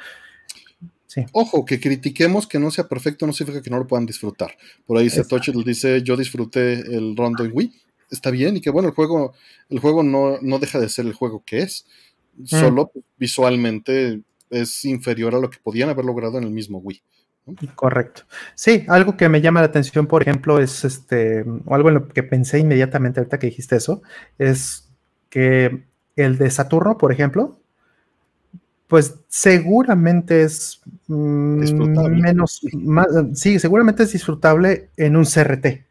Ojo, que critiquemos que no sea perfecto no significa que no lo puedan disfrutar. Por ahí Satoshi dice, yo disfruté el Rondo en Wii. Está bien, y que bueno, el juego, el juego no, no deja de ser el juego que es. Mm. Solo visualmente es inferior a lo que podían haber logrado en el mismo Wii. Correcto. Sí, algo que me llama la atención, por ejemplo, es este, o algo en lo que pensé inmediatamente ahorita que dijiste eso, es que el de Saturno, por ejemplo, pues seguramente es mm, menos, sí, seguramente es disfrutable en un CRT.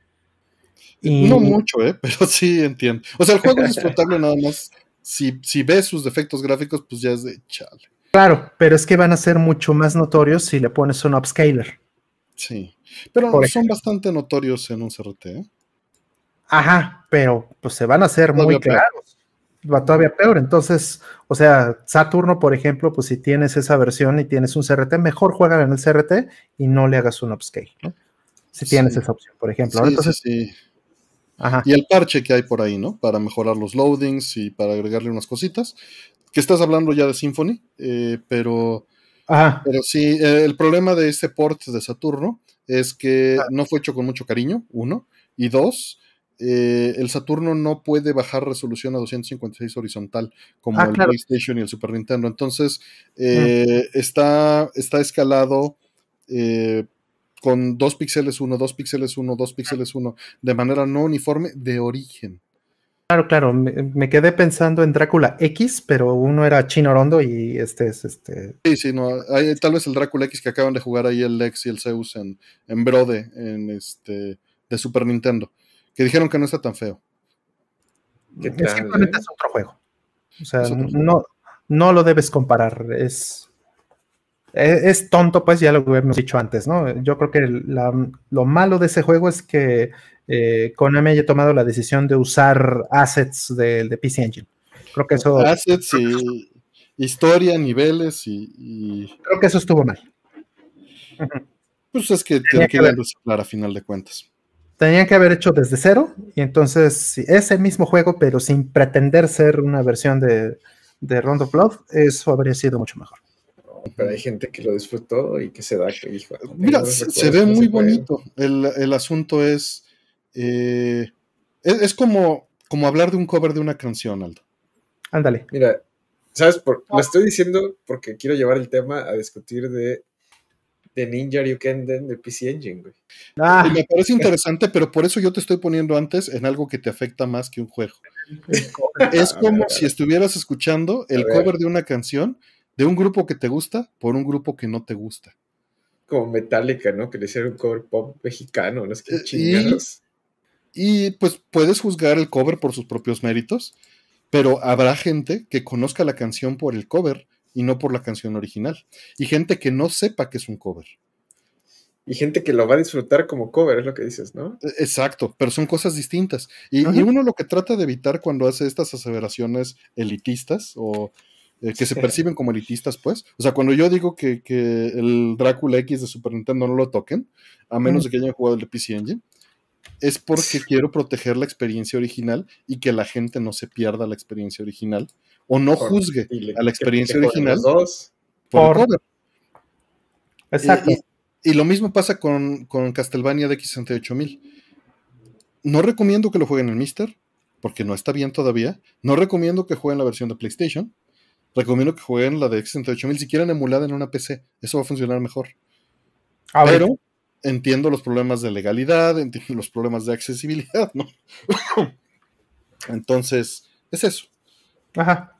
No mucho, ¿eh? pero sí entiendo. O sea, el juego es disfrutable nada más. Si, si ves sus defectos gráficos, pues ya es de chale. Claro, pero es que van a ser mucho más notorios si le pones un upscaler. Sí, pero son bastante notorios en un CRT. ¿eh? Ajá, pero pues se van a hacer muy claros va todavía peor. Entonces, o sea, Saturno, por ejemplo, pues si tienes esa versión y tienes un CRT, mejor juega en el CRT y no le hagas un upscale, ¿no? Si tienes esa opción, por ejemplo. Sí, Entonces, sí, Ajá. Y el parche que hay por ahí, ¿no? Para mejorar los loadings y para agregarle unas cositas. Que estás hablando ya de Symphony, eh, pero, Ajá. pero sí, eh, el problema de este port de Saturno es que no fue hecho con mucho cariño, uno, y dos, eh, el Saturno no puede bajar resolución a 256 horizontal como ah, el PlayStation y el Super Nintendo. Entonces, eh, está, está escalado eh, con 2 píxeles 1, 2 píxeles 1, 2 píxeles 1, de manera no uniforme de origen. Claro, claro, me, quedé pensando en Drácula X, pero uno era Chino Rondo y este es este. Sí, sí, no, hay, tal vez el Drácula X que acaban de jugar ahí el Lex y el Zeus en, en Brode, en este, de Super Nintendo que dijeron que no está tan feo. simplemente es otro juego. O sea, no, no lo debes comparar. Es, es, tonto, pues ya lo hemos dicho antes, ¿no? Yo creo que lo malo de ese juego es que eh, Konami haya tomado la decisión de usar assets de, de PC Engine. Creo que eso. Assets y historia, niveles y, Creo que eso estuvo mal. Pues es que tiene que, que reciclar a final de cuentas tenían que haber hecho desde cero, y entonces ese mismo juego, pero sin pretender ser una versión de, de Round of Blood, eso habría sido mucho mejor. Pero hay gente que lo disfrutó y que se da que dijo. Mira, se, ve muy bonito. El, asunto es, eh, es. como, como hablar de un cover de una canción, Aldo. Ándale. Mira, ¿sabes? Por, lo estoy diciendo porque quiero llevar el tema a discutir de de Ninja Ryukenden de PC Engine, güey. Ah. Me parece interesante, pero por eso yo te estoy poniendo antes en algo que te afecta más que un juego. es como si estuvieras escuchando el cover de una canción de un grupo que te gusta por un grupo que no te gusta. Como Metallica, ¿no? Que le hicieron un cover pop mexicano, no es que chingados. Y, y pues puedes juzgar el cover por sus propios méritos, pero habrá gente que conozca la canción por el cover y no por la canción original. Y gente que no sepa que es un cover. Y gente que lo va a disfrutar como cover, es lo que dices, ¿no? E, exacto, pero son cosas distintas. Y, uno lo que trata de evitar cuando hace estas aseveraciones elitistas o eh, que se perciben como elitistas, pues. O sea, cuando yo digo que, el Drácula X de Super Nintendo no lo toquen, a menos de que hayan jugado el de PC Engine, es porque quiero proteger la experiencia original y que la gente no se pierda la experiencia original o no juzgue a la experiencia original por, cover. Exacto. Y, lo mismo pasa con, con Castlevania de X68000. No recomiendo que lo jueguen en Mister, porque no está bien todavía. No recomiendo que jueguen la versión de PlayStation. Recomiendo que jueguen la de X68000 si quieren emulada en una PC. Eso va a funcionar mejor. Pero entiendo los problemas de legalidad, entiendo los problemas de accesibilidad, ¿no? Entonces, es eso. Ajá.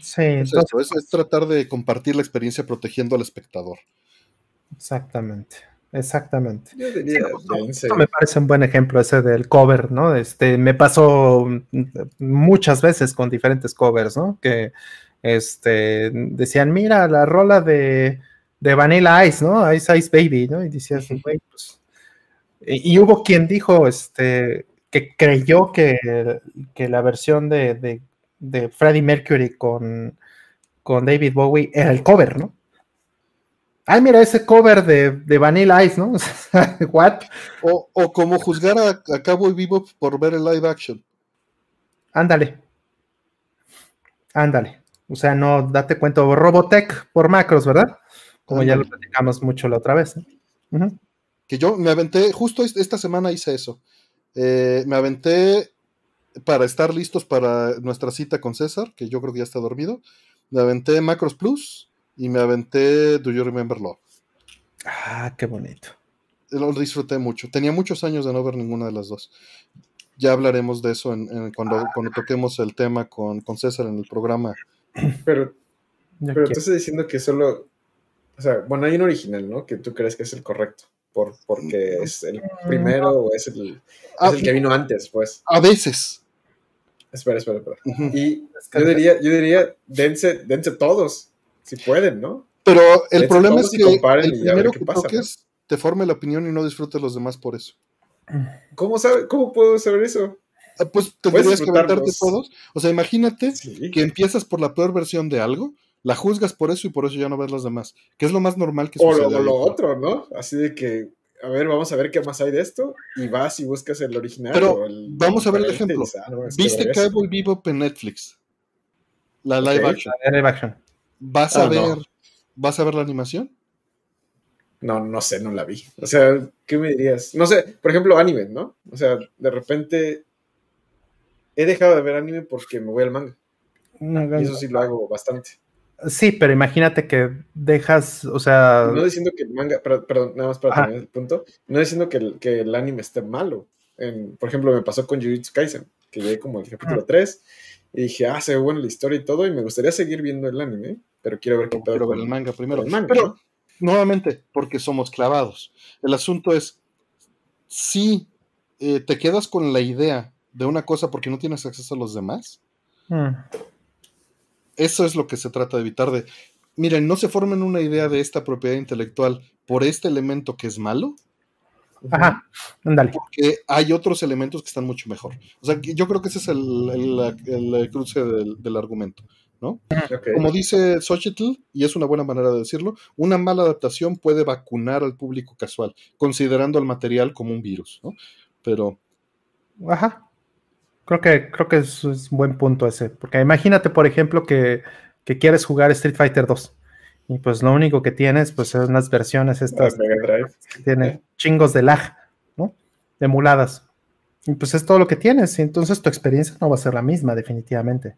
Sí, es, es, tratar de compartir la experiencia protegiendo al espectador. Exactamente, exactamente. me parece un buen ejemplo ese del cover, ¿no? Este, me pasó muchas veces con diferentes covers, ¿no? Que este, decían, mira, la rola de, de Vanilla Ice, ¿no? Ice Ice Baby, ¿no? Y decías, güey, pues... Y, hubo quien dijo, este, que creyó que, la versión de, de, Freddie Mercury con, con David Bowie era el cover, ¿no? Ay, mira ese cover de, de Vanilla Ice, ¿no? ¿What? O, o, como juzgar a, a Cowboy Bebop por ver el live action. Ándale. Ándale. O sea, no, date cuenta, Robotech por macros, ¿verdad? Como ya lo platicamos mucho la otra vez. Que yo me aventé, justo esta semana hice eso. Eh, me aventé para estar listos para nuestra cita con César, que yo creo que ya está dormido. Me aventé Macros Plus y me aventé Do You Remember Love. Ah, qué bonito. Lo disfruté mucho. Tenía muchos años de no ver ninguna de las dos. Ya hablaremos de eso cuando, cuando, toquemos el tema con, con, César en el programa. Pero, pero te estás diciendo que solo. O sea, bueno, hay un original, ¿no? Que tú crees que es el correcto por, porque mm. es el primero o es el, ah, es el que vino antes, pues. A veces. Espera, espera, espera. Y yo diría, yo diría, dense, dense todos, si pueden, ¿no? Pero el problema es que el primero que toques te forme la opinión y no disfrutes los demás por eso. ¿Cómo, sabe, cómo puedo saber eso? Ah, pues tendrías que aventarte todos. O sea, imagínate que empiezas por la peor versión de algo la juzgas por eso y por eso ya no ves las demás, que es lo más normal que sucede. O lo, otro, ¿no? Así de que, a ver, vamos a ver qué más hay de esto, y vas y buscas el original. Pero vamos a ver el ejemplo. Ah, ¿Viste Cowboy Bebop en Netflix? La live action. La live action. ¿Vas a ah, ver, vas a ver la animación? No, no sé, no la vi. O sea, ¿qué me dirías? No sé, por ejemplo, anime, ¿no? O sea, de repente he dejado de ver anime porque me voy al manga. y eso sí lo hago bastante. Sí, pero imagínate que dejas, o sea. No diciendo que el manga, perdón, nada más para terminar el punto, no diciendo que el, que el anime esté malo. por ejemplo, me pasó con Jujutsu Kaisen, que llegué como el capítulo 3 y dije, ah, se ve buena la historia y todo, y me gustaría seguir viendo el anime, pero quiero ver qué Quiero ver el manga primero. El manga, pero, nuevamente, porque somos clavados. El asunto es, si eh, te quedas con la idea de una cosa porque no tienes acceso a los demás, mm. Eso es lo que se trata de evitar de, miren, no se formen una idea de esta propiedad intelectual por este elemento que es malo. Ajá, ándale. Porque hay otros elementos que están mucho mejor. O sea, yo creo que ese es el, el, cruce del, argumento, ¿no? Como dice Xochitl, y es una buena manera de decirlo, una mala adaptación puede vacunar al público casual, considerando el material como un virus, ¿no? Pero... Ajá, Creo que, creo que es, un buen punto ese. Porque imagínate, por ejemplo, que, quieres jugar Street Fighter 2. Y pues lo único que tienes, pues son las versiones estas que tienen chingos de lag, ¿no? De emuladas. Y pues es todo lo que tienes. Y entonces tu experiencia no va a ser la misma, definitivamente.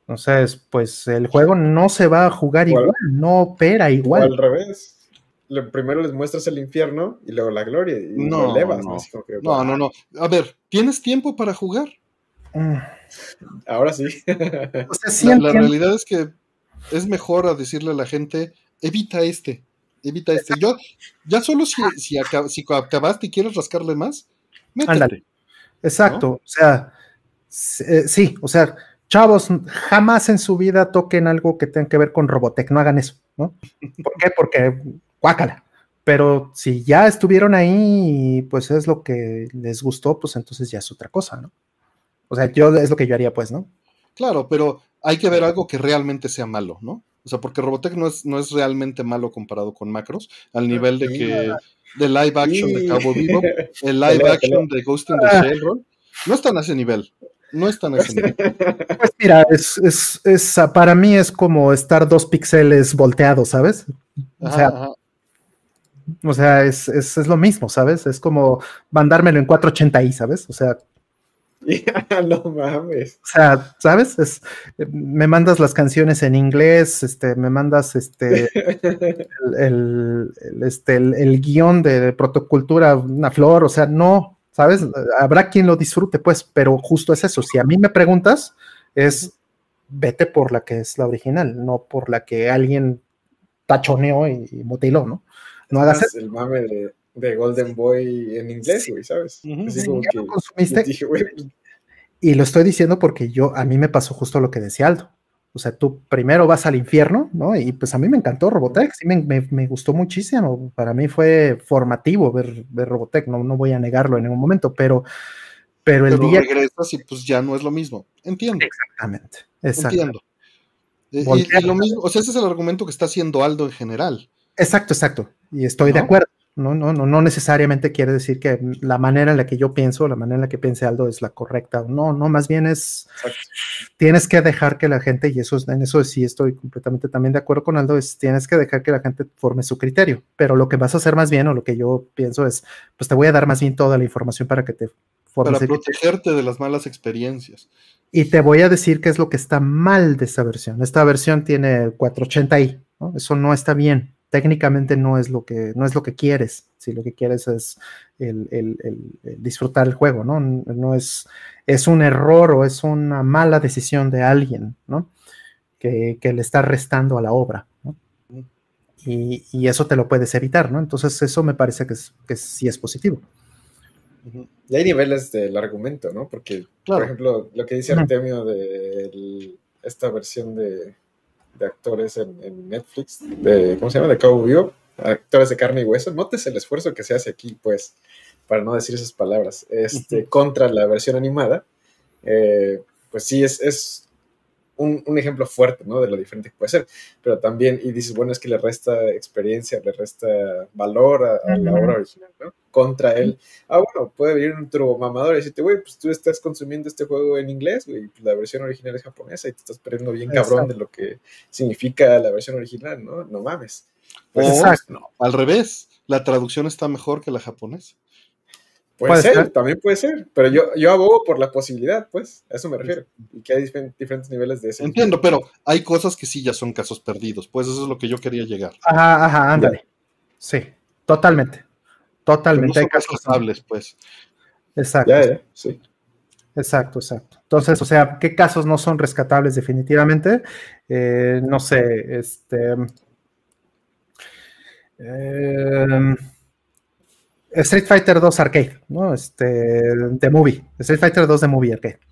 Entonces, pues el juego no se va a jugar igual, no opera igual. al revés. Primero les muestras el infierno y luego la gloria. Y no, elevas, no, no, no. A ver, ¿Tienes tiempo para jugar? Mm. Ahora sí. la, realidad es que es mejor a decirle a la gente, evita este, evita este. Yo, ya solo si, si, acabaste y quieres rascarle más, métete. Exacto, o sea, eh, sí, o sea, chavos, jamás en su vida toquen algo que tenga que ver con Robotech, no hagan eso, ¿no? ¿Por qué? Porque, guácala. Pero si ya estuvieron ahí y pues es lo que les gustó, pues entonces ya es otra cosa, ¿no? O sea, yo es lo que yo haría, pues, ¿no? Claro, pero hay que ver algo que realmente sea malo, ¿no? O sea, porque Robotech no es, no es realmente malo comparado con Macros, al nivel de que de live action de Cabo Vivo, el live action de Ghost in the ah. Shell, no están a ese nivel. No están a ese nivel. Pues mira, es, es, es, para mí es como estar dos píxeles volteados, ¿sabes? O sea, o sea, es, es, es, lo mismo, ¿sabes? Es como mandármelo en 480i, ¿sabes? O sea. no mames. O sea, ¿sabes? Es, me mandas las canciones en inglés, este, me mandas este el, este, el, guion de protocultura, una flor, o sea, no, ¿sabes? Habrá quien lo disfrute, pues, pero justo es eso. Si a mí me preguntas, es vete por la que es la original, no por la que alguien tachoneó y, y mutiló, ¿no? No hagas eso. El mame de, de Golden Boy en inglés, güey, ¿sabes? Así como que consumiste. Dije, pues y lo estoy diciendo porque yo, a mí me pasó justo lo que decía Aldo. O sea, tú primero vas al infierno, ¿no? Y pues a mí me encantó Robotech, sí, me, me, me gustó muchísimo. Para mí fue formativo ver, ver Robotech, no, no voy a negarlo en ningún momento, pero, pero el pero día. regresas y pues ya no es lo mismo. Entiendo. Exactamente. Entiendo. Y, y, lo mismo, o sea, ese es el argumento que está haciendo Aldo en general. Exacto, exacto. Y estoy de acuerdo. No, no, no, no necesariamente quiere decir que la manera en la que yo pienso, la manera en la que piense Aldo es la correcta. No, no, más bien es, tienes que dejar que la gente, y eso en eso sí estoy completamente también de acuerdo con Aldo, es tienes que dejar que la gente forme su criterio. Pero lo que vas a hacer más bien, o lo que yo pienso es, pues te voy a dar más bien toda la información para que te formes. Para protegerte de las malas experiencias. Y te voy a decir qué es lo que está mal de esta versión. Esta versión tiene 480i, ¿no? Eso no está bien técnicamente no es lo que, no es lo que quieres, si lo que quieres es el, disfrutar el juego, ¿no? No es, es un error o es una mala decisión de alguien, ¿no? Que, le está restando a la obra, ¿no? Y, eso te lo puedes evitar, ¿no? Entonces eso me parece que, que sí es positivo. Y hay niveles del argumento, ¿no? Porque, por ejemplo, lo que dice Artemio de esta versión de, de actores en, Netflix, de, ¿cómo se llama? De Cowboy actores de carne y hueso. Notes el esfuerzo que se hace aquí, pues, para no decir esas palabras, este, contra la versión animada. Eh, pues sí, es, es un, ejemplo fuerte, ¿no? De lo diferente que puede ser. Pero también, y dices, bueno, es que le resta experiencia, le resta valor a, la obra original, ¿no? Contra él. Ah, bueno, puede venir un turbo mamador y decirte, güey, pues tú estás consumiendo este juego en inglés, güey, pues la versión original es japonesa y te estás perdiendo bien cabrón de lo que significa la versión original, ¿no? No mames. Pues, Exacto. al revés, la traducción está mejor que la japonesa. Puede, ser, también puede ser, pero yo, yo abogo por la posibilidad, pues, a eso me refiero, y que hay diferentes niveles de eso. Entiendo, pero hay cosas que sí ya son casos perdidos, pues eso es lo que yo quería llegar. Ajá, ajá, ándale. Sí, totalmente, totalmente. hay casos estables, pues. Exacto. Ya, sí. Exacto, exacto. Entonces, o sea, ¿qué casos no son rescatables definitivamente? Eh, no sé, este... Eh, Street Fighter 2 Arcade, ¿no? Este, de Movie. Street Fighter 2 de Movie Arcade.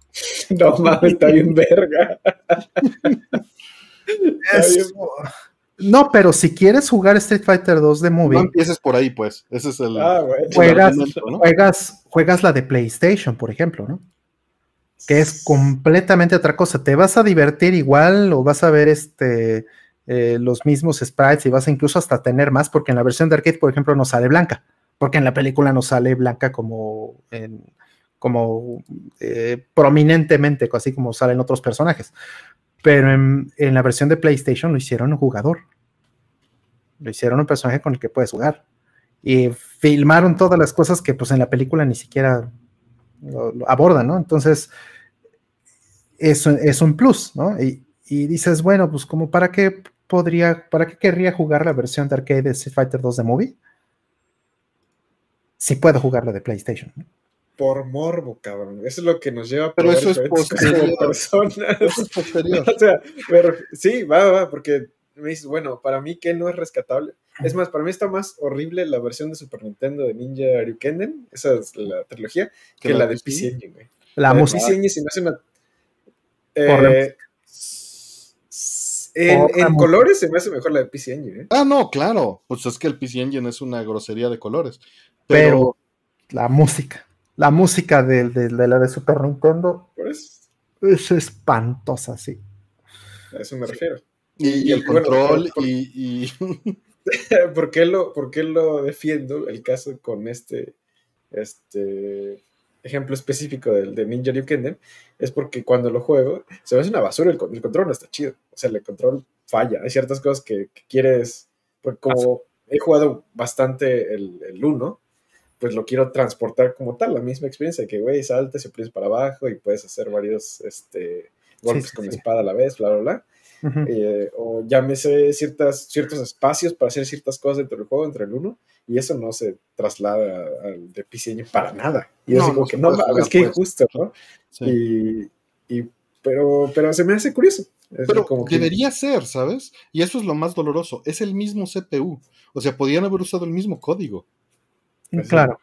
No mames, está bien verga. No, pero si quieres jugar Street Fighter 2 de Movie. No empieces por ahí, pues. Ese es el. Ah, juegas, juegas, juegas la de PlayStation, por ejemplo, ¿no? Que es completamente otra cosa. Te vas a divertir igual o vas a ver este. Eh, los mismos sprites y vas a incluso hasta tener más, porque en la versión de arcade, por ejemplo, no sale blanca porque en la película no sale Blanca como, como eh, prominentemente, así como salen otros personajes. Pero en, la versión de PlayStation lo hicieron un jugador. Lo hicieron un personaje con el que puedes jugar. Y filmaron todas las cosas que pues en la película ni siquiera abordan, ¿no? Entonces, eso es un plus, ¿no? Y, y, dices, bueno, pues como para qué podría, para qué querría jugar la versión de arcade de Street Fighter 2 de Movie? Si puedo jugar la de PlayStation. Por morbo, cabrón. Eso es lo que nos lleva a Pero eso es posterior. personas. Eso es posterior. o sea, pero sí, va, va, porque me dices, bueno, para mí que no es rescatable. Es más, para mí está más horrible la versión de Super Nintendo de Ninja Ryukenden, esa es la trilogía, que la, de PC Engine, güey. La, música. PC Engine se me hace una. Eh, en, colores se me hace mejor la de PC Engine. ¿eh? Ah, no, claro. Pues es que el PC Engine es una grosería de colores. Pero, la música, la música de, la de Super Nintendo pues, es espantosa, sí. A eso me refiero. Y, el control y... ¿Por, qué lo, ¿Por qué lo defiendo el caso con este, este ejemplo específico del de Ninja Ryukenden? Es porque cuando lo juego se me hace una basura, el, control no está chido. O sea, el control falla. Hay ciertas cosas que, quieres, porque como he jugado bastante el 1, pues lo quiero transportar como tal, la misma experiencia que, güey, saltas y pones para abajo y puedes hacer varios este, golpes con espada a la vez, bla, bla, bla. Eh, o llámese ciertas, ciertos espacios para hacer ciertas cosas dentro del juego, entre el uno, y eso no se traslada al de PC para nada. Y es como que no, es que injusto, ¿no? Y, pero, pero se me hace curioso. pero como debería ser, ¿sabes? Y eso es lo más doloroso. Es el mismo CPU. O sea, podían haber usado el mismo código. Pues claro.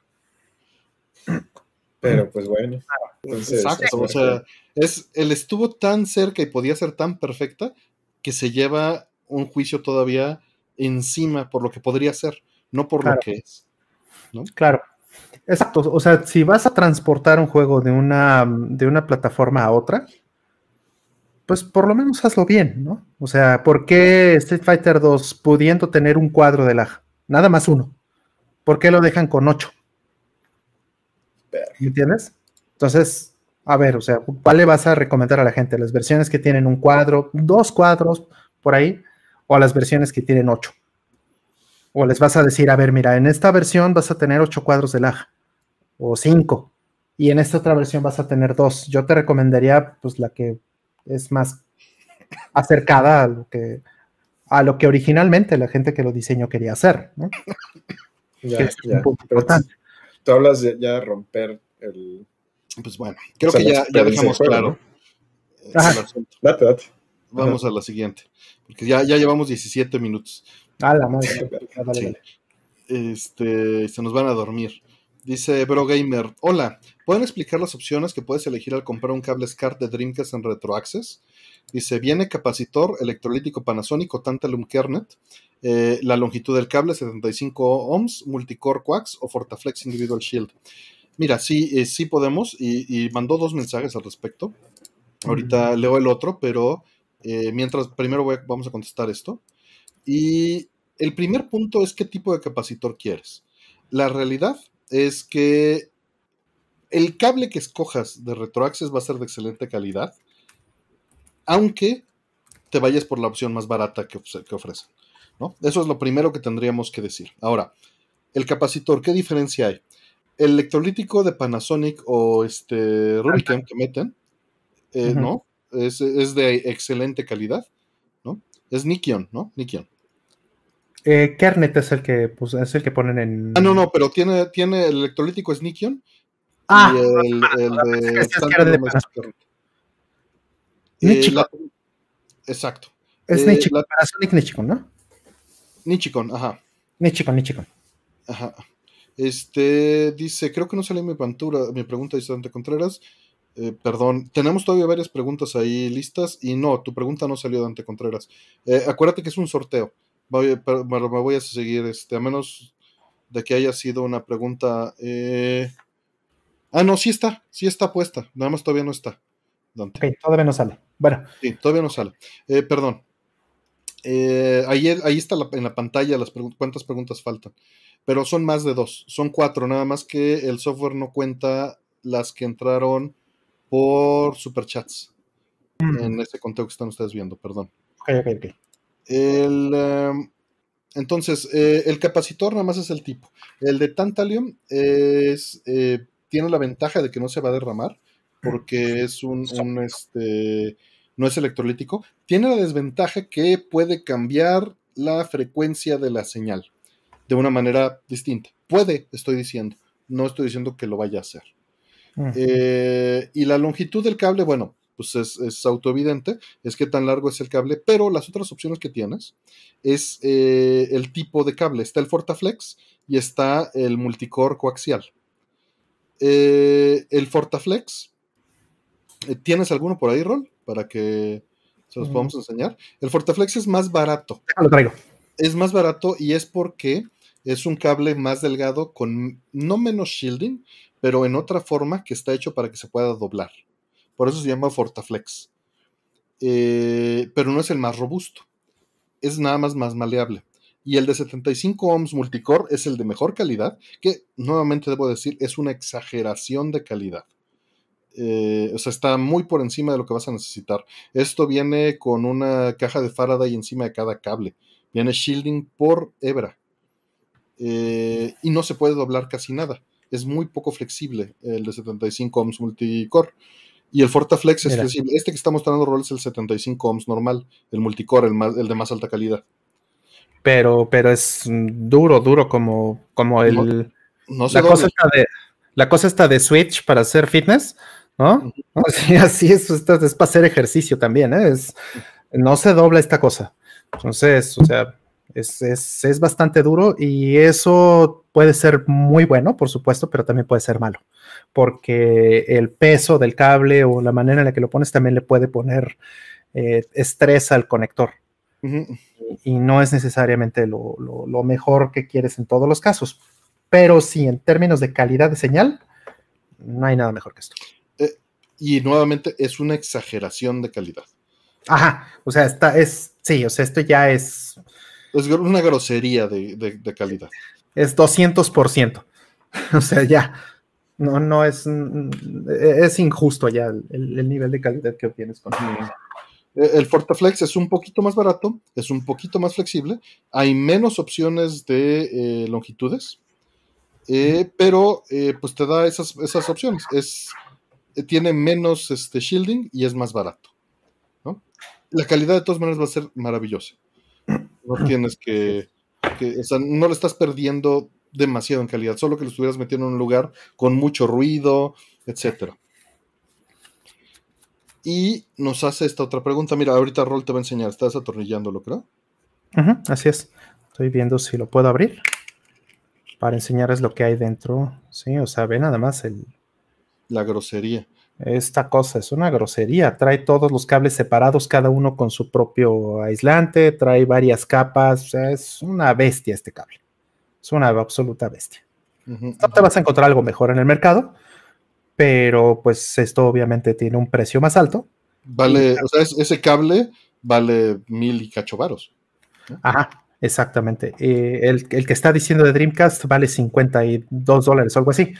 Pero pues bueno. Exacto. O sea, es, él estuvo tan cerca y podía ser tan perfecta que se lleva un juicio todavía encima por lo que podría ser, no por lo que es. ¿no? Claro. Exacto. O sea, si vas a transportar un juego de una, de una plataforma a otra, pues por lo menos hazlo bien, ¿no? O sea, ¿por qué Street Fighter 2 pudiendo tener un cuadro de lag? Nada más uno. ¿Por qué lo dejan con 8? ¿Me entiendes? Entonces, a ver, o sea, ¿cuál le vas a recomendar a la gente? ¿Las versiones que tienen un cuadro, dos cuadros por ahí, o las versiones que tienen 8? O les vas a decir, a ver, mira, en esta versión vas a tener 8 cuadros de lag, o 5, y en esta otra versión vas a tener 2. Yo te recomendaría, pues, la que es más acercada a lo que, a lo que originalmente la gente que lo diseñó quería hacer, ¿no? Ya, ya. Tú hablas de, ya de romper el. Pues bueno, creo que ya, ya dejamos claro. Date, date. Vamos a la siguiente, porque ya, ya llevamos 17 minutos. A la madre. Este, se nos van a dormir. Dice Bro Gamer, hola, ¿pueden explicar las opciones que puedes elegir al comprar un cable SCART de Dreamcast en Retro Access? Dice, viene capacitor electrolítico Panasonic Tantalum Kernet, eh, la longitud del cable 75 ohms, multicore coax o Fortaflex Individual Shield. Mira, sí, eh, sí podemos y, mandó dos mensajes al respecto. Ahorita leo el otro, pero eh, mientras primero vamos a contestar esto. Y el primer punto es qué tipo de capacitor quieres. La realidad es que el cable que escojas de RetroAccess va a ser de excelente calidad, aunque te vayas por la opción más barata que, ofrecen. ¿no? Eso es lo primero que tendríamos que decir. Ahora, el capacitor, ¿qué diferencia hay? El electrolítico de Panasonic o este Rubicam que meten, eh, ¿no? Es, de excelente calidad, ¿no? Es Nikion, ¿no? Nikion. Eh, Kernet es el que pues, es el que ponen en. Ah, no, no, pero tiene, tiene el electrolítico es Nikion. Ah, y el, el de, de Nichicon. exacto. Es eh, Nichicon, Panasonic Nichicon, ¿no? Nichicon, ajá. Nichicon, Nichicon. Ajá. Este dice, creo que no salió mi pantura, mi pregunta dice Dante Contreras. Eh, perdón, tenemos todavía varias preguntas ahí listas y no, tu pregunta no salió Dante Contreras. Eh, acuérdate que es un sorteo me voy a seguir, este, a menos de que haya sido una pregunta. Eh, ah, no, sí está, sí está puesta, nada más todavía no está. Ok, todavía no sale. Bueno. Sí, todavía no sale. Eh, perdón. Eh, ahí, ahí, está en la pantalla las cuántas preguntas faltan. Pero son más de dos, son cuatro, nada más que el software no cuenta las que entraron por superchats. Mm. En ese conteo que están ustedes viendo, perdón. Ok, ok, ok. El, em, entonces, eh, el capacitor nada más es el tipo. El de Tantalium es, tiene la ventaja de que no se va a derramar porque es un, este, no es electrolítico. Tiene la desventaja que puede cambiar la frecuencia de la señal de una manera distinta. Puede, estoy diciendo. No estoy diciendo que lo vaya a hacer. Eh, y la longitud del cable, bueno, pues es, es autoevidente, es que tan largo es el cable, pero las otras opciones que tienes es eh, el tipo de cable. Está el Fortaflex y está el multicore coaxial. Eh, el Fortaflex, ¿tienes alguno por ahí, Rol? Para que se los podamos enseñar. El Fortaflex es más barato. Lo traigo. Es más barato y es porque es un cable más delgado con no menos shielding, pero en otra forma que está hecho para que se pueda doblar. Por eso se llama Fortaflex. Eh, pero no es el más robusto. Es nada más más maleable. Y el de 75 ohms multicore es el de mejor calidad, que nuevamente debo decir es una exageración de calidad. Eh, o sea, está muy por encima de lo que vas a necesitar. Esto viene con una caja de Faraday encima de cada cable. Viene shielding por hebra. eh, y no se puede doblar casi nada. Es muy poco flexible el de 75 ohms multicore. Y el FortaFlex es flexible. Este que está mostrando Rol es el 75 ohms normal, el multicore, el, el de más alta calidad. Pero, pero es duro, duro como, como el... la, cosa está de, la cosa está de Switch para hacer fitness, ¿no? así es, es, para hacer ejercicio también, ¿eh? Es, no se dobla esta cosa. Entonces, o sea, es, bastante duro y eso puede ser muy bueno, por supuesto, pero también puede ser malo, porque el peso del cable o la manera en la que lo pones también le puede poner eh, estrés al conector. y, no es necesariamente lo, mejor que quieres en todos los casos. Pero sí, en términos de calidad de señal, no hay nada mejor que esto. Eh, y nuevamente es una exageración de calidad. Ajá, o sea, está, es, sí, o sea, esto ya es es una grosería de, calidad. Es 200%. O sea, ya. No, no es. Es injusto ya el, nivel de calidad que obtienes con eh, el Fortaflex es un poquito más barato, es un poquito más flexible, hay menos opciones de eh, longitudes, eh, pero pues te da esas, esas opciones. Es, tiene menos este, shielding y es más barato. La calidad de todas maneras va a ser maravillosa. No tienes que, o sea, no lo estás perdiendo demasiado en calidad, solo que lo estuvieras metiendo en un lugar con mucho ruido, etcétera. Y nos hace esta otra pregunta. Mira, ahorita Rol te va a enseñar. Estás atornillándolo, creo. así es. Estoy viendo si lo puedo abrir para enseñarles lo que hay dentro. Sí, o sea, ve nada más el. La grosería. Esta cosa es una grosería. Trae todos los cables separados, cada uno con su propio aislante, trae varias capas. O sea, es una bestia este cable. Es una absoluta bestia. No te vas a encontrar algo mejor en el mercado, pero pues esto obviamente tiene un precio más alto. Vale, o sea, ese cable vale mil y cachovaros. Ajá, exactamente. Eh, el, el, que está diciendo de Dreamcast vale 52 dólares o algo así.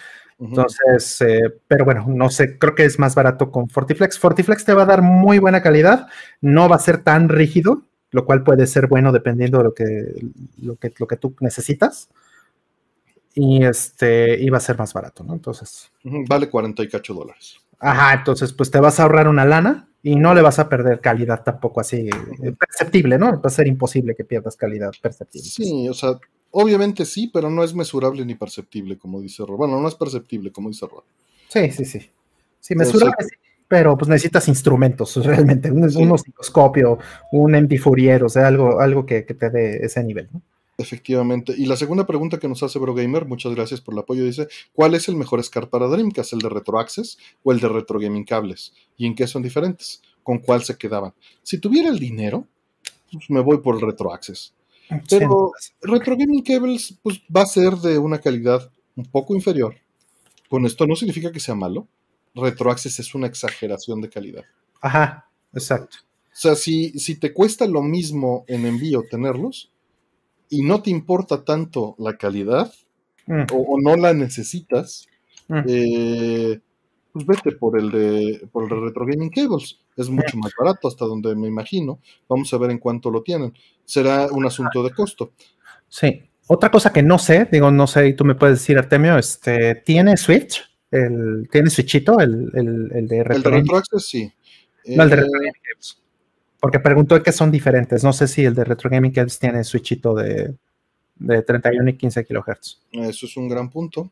Entonces, eh, pero bueno, no sé, creo que es más barato con Fortiflex. Fortiflex te va a dar muy buena calidad, no va a ser tan rígido, lo cual puede ser bueno dependiendo de lo que, lo que, lo que tú necesitas. Y este, iba a ser más barato, ¿no? Entonces. Vale 48 dólares. Ajá, entonces pues te vas a ahorrar una lana y no le vas a perder calidad tampoco así eh, perceptible, ¿no? Va a ser imposible que pierdas calidad perceptible. Sí, o sea, Obviamente sí, pero no es mesurable ni perceptible, como dice Rob. Bueno, no es perceptible, como dice Rob. Sí, sí, sí. Sí, mesurable sí, pero pues necesitas instrumentos realmente, un, un osciloscopio, un MD Fourier, o sea, algo, algo que, te dé ese nivel, ¿no? Efectivamente. Y la segunda pregunta que nos hace BroGamer, muchas gracias por el apoyo, dice, ¿cuál es el mejor SCAR para Dreamcast, el de Retro Access o el de Retro Gaming Cables? ¿Y en qué son diferentes? ¿Con cuál se quedaban? Si tuviera el dinero, pues me voy por el Retro Access. Pero Retro Gaming Cables pues, va a ser de una calidad un poco inferior. Con esto no significa que sea malo. Retro Access es una exageración de calidad. Ajá, exacto. O sea, si, si te cuesta lo mismo en envío tenerlos y no te importa tanto la calidad mm. o, no la necesitas, mm. eh, pues vete por el de por el de Retro Gaming Cables. Es mucho más barato hasta donde me imagino. Vamos a ver en cuánto lo tienen. Será un asunto de costo. Sí. Otra cosa que no sé, digo, no sé, y tú me puedes decir, Artemio, este, ¿tiene Switch? El, ¿Tiene Switchito? El, el, de Retro, el de Retro Access, sí. No, el de Retro eh, Gaming Cables. Porque preguntó que son diferentes. No sé si el de Retro Gaming Cables tiene Switchito de, de 31 y 15 kilohertz. Eso es un gran punto.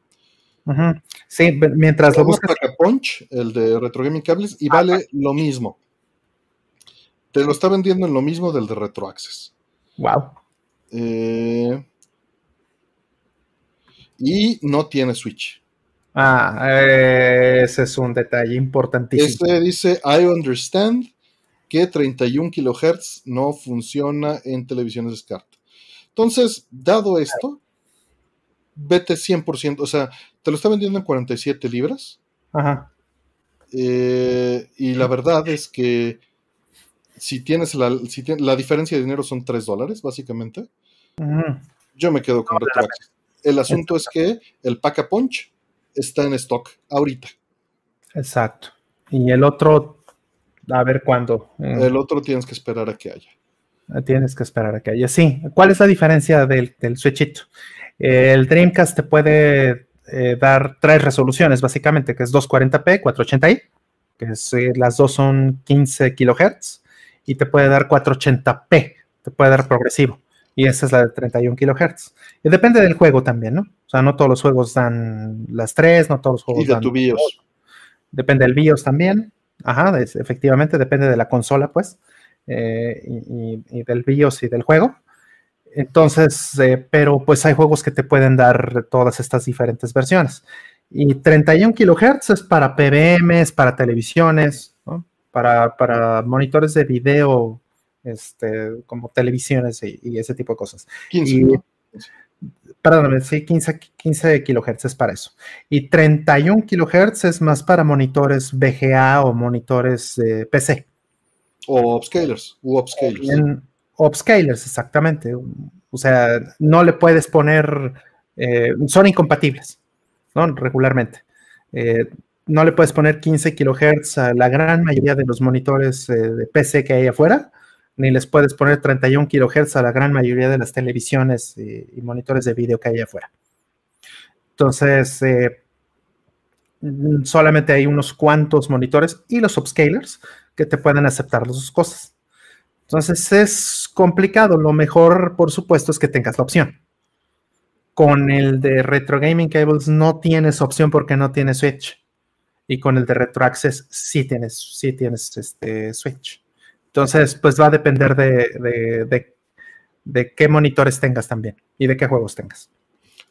Sí, mientras lo buscas. Punch, el de Retro Gaming Cables, y vale lo mismo. Te lo está vendiendo en lo mismo del de Retro Access. Wow. Eh, y no tiene Switch. Ah, ese es un detalle importantísimo. Este dice: I understand que 31 kHz no funciona en televisiones SCART. Entonces, dado esto, vete 100%, o sea, te lo está vendiendo en 47 libras. Ajá. Eh, y la verdad es que si tienes la, si la diferencia de dinero son 3 dólares, básicamente, yo me quedo con no, El asunto es que el Pack Punch está en stock ahorita. Exacto. Y el otro, a ver cuándo. Mm. El otro tienes que esperar a que haya. Tienes que esperar a que haya. Sí. ¿Cuál es la diferencia del, del switchito? El Dreamcast te puede eh, dar tres resoluciones, básicamente, que es 240p, 480i, que eh, las dos son 15 kHz, y te puede dar 480p, te puede dar progresivo, y esa es la de 31 kHz. Y depende del juego también, ¿no? O sea, no todos los juegos dan las tres, no todos los juegos y de dan. tu BIOS. Depende del BIOS también. Ajá, efectivamente, depende de la consola, pues, eh, y, del BIOS y del juego. Entonces, eh, pero pues hay juegos que te pueden dar todas estas diferentes versiones. Y 31 kHz es para PBMs, para televisiones, para, monitores de video, este, como televisiones y, ese tipo de cosas. 15, Perdóname, sí, 15, 15 kHz es para eso. Y 31 kHz es más para monitores VGA o monitores PC. O upscalers, u upscalers. upscalers, exactamente. O sea, no le puedes poner, eh, son incompatibles, ¿no? Regularmente. Eh, no le puedes poner 15 kHz a la gran mayoría de los monitores eh, de PC que hay afuera, ni les puedes poner 31 kHz a la gran mayoría de las televisiones y, monitores de vídeo que hay afuera. Entonces, solamente hay unos cuantos monitores y los upscalers que te pueden aceptar las dos cosas. Entonces es complicado. Lo mejor, por supuesto, es que tengas la opción. Con el de Retro Gaming Cables no tienes opción porque no tienes Switch. Y con el de Retro Access sí tienes, sí tienes este Switch. Entonces, pues va a depender de, de, qué monitores tengas también y de qué juegos tengas.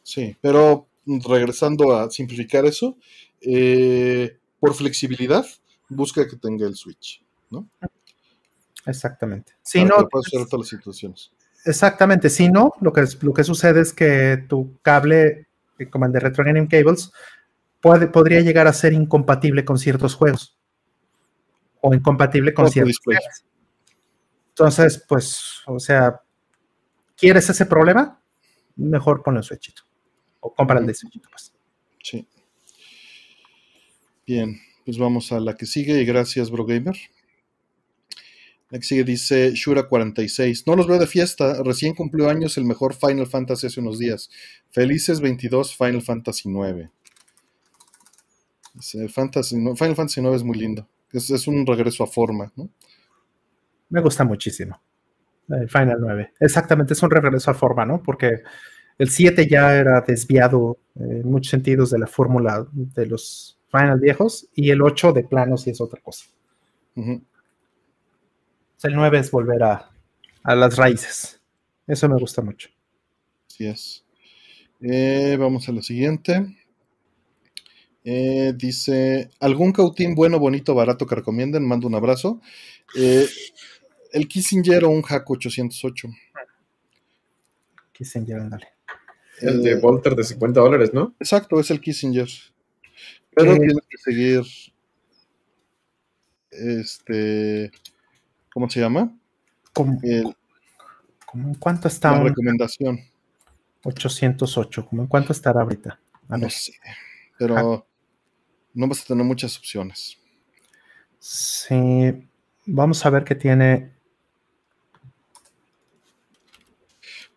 Sí, pero regresando a simplificar eso, eh, por flexibilidad, busca que tenga el Switch, ¿no? Exactamente. Si no, todas las situaciones. Exactamente. Si no, lo que, lo que sucede es que tu cable, eh, como el de Retro Gaming Cables, puede, podría llegar a ser incompatible con ciertos juegos. O incompatible con ciertos juegos. Entonces, pues, o sea, ¿quieres ese problema? Mejor ponle un switchito. O compra el de switchito, pues. Sí. Bien pues vamos a la que sigue y gracias, BroGamer. La que sigue dice Shura46. No los veo de fiesta. Recién cumplió años el mejor Final Fantasy hace unos días. Felices 22 Final Fantasy 9. Fantasy, Final Fantasy 9 es muy lindo. Es, un regreso a forma, ¿no? Me gusta muchísimo. El Final 9. Exactamente, es un regreso a forma, ¿no? Porque el 7 ya era desviado en muchos sentidos de la fórmula de los Final viejos y el 8 de plano si es otra cosa. El 9 es volver a, las raíces. Eso me gusta mucho. Así es. Eh, vamos a la siguiente. Eh, dice, ¿algún cautín bueno, bonito, barato que recomienden? Mando un abrazo. Eh, el Kissinger o un Hack 808. Kissinger, dale. El de Volter de 50 dólares, ¿no? Exacto, es el Kissinger. Pero tienes que seguir. Este. ¿Cómo se llama? ¿Cómo, cuánto está? La recomendación. 808. ¿Cómo en cuánto estará ahorita? no sé. Pero no vas a tener muchas opciones. Sí. Vamos a ver qué tiene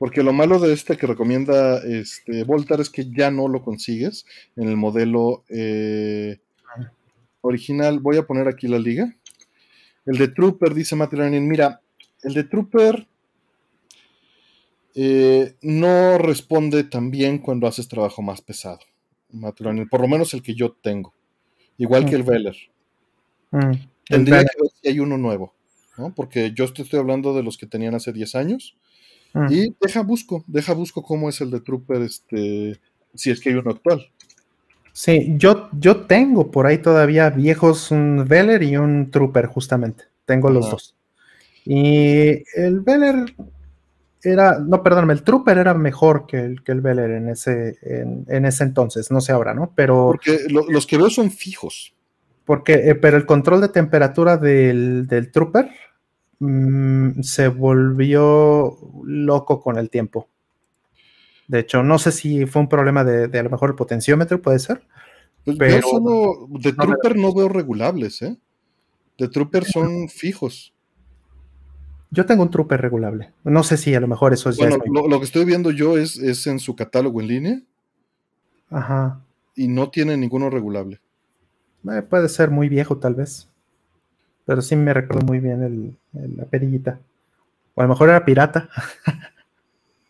Porque lo malo de este que recomienda este Voltar es que ya no lo consigues en el modelo eh, original. Voy a poner aquí la liga. El de Trooper, dice Matt mira, el de Trooper eh, no responde tan bien cuando haces trabajo más pesado. Matt por lo menos el que yo tengo. Igual que el Veller. Mm, Tendría que ver si hay uno nuevo, ¿no? Porque yo te estoy hablando de los que tenían hace 10 años Mm. Y deja busco, deja busco cómo es el de Trooper, este, si es que hay uno actual. Sí, yo, yo tengo por ahí todavía viejos, un Veller y un Trooper, justamente. Tengo los dos. Y el Veller era, no, perdóname, el Trooper era mejor que el, que el Veller en ese, en, ese entonces, no sé ahora, ¿no? Pero. Porque los que veo son fijos. Porque, eh, pero el control de temperatura del, del Trooper Mm, se volvió loco con el tiempo. De hecho, no sé si fue un problema de, a lo mejor el potenciómetro, puede ser. Pues pero solo, de Trooper no veo regulables, ¿eh? De Trooper son fijos. Yo tengo un Trooper regulable. No sé si a lo mejor eso es. Bueno, lo, que estoy viendo yo es, es en su catálogo en línea. Ajá. Y no tiene ninguno regulable. Eh, puede ser muy viejo, tal vez. Pero sí me recuerdo muy bien el, la perillita. O a lo mejor era pirata.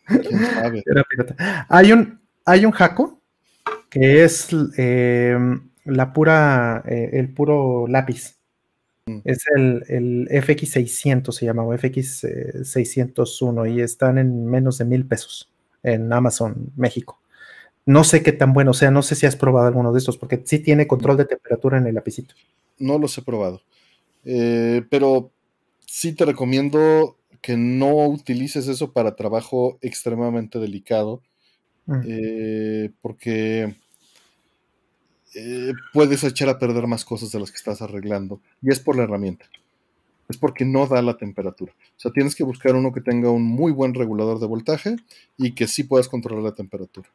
¿Quién sabe? Era pirata. Hay un, hay un jaco que es eh, la pura, eh, el puro lápiz. Mm. Es el, el, FX600 se llama, o FX601, y están en menos de mil pesos en Amazon México. No sé qué tan bueno, o sea, no sé si has probado alguno de estos, porque sí tiene control de temperatura en el lapicito. No los he probado, eh, pero sí te recomiendo que no utilices eso para trabajo extremadamente delicado, mm. eh, porque eh, puedes echar a perder más cosas de las que estás arreglando, y es por la herramienta. Es porque no da la temperatura. O sea, tienes que buscar uno que tenga un muy buen regulador de voltaje y que sí puedas controlar la temperatura.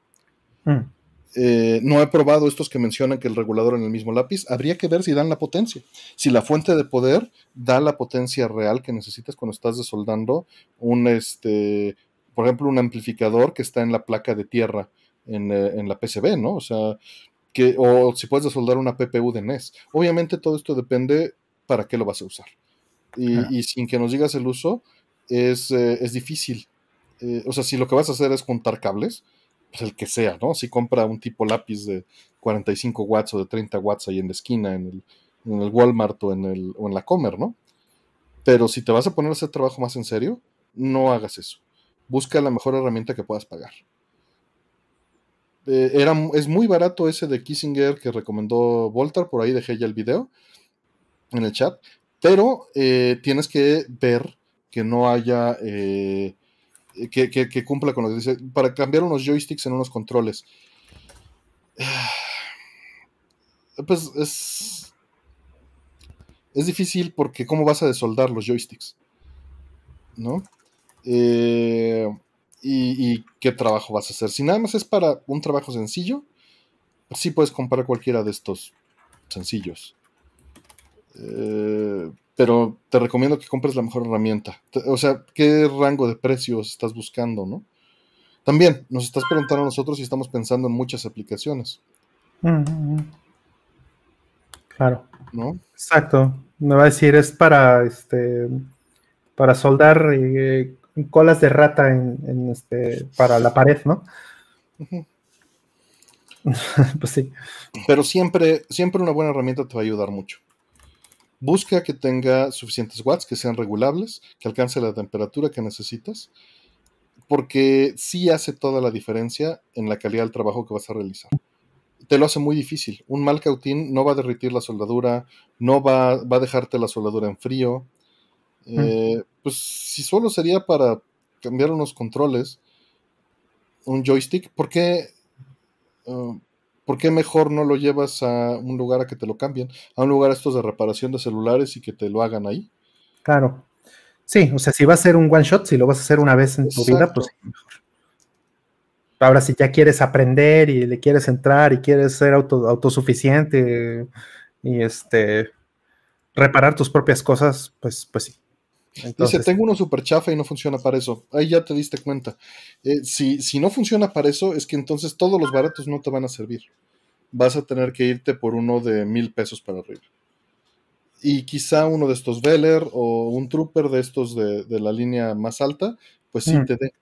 Mm. Eh, no he probado estos que mencionan que el regulador en el mismo lápiz. Habría que ver si dan la potencia. Si la fuente de poder da la potencia real que necesitas cuando estás desoldando un, este, por ejemplo, un amplificador que está en la placa de tierra en, eh, la PCB, ¿no? O sea, que, o si puedes desoldar una PPU de NES. Obviamente todo esto depende para qué lo vas a usar. Y, sin que nos digas el uso, es, eh, es difícil. o sea, si lo que vas a hacer es juntar cables, pues el que sea, ¿no? Si compra un tipo lápiz de 45 watts o de 30 watts ahí en la esquina, en el, en el Walmart o en, el, o en la Comer, ¿no? Pero si te vas a poner a hacer trabajo más en serio, no hagas eso. Busca la mejor herramienta que puedas pagar. Eh, era, es muy barato ese de Kissinger que recomendó Voltar, por ahí dejé ya el video en el chat, pero eh, tienes que ver que no haya eh, que, cumpla con lo que dice, para cambiar unos joysticks en unos controles. Pues es. Es difícil porque ¿cómo vas a desoldar los joysticks? ¿No? Eh, y, qué trabajo vas a hacer? Si nada más es para un trabajo sencillo, sí puedes comprar cualquiera de estos sencillos. Eh, pero te recomiendo que compres la mejor herramienta. O sea, ¿qué rango de precios estás buscando, no? También nos estás preguntando a nosotros si estamos pensando en muchas aplicaciones. Claro. ¿No? Exacto. Me va a decir, es para este para soldar eh, colas de rata en, este para la pared, ¿no? pues sí. Pero siempre, siempre una buena herramienta te va a ayudar mucho. Busca que tenga suficientes watts, que sean regulables, que alcance la temperatura que necesitas, porque sí hace toda la diferencia en la calidad del trabajo que vas a realizar. Te lo hace muy difícil. Un mal cautín no va a derritir la soldadura, no va, a dejarte la soldadura en frío. Eh, pues si solo sería para cambiar unos controles, un joystick, ¿por qué? Uh, ¿por qué mejor no lo llevas a un lugar a que te lo cambien? A un lugar estos de reparación de celulares y que te lo hagan ahí. Claro. Sí, o sea, si va a ser un one shot, si lo vas a hacer una vez en tu vida, pues mejor. Ahora, si ya quieres aprender y le quieres entrar y quieres ser autosuficiente y este reparar tus propias cosas, pues, pues sí. Dice, tengo uno super chafa y no funciona para eso. Ahí ya te diste cuenta. Eh, si, si no funciona para eso, es que entonces todos los baratos no te van a servir. Vas a tener que irte por uno de mil pesos para arriba. Y quizá uno de estos Veller o un Trooper de estos de, la línea más alta, pues sí mm. te dé.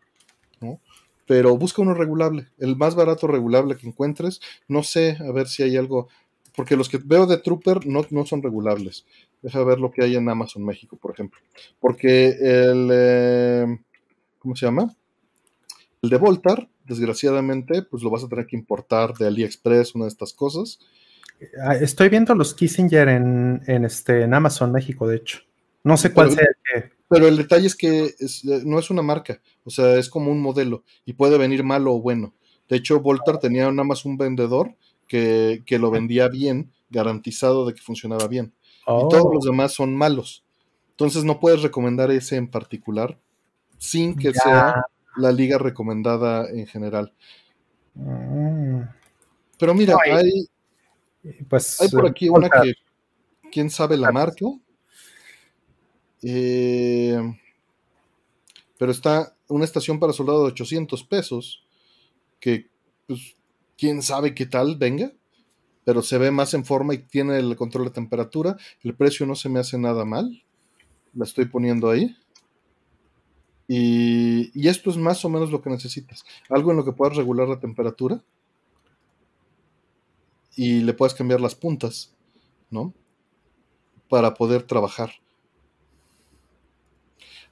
Pero busca uno regulable. El más barato regulable que encuentres. No sé, a ver si hay algo. Porque los que veo de Trooper no, no son regulables. Deja ver lo que hay en Amazon México, por ejemplo. Porque el. Eh, ¿Cómo se llama? El de Voltar, desgraciadamente, pues lo vas a tener que importar de AliExpress, una de estas cosas. Ah, estoy viendo los Kissinger en, este, en Amazon México, de hecho. No sé cuál sea el que. Pero el detalle es que eh, no es una marca, o sea, es como un modelo y puede venir malo o bueno. De hecho, Voltar tenía nada más un vendedor que, que lo vendía bien, garantizado de que funcionaba bien y todos los oh. demás son malos. Entonces no puedes recomendar ese en particular sin que sea la liga recomendada en general. Mm. Pero mira, hay, pues, hay por aquí una que, ¿quién sabe la marca? Eh, pero está una estación para soldado de 800 pesos, que pues, quién sabe qué tal venga, pero se ve más en forma y tiene el control de temperatura. El precio no se me hace nada mal. La estoy poniendo ahí. Y, y, esto es más o menos lo que necesitas. Algo en lo que puedas regular la temperatura. Y le puedas cambiar las puntas, ¿no? Para poder trabajar.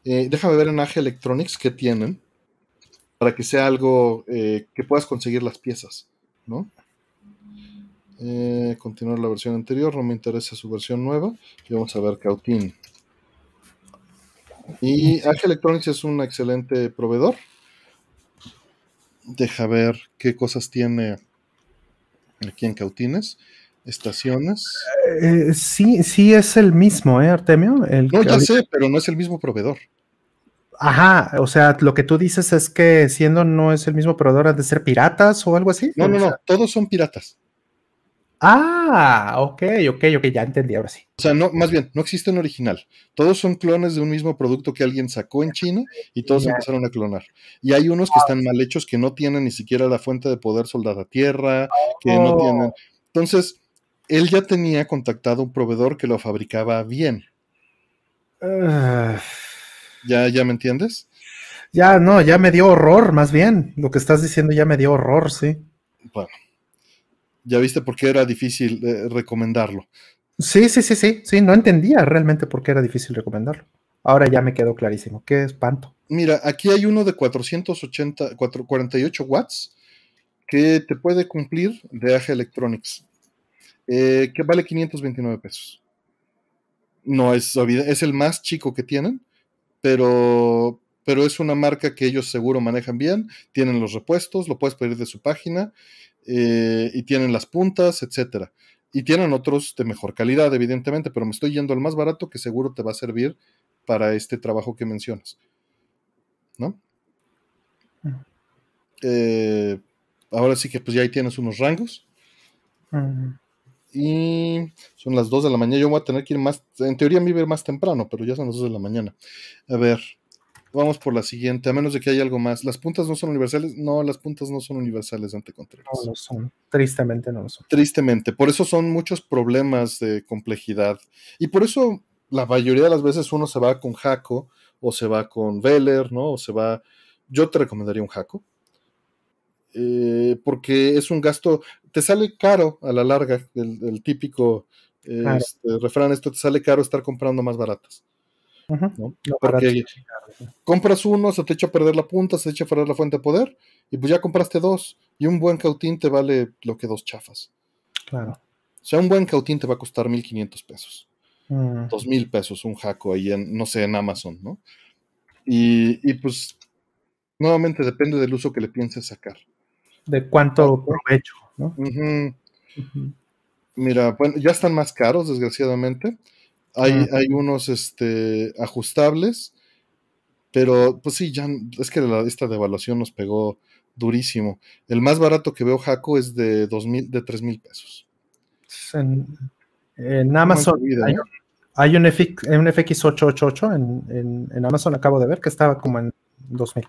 Eh, déjame ver en AG Electronics qué tienen. Para que sea algo eh, que puedas conseguir las piezas, ¿no? Eh, continuar la versión anterior, no me interesa su versión nueva. Y vamos a ver Cautín. Y AG Electronics es un excelente proveedor. Deja ver qué cosas tiene aquí en Cautines. Estaciones. Eh, sí, sí es el mismo, ¿eh, Artemio? El no, ya sé, pero no es el mismo proveedor. Ajá, o sea, lo que tú dices es que siendo no es el mismo proveedor, ¿ha de ser piratas o algo así? No, no, no, todos son piratas. Ah, ok, ok, ok, ya entendí ahora sí. O sea, no, más bien, no existe un original. Todos son clones de un mismo producto que alguien sacó en China y todos empezaron a clonar. Y hay unos que están mal hechos, que no tienen ni siquiera la fuente de poder soldar a tierra, que no oh. tienen. Entonces, él ya tenía contactado un proveedor que lo fabricaba bien. Ah. ¿Ya, ¿Ya me entiendes? Ya, no, ya me dio horror, más bien. Lo que estás diciendo ya me dio horror, sí. Bueno, ya viste por qué era difícil eh, recomendarlo. Sí, sí, sí, sí, sí, no entendía realmente por qué era difícil recomendarlo. Ahora ya me quedó clarísimo. Qué espanto. Mira, aquí hay uno de 480, 48 watts que te puede cumplir de AG Electronics, eh, que vale 529 pesos. No es, es el más chico que tienen, pero, pero es una marca que ellos seguro manejan bien, tienen los repuestos, lo puedes pedir de su página eh, y tienen las puntas, etcétera. Y tienen otros de mejor calidad, evidentemente, pero me estoy yendo al más barato que seguro te va a servir para este trabajo que mencionas. ¿No? Eh, ahora sí que pues ya ahí tienes unos rangos. Y son las 2 de la mañana. Yo voy a tener que ir más, en teoría me iba a ir más temprano, pero ya son las 2 de la mañana. A ver, Vamos por la siguiente, a menos de que haya algo más. ¿Las puntas no son universales? No, las puntas no son universales ante Contreras. No lo son. Tristemente no lo son. Tristemente. Por eso son muchos problemas de complejidad. Y por eso la mayoría de las veces uno se va con Jaco o se va con Veller, ¿no? O se va. Yo te recomendaría un Jaco. Eh, porque es un gasto. Te sale caro a la larga. El, típico este, refrán: esto te sale caro estar comprando más baratas. Porque compras uno, se te echa a perder la punta, se te echa a perder la fuente de poder, y pues ya compraste dos. Y un buen cautín te vale lo que dos chafas. Claro. O sea, un buen cautín te va a costar 1500 pesos. Mm. Dos mil pesos, un jaco ahí en, no sé, en Amazon, ¿no? Y, pues, nuevamente depende del uso que le pienses sacar. De cuánto provecho, ¿no? Mira, bueno, ya están más caros, desgraciadamente. Hay, hay unos este, ajustables, pero pues sí, ya es que esta devaluación nos pegó durísimo. El más barato que veo Jaco es de dos mil, de tres mil pesos. En, Amazon hay, un, FX, un, FX, 888 en, en, Amazon, acabo de ver, que estaba como en dos mil.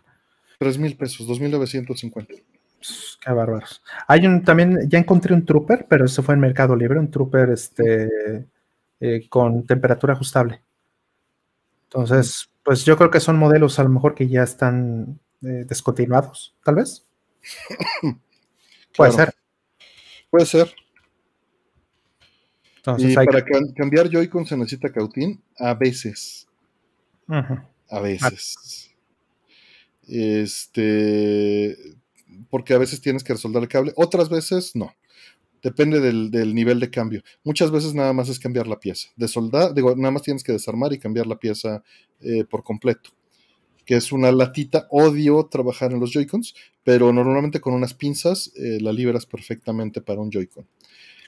Tres mil pesos, dos mil novecientos cincuenta. Qué bárbaros. Hay un también, ya encontré un trooper, pero eso fue en Mercado Libre, un trooper este eh, con temperatura ajustable. Entonces, pues yo creo que son modelos a lo mejor que ya están eh, descontinuados, tal vez. Puede ser. Puede ser. Entonces, y para cambiar Joy-Con se necesita cautín a veces. A veces. Este. Porque a veces tienes que resolver el cable, otras veces no. Depende del, nivel de cambio. Muchas veces nada más es cambiar la pieza. De soldar, digo, nada más tienes que desarmar y cambiar la pieza eh, por completo. Que es una latita. Odio trabajar en los Joy-Cons, pero normalmente con unas pinzas eh, la liberas perfectamente para un Joy-Con.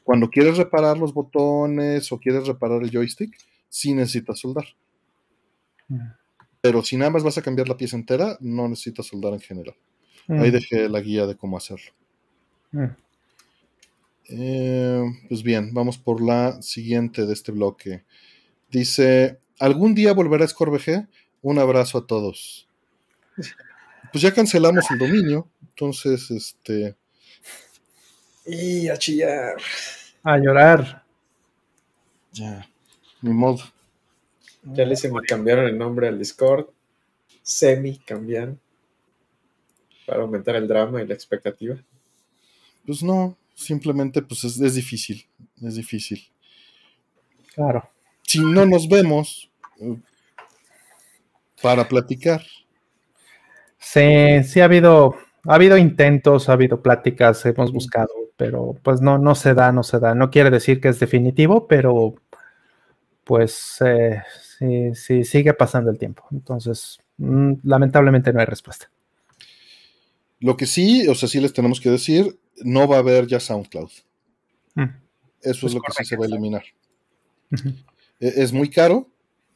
Cuando quieres reparar los botones o quieres reparar el joystick, sí necesitas soldar. Mm. Pero si nada más vas a cambiar la pieza entera, no necesitas soldar en general. Ahí mm. dejé la guía de cómo hacerlo. Mm. Eh, pues bien, vamos por la siguiente de este bloque. Dice, ¿algún día volverá a Scorvg? Un abrazo a todos. Pues ya cancelamos el dominio, entonces, este... Y a chillar. A llorar. Ya, ni modo. Ya les cambiaron el nombre al Discord. Semi cambiaron. Para aumentar el drama y la expectativa. Pues no, simplemente pues es, es difícil. Es difícil. Claro. Si no nos vemos eh, para platicar. Sí, sí ha habido, ha habido intentos, ha habido pláticas, hemos buscado, pero pues no, no se da, no se da. No quiere decir que es definitivo, pero pues eh, sí, sí, sigue pasando el tiempo. Entonces, mm, lamentablemente no hay respuesta. Lo que sí, o sea, sí les tenemos que decir, no va a haber ya SoundCloud. Mm. Eso es, lo que sí se va a eliminar. E, es muy caro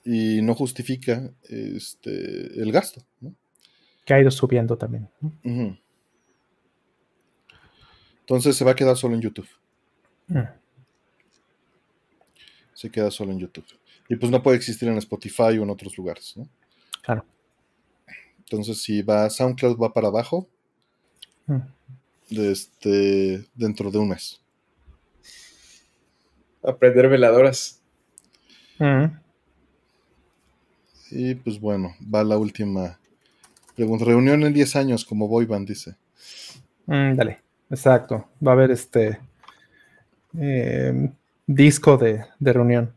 y no justifica este, el gasto. Que ha ido subiendo también. Entonces se va a quedar solo en YouTube. Mm. Se queda solo en YouTube. Y pues no puede existir en Spotify o en otros lugares, ¿no? Claro. Entonces, si va SoundCloud va para abajo, mm. De este, dentro de un mes. Aprender veladoras. Mm. Y pues bueno, va la última pregunta. Reunión en 10 años, como Boyban dice. dale, exacto. Va a haber este eh, disco de, reunión.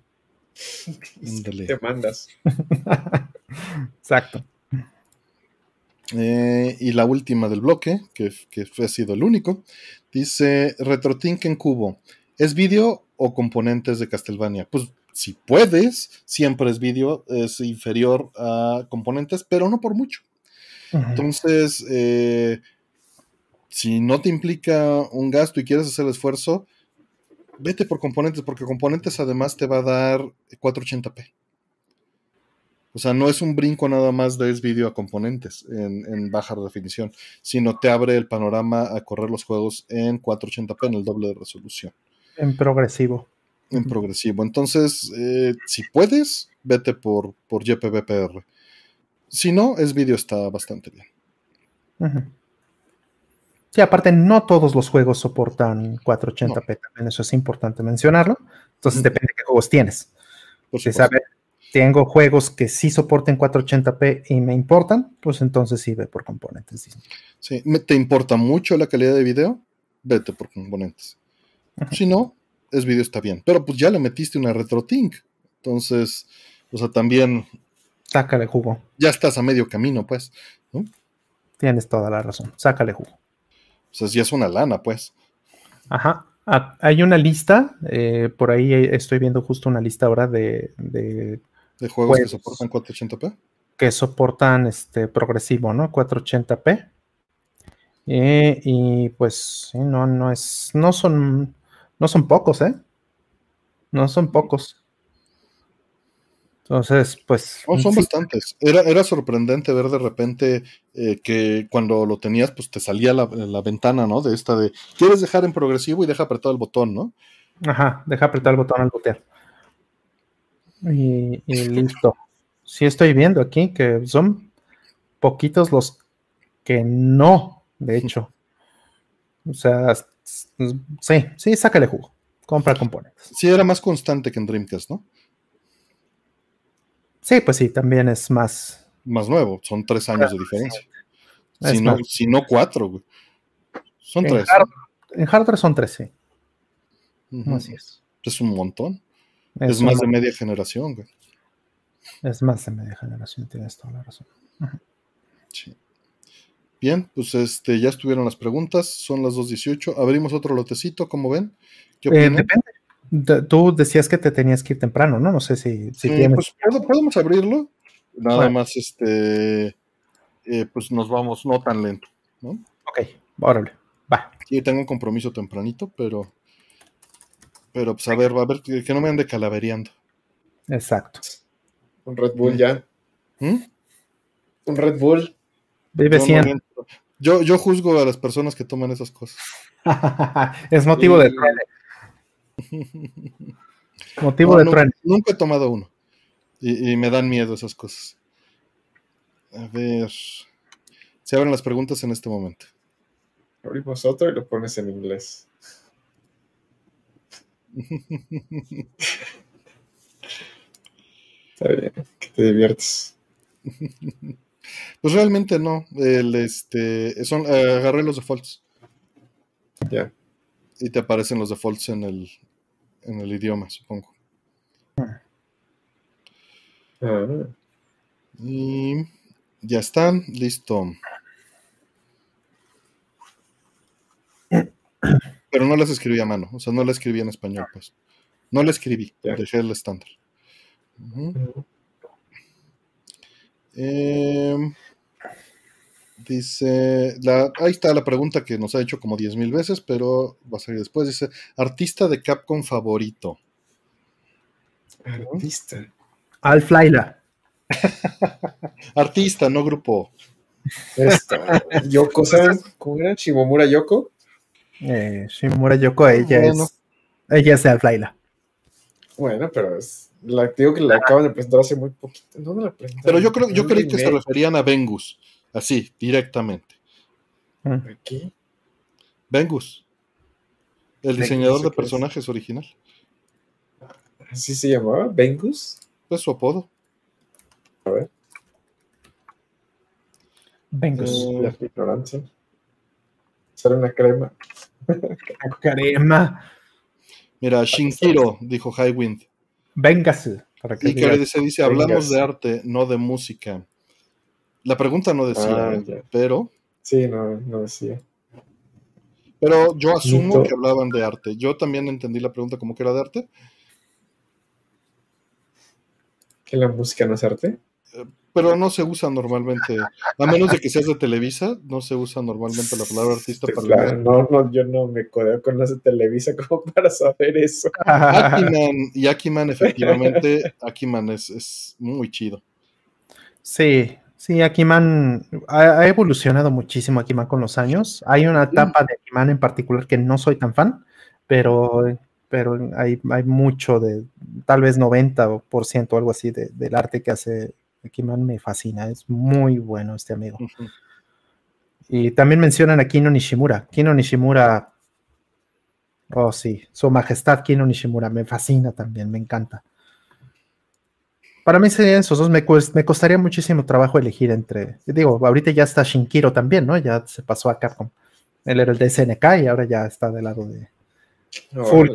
Te mandas. Exacto. Eh, y la última del bloque, que, que ha sido el único, dice RetroTink en cubo. ¿Es vídeo o componentes de Castlevania? Pues si puedes, siempre es vídeo, es inferior a componentes, pero no por mucho. Entonces, eh, si no te implica un gasto y quieres hacer el esfuerzo, vete por componentes, porque componentes además te va a dar 480p. O sea, no es un brinco nada más de es vídeo a componentes en, baja definición, sino te abre el panorama a correr los juegos en 480p, en el doble de resolución. En progresivo. En progresivo. Entonces, eh, si puedes, vete por, por YPBPR. Si no, es vídeo está bastante bien. Sí, aparte, no todos los juegos soportan 480p también, eso es importante mencionarlo. Entonces, depende de qué juegos tienes. Si sabes, tengo juegos que sí soporten 480p y me importan, pues entonces sí ve por componentes. Sí, ¿te importa mucho la calidad de video? Vete por componentes. Si no, es video está bien. Pero pues ya le metiste una RetroTink. Entonces, o sea, también. Sácale jugo. Ya estás a medio camino, pues. Tienes toda la razón. Sácale jugo. O sea, ya es una lana, pues. Ajá. Ah, hay una lista, eh, por ahí estoy viendo justo una lista ahora de. De, juegos, que soportan 480p. Que soportan este progresivo, ¿no? 480p. Eh, y pues, no, no es. No son. No son pocos, ¿eh? No son pocos. Entonces, pues. son bastantes. Era, era sorprendente ver de repente eh, que cuando lo tenías, pues te salía la, ventana, ¿no? De esta de. ¿Quieres dejar en progresivo y deja apretado el botón, ¿no? Ajá, deja apretado el botón al botear. Y, listo. Sí, estoy viendo aquí que son poquitos los que no, de hecho. O sea, sí, sí, sácale jugo. Compra componentes. Sí, era más constante que en Dreamcast, ¿no? Sí, pues sí, también es más. Más nuevo, son tres años de diferencia. Si no, si no, cuatro, güey. Son tres. en hardware son tres, sí. Así es. Es un montón. Es, más de media generación, güey. Es más de media generación, tienes toda la razón. Sí. Bien, pues este, ya estuvieron las preguntas, son las 2.18. Abrimos otro lotecito, ¿cómo ven? ¿Qué eh, depende tú decías que te tenías que ir temprano, ¿no? No sé si, si Pues podemos abrirlo. Nada más, este, eh, pues nos vamos no tan lento, ¿no? Ok, órale, va. Sí, tengo un compromiso tempranito, pero, pero pues a ver, va a ver, que, no me ande calavereando. Exacto. Un Red Bull ya. ¿Mm? Un Red Bull. Vive siendo. yo, yo juzgo a las personas que toman esas cosas. es motivo de Motivo de nunca, nunca, he tomado uno. Y, me dan miedo esas cosas. A ver. Se abren las preguntas en este momento. Abrimos otro y lo pones en inglés. Está bien, que te diviertes. Pues realmente no. El, este, son, agarré los defaults. Ya. Y te aparecen los defaults en el, en el idioma, supongo. Ah. Y ya están, listo. Pero no las escribí a mano, o sea, no las escribí en español, pues. No la escribí, Ya. dejé el estándar. Em, dice, la, ahí está la pregunta que nos ha hecho como 10.000 veces, pero va a salir después. Dice, artista de Capcom favorito. Artista. Alf Laila. Artista, no grupo. Esto. Yoko, ¿saben cómo era? Shimomura Yoko. Eh, Shimomura Yoko, ella Bueno. es. Ella es de Laila. Bueno, pero es. La, digo que la acaban de presentar hace muy poquito. ¿Dónde la presentaron? Pero yo creo, yo creí que se referían a Vengus, así, directamente. Aquí. Vengus, el diseñador de personajes original. ¿Así se llamaba? ¿Vengus? Es su apodo. A ver. Vengus. Eh, La ignorancia. Sale una crema. Carema. Mira, Shinkiro, dijo Highwind. Véngase. Para que Y que digas. dice, dice, hablamos de arte, no de música. La pregunta no decía, Ah, ¿eh? pero, Sí, no, no decía. pero yo asumo que hablaban de arte. Yo también entendí la pregunta como que era de arte, ¿Que la música no es arte? Pero no se usa normalmente, a menos de que seas de Televisa, no se usa normalmente la palabra artista para Claro, no, no, yo no me codeo con las de Televisa como para saber eso. Akiman, y Akiman, efectivamente, Akiman es, es muy chido. Sí, sí, Akiman ha, ha evolucionado muchísimo Akiman con los años. Hay una etapa de Akiman en particular que no soy tan fan, pero, pero hay, hay mucho de, tal vez 90% o algo así de- del arte que hace Akiman me fascina. Es muy bueno este amigo. Y también mencionan a Kino Nishimura. Kino Nishimura, oh sí, su majestad Kino Nishimura, me fascina también, me encanta. Para mí serían esos dos, me, costaría muchísimo trabajo elegir entre, digo, ahorita ya está Shinkiro también, ¿no? Ya se pasó a Capcom. Él era el de SNK y ahora ya está del lado de Full.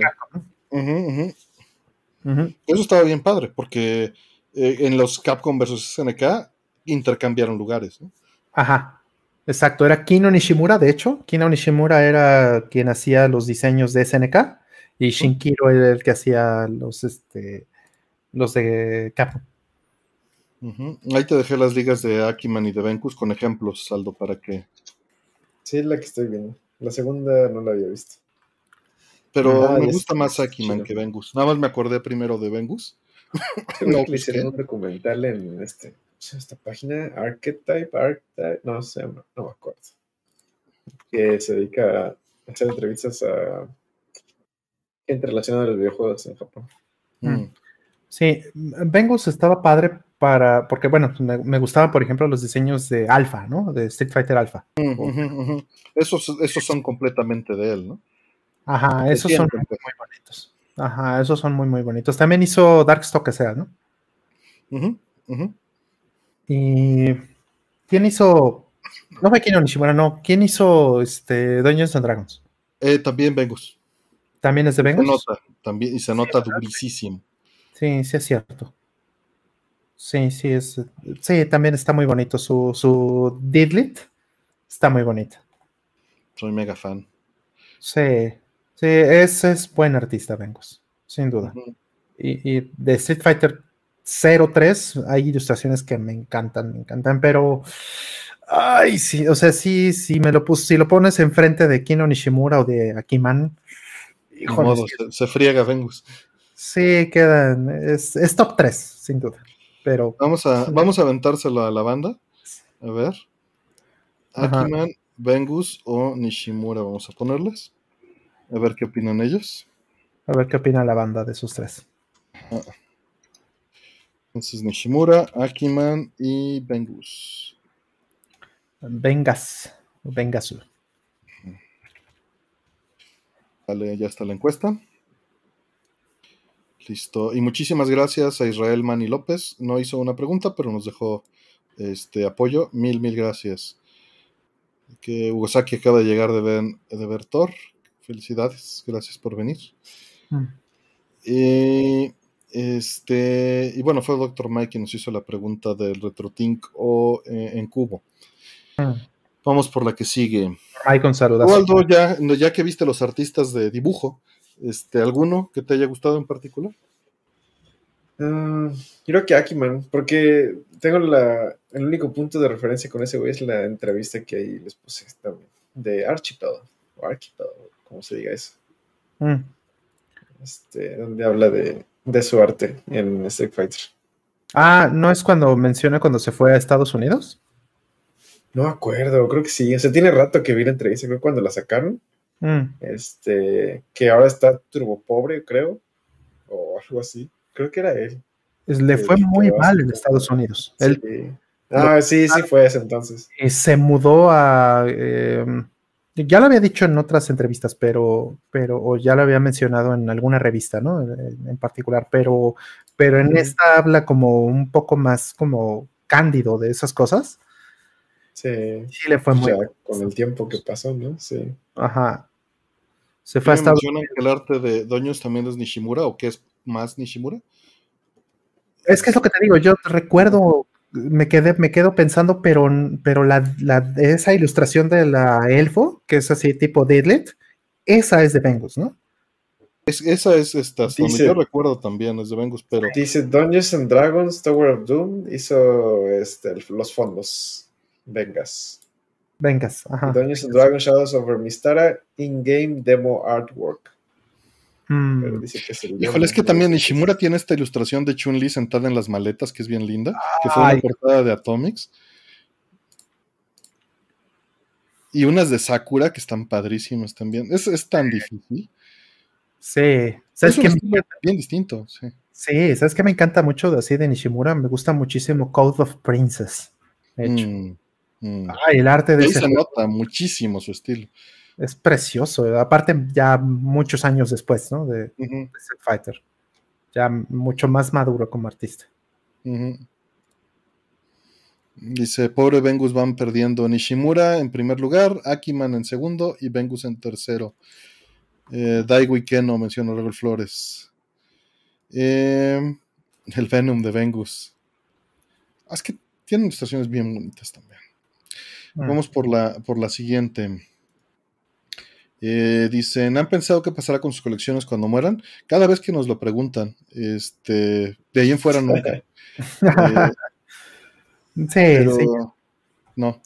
Eso estaba bien padre, porque eh, en los Capcom versus SNK intercambiaron lugares. ¿no? Ajá, exacto, era Kino Nishimura, de hecho, Kino Nishimura era quien hacía los diseños de SNK y Shinkiro era el que hacía los, este, los de Capcom. Ahí te dejé las ligas de Akiman y de Venkus con ejemplos, Saldo, para que. Sí, es la que estoy viendo. La segunda no la había visto. Pero Ah, me gusta más Akiman chido. que Vengus. Nada más me acordé primero de Vengus. Creo No, que le pues, hicieron un documental en este, esta página, Archetype, Archetype, no sé, no, no me acuerdo. Que se dedica a hacer entrevistas a gente relacionada a los videojuegos en Japón. Mm. Sí, Vengus estaba padre para, porque bueno, me, me gustaban, por ejemplo, los diseños de Alpha, ¿no? De Street Fighter Alpha. Ujú. Esos, esos son completamente de él, ¿no? Ajá, esos son muy bonitos. Ajá, esos son muy, muy bonitos. También hizo Darkstalker, sea, ¿no? Ujú, ujú. Y ¿quién hizo? No fue Kino Nishimura, no. ¿Quién hizo este Dungeons and Dragons? Eh, también Vengus. ¿También es de Se Vengus? nota, también, y se nota durísimo. Sí, sí es cierto. Sí, sí es. Sí, también está muy bonito. Su, su Didlit está muy bonito. Soy mega fan. Sí, sí, es, es buen artista, Vengus, sin duda. Y, y de Street Fighter 03 hay ilustraciones que me encantan, me encantan, pero ay, sí, o sea, sí, sí me lo pus, si lo pones enfrente de Kino Nishimura o de Akiman, híjole, modo, se, se friega Vengus. sí, quedan, es, es top 3, sin duda. Pero Vamos a, vamos a aventárselo a la banda. A ver. Akiman, Vengus o Nishimura vamos a ponerles. A ver qué opinan ellos. a ver qué opina la banda de esos tres. Entonces Nishimura, Akiman y Vengus. Vengas, vengas. Vale, ya está la encuesta. Listo. Y muchísimas gracias a Israel Mani López. No hizo una pregunta, pero nos dejó este apoyo. Mil, mil gracias. Que Saki acaba de llegar de ver, de ver Thor. Felicidades. Gracias por venir. Mm. Y, este, y bueno, fue el Dr. Mike quien nos hizo la pregunta del RetroTink o eh, en cubo. Mm. Vamos por la que sigue. Mike, un saludo. ya, ya que viste los artistas de dibujo, este, ¿alguno que te haya gustado en particular? Uh, creo que Akiman, porque tengo la, el único punto de referencia con ese güey es la entrevista que ahí les puse también, de Archipel, o Archipel, como se diga eso. Mm. Este, donde habla de, de, su arte en Street Fighter. Ah, ¿no es cuando menciona cuando se fue a Estados Unidos? No me acuerdo, creo que sí. O sea, tiene rato que vi la entrevista, creo cuando la sacaron. Mm. Este, que ahora está turbo pobre, creo, o algo así. Creo que era él. le fue muy mal en Estados Unidos. Sí. ah, sí, sí fue ese entonces. se mudó a. Em, ya lo había dicho en otras entrevistas, pero, pero, o ya lo había mencionado en alguna revista, ¿no? En, particular, pero, pero en esta habla como un poco más como cándido de esas cosas. Sí. Sí, le fue muy. con el tiempo que pasó, ¿no? Sí. Ajá. Se fue a Estados Unidos. que el arte de Doños también es Nishimura o qué es más Nishimura? Es que es lo que te digo, yo recuerdo, me quedé, me quedo pensando, pero, pero la, esa ilustración de la elfo, que es así tipo Deadlet, esa es de Vengus, ¿no? esa es esta, yo recuerdo también, es de Vengus, pero. Dice Dungeons and Dragons, Tower of Doom, hizo este, los fondos. Vengas. Vengas, ajá. Dungeons and Dragons Shadows over Mistara, in-game demo artwork. Mm. Híjole, es que también Nishimura tiene esta ilustración de Chun-Li sentada en las maletas, que es bien linda, que fue una portada de Atomics. Y unas de Sakura que están padrísimas también. Es, tan difícil. Sí, ¿sabes es bien distinto, sí. Sí, ¿sabes que me encanta mucho de así de Nishimura? Me gusta muchísimo Code of Princess. hecho. Mm, mm. el arte de Ahí se nota muchísimo su estilo es precioso. Aparte, ya muchos años después, ¿no? De, Fighter. Ya mucho más maduro como artista. Dice, pobre Vengus van perdiendo. Nishimura en primer lugar, Akiman en segundo y Vengus en tercero. Eh, Daigo Ikeno menciona Rebel Flores. Eh, el Venom de Vengus. Ah, es que tiene ilustraciones bien bonitas también. Ah. Vamos por la, por la siguiente. Eh, dicen, ¿han pensado qué pasará con sus colecciones cuando mueran? Cada vez que nos lo preguntan, este, de ahí en fuera nunca. Eh, sí, sí. No.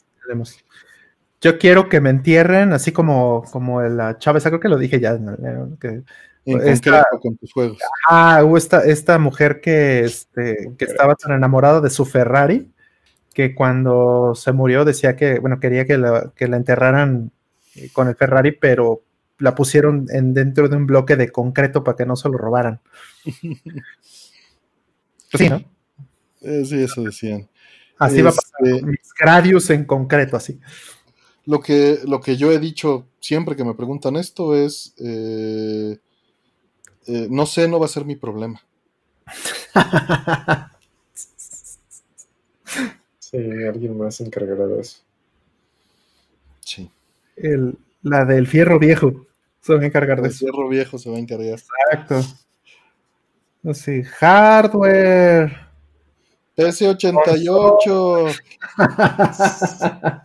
Yo quiero que me entierren, así como, como la Chávez, creo que lo dije ya. Que, en con tus juegos. Ah, hubo esta, esta mujer que, este, que estaba tan enamorada de su Ferrari que cuando se murió decía que, bueno, quería que la, que la enterraran eh, con el Ferrari, pero la pusieron en, dentro de un bloque de concreto para que no se lo robaran. sí, ¿no? Eh, sí, eso decían. Así va a pasar. Este, mis Gradius en concreto, así. Lo que, lo que yo he dicho siempre que me preguntan esto es, eh, no sé, no va a ser mi problema. sí, alguien más se encargará de eso. Sí el, la del fierro viejo. Se va a encargar de eso. El fierro viejo se va a encargar. Exacto. No sé, hardware. S88.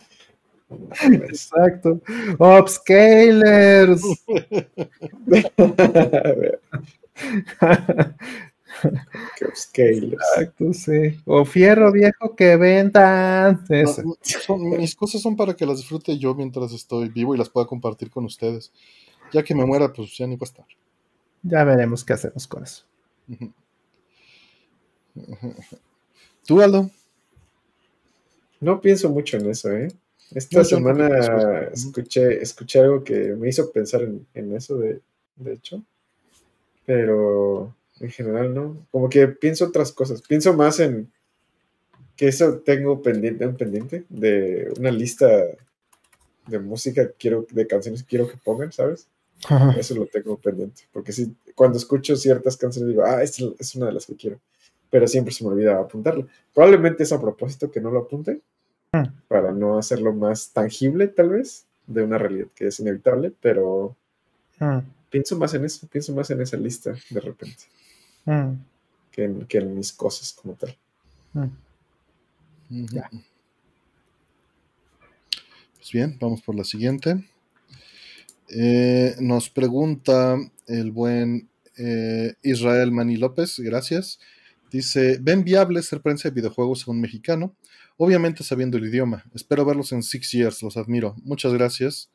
Exacto. Upscalers. Exacto, sí. O fierro viejo que vendan. mis cosas son para que las disfrute yo mientras estoy vivo y las pueda compartir con ustedes. Ya que me muera, pues ya ni va a estar. Ya veremos qué hacemos con eso. ¿Tú, Aldo? No pienso mucho en eso, ¿eh? Esta semana escuché, escuché algo que me hizo pensar en, en eso, de, de hecho. Pero en general, ¿no? Como que pienso otras cosas. Pienso más en, que eso tengo pendiente, un pendiente de una lista de música quiero, de canciones que quiero que pongan, ¿sabes? Eso lo tengo pendiente. Porque si cuando escucho ciertas canciones digo, ah, esta es una de las que quiero. Pero siempre se me olvida apuntarlo. Probablemente es a propósito que no lo apunte. Hmm. Para no hacerlo más tangible, tal vez, de una realidad que es inevitable. Pero hmm. pienso más en eso. Pienso más en esa lista de repente. Hmm. Que, en, que, en, mis cosas como tal. Ya. Pues bien, vamos por la siguiente. Eh, nos pregunta el buen eh, Israel Mani López, gracias. Dice, ¿ven viable ser prensa de videojuegos a un mexicano? Obviamente sabiendo el idioma. Espero verlos en Six Years, los admiro. Muchas gracias.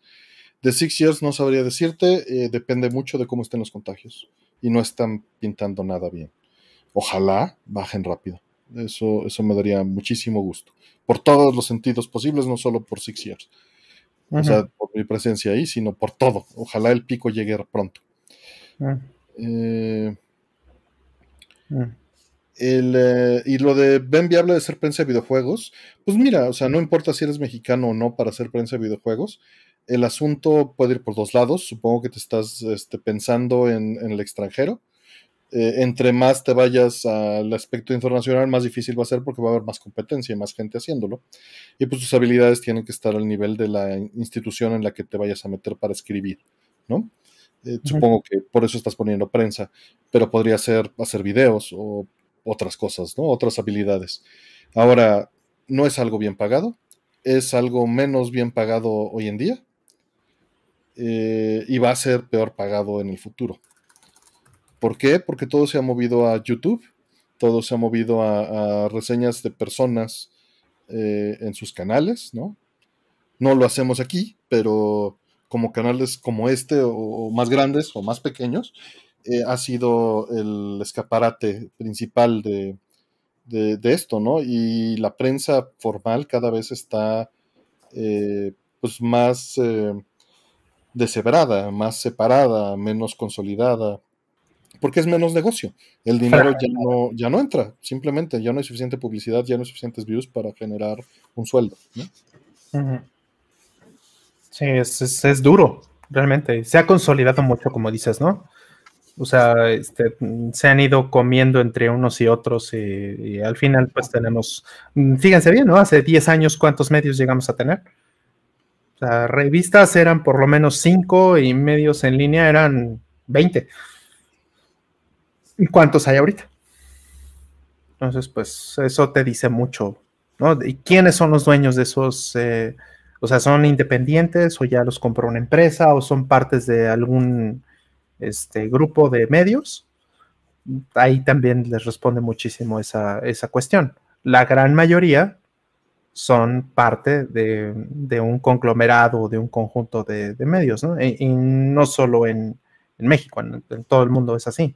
De Six Years no sabría decirte, eh, depende mucho de cómo estén los contagios. Y no están pintando nada bien. Ojalá bajen rápido. Eso, eso me daría muchísimo gusto. Por todos los sentidos posibles, no solo por Six Years. O sea, por mi presencia ahí, sino por todo. Ojalá el pico llegue pronto. Ah. Eh, ah. eh, y lo de Ben Viable de ser prensa de videojuegos, pues mira, o sea, no importa si eres mexicano o no para ser prensa de videojuegos, el asunto puede ir por dos lados. Supongo que te estás este, pensando en, el extranjero. Eh, entre más te vayas al aspecto internacional, más difícil va a ser porque va a haber más competencia y más gente haciéndolo. Y pues tus habilidades tienen que estar al nivel de la institución en la que te vayas a meter para escribir, ¿no? Eh, supongo que por eso estás poniendo prensa, pero podría ser hacer videos o otras cosas, ¿no? Otras habilidades. Ahora, no es algo bien pagado, es algo menos bien pagado hoy en día eh, y va a ser peor pagado en el futuro. ¿Por qué? Porque todo se ha movido a YouTube, todo se ha movido a, reseñas de personas eh, en sus canales, ¿no? No lo hacemos aquí, pero como canales como este o, más grandes o más pequeños, eh, ha sido el escaparate principal de, esto, ¿no? Y la prensa formal cada vez está pues más deshebrada, más separada, menos consolidada porque es menos negocio. El dinero ya no, ya no entra, simplemente ya no hay suficiente publicidad, ya no hay suficientes views para generar un sueldo. Sí, es, duro, realmente. Se ha consolidado mucho, como dices, ¿no? O sea, este, se han ido comiendo entre unos y otros y, al final pues tenemos, fíjense bien, ¿no? Hace 10 años cuántos medios llegamos a tener. O revistas eran por lo menos 5 y medios en línea eran 20. ¿Y cuántos hay ahorita? Entonces, pues eso te dice mucho. ¿Y quiénes son los dueños de esos? Eh, o sea, ¿son independientes o ya los compró una empresa o son partes de algún este, grupo de medios? Ahí también les responde muchísimo esa, cuestión. La gran mayoría son parte de, un conglomerado, de un conjunto de, medios, ¿no? E, y, no solo en, México, en, en, todo el mundo es así.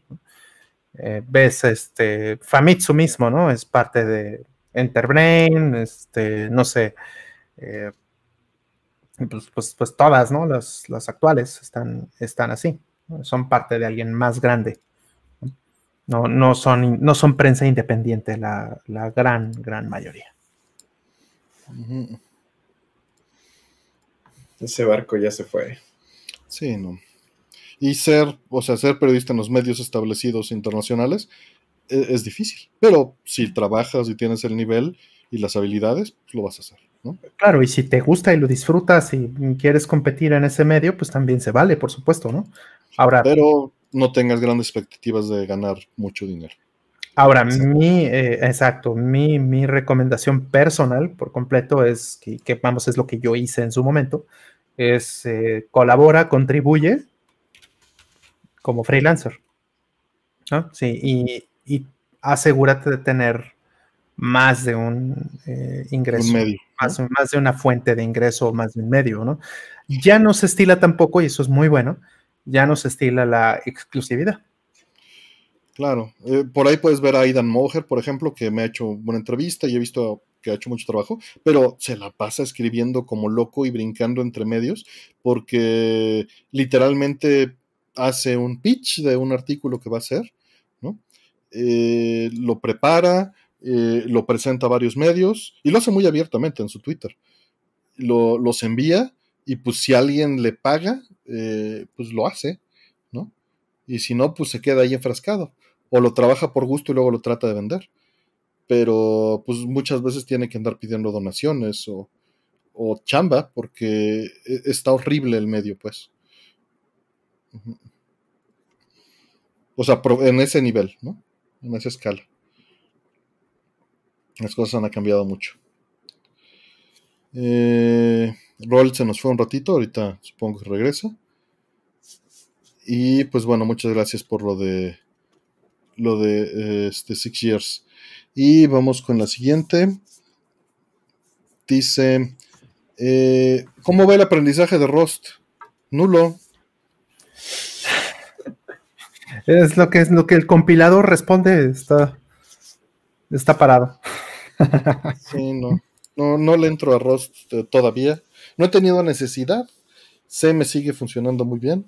Eh, ves este Famitsu mismo, ¿no? Es parte de Enterbrain, este, no sé, eh, pues, pues, pues, todas, ¿no? Las, las actuales están, están así, son parte de alguien más grande. No, no, son, no son prensa independiente la, la gran, gran mayoría. Ese barco ya se fue. Sí, no. Y ser, o sea, ser periodista en los medios establecidos internacionales e, es, difícil. Pero si trabajas y tienes el nivel y las habilidades, pues lo vas a hacer. ¿no? Claro, y si te gusta y lo disfrutas y quieres competir en ese medio, pues también se vale, por supuesto, ¿no? Ahora. Pero no tengas grandes expectativas de ganar mucho dinero. Ahora, mi, eh, exacto, mi, mi, recomendación personal por completo es que, vamos, es lo que yo hice en su momento, es eh, colabora, contribuye como freelancer. ¿no? Sí, y, asegúrate de tener más de un eh, ingreso, medio, más, de una fuente de ingreso, más de un medio, ¿no? Ya no se estila tampoco, y eso es muy bueno, ya no se estila la exclusividad. Claro, eh, por ahí puedes ver a Aidan Moher, por ejemplo, que me ha hecho buena entrevista y he visto que ha hecho mucho trabajo, pero se la pasa escribiendo como loco y brincando entre medios, porque literalmente hace un pitch de un artículo que va a hacer, ¿no? Eh, lo prepara, eh, lo presenta a varios medios y lo hace muy abiertamente en su Twitter. Lo, los envía y pues si alguien le paga, pues lo hace, ¿no? Y si no, pues se queda ahí enfrascado. O lo trabaja por gusto y luego lo trata de vender. Pero pues muchas veces tiene que andar pidiendo donaciones o, o chamba porque e, está horrible el medio, pues. O sea, en ese nivel, ¿no? En esa escala. Las cosas han cambiado mucho. Eh, Roll se nos fue un ratito, ahorita supongo que regresa. Y pues bueno, muchas gracias por lo de lo de este Six Years. Y vamos con la siguiente. Dice, eh, ¿cómo va el aprendizaje de Rust? Nulo. Es lo que es lo que el compilador responde, está, está parado. Sí, no. No, no le entro a Rust todavía. No he tenido necesidad. C me sigue funcionando muy bien.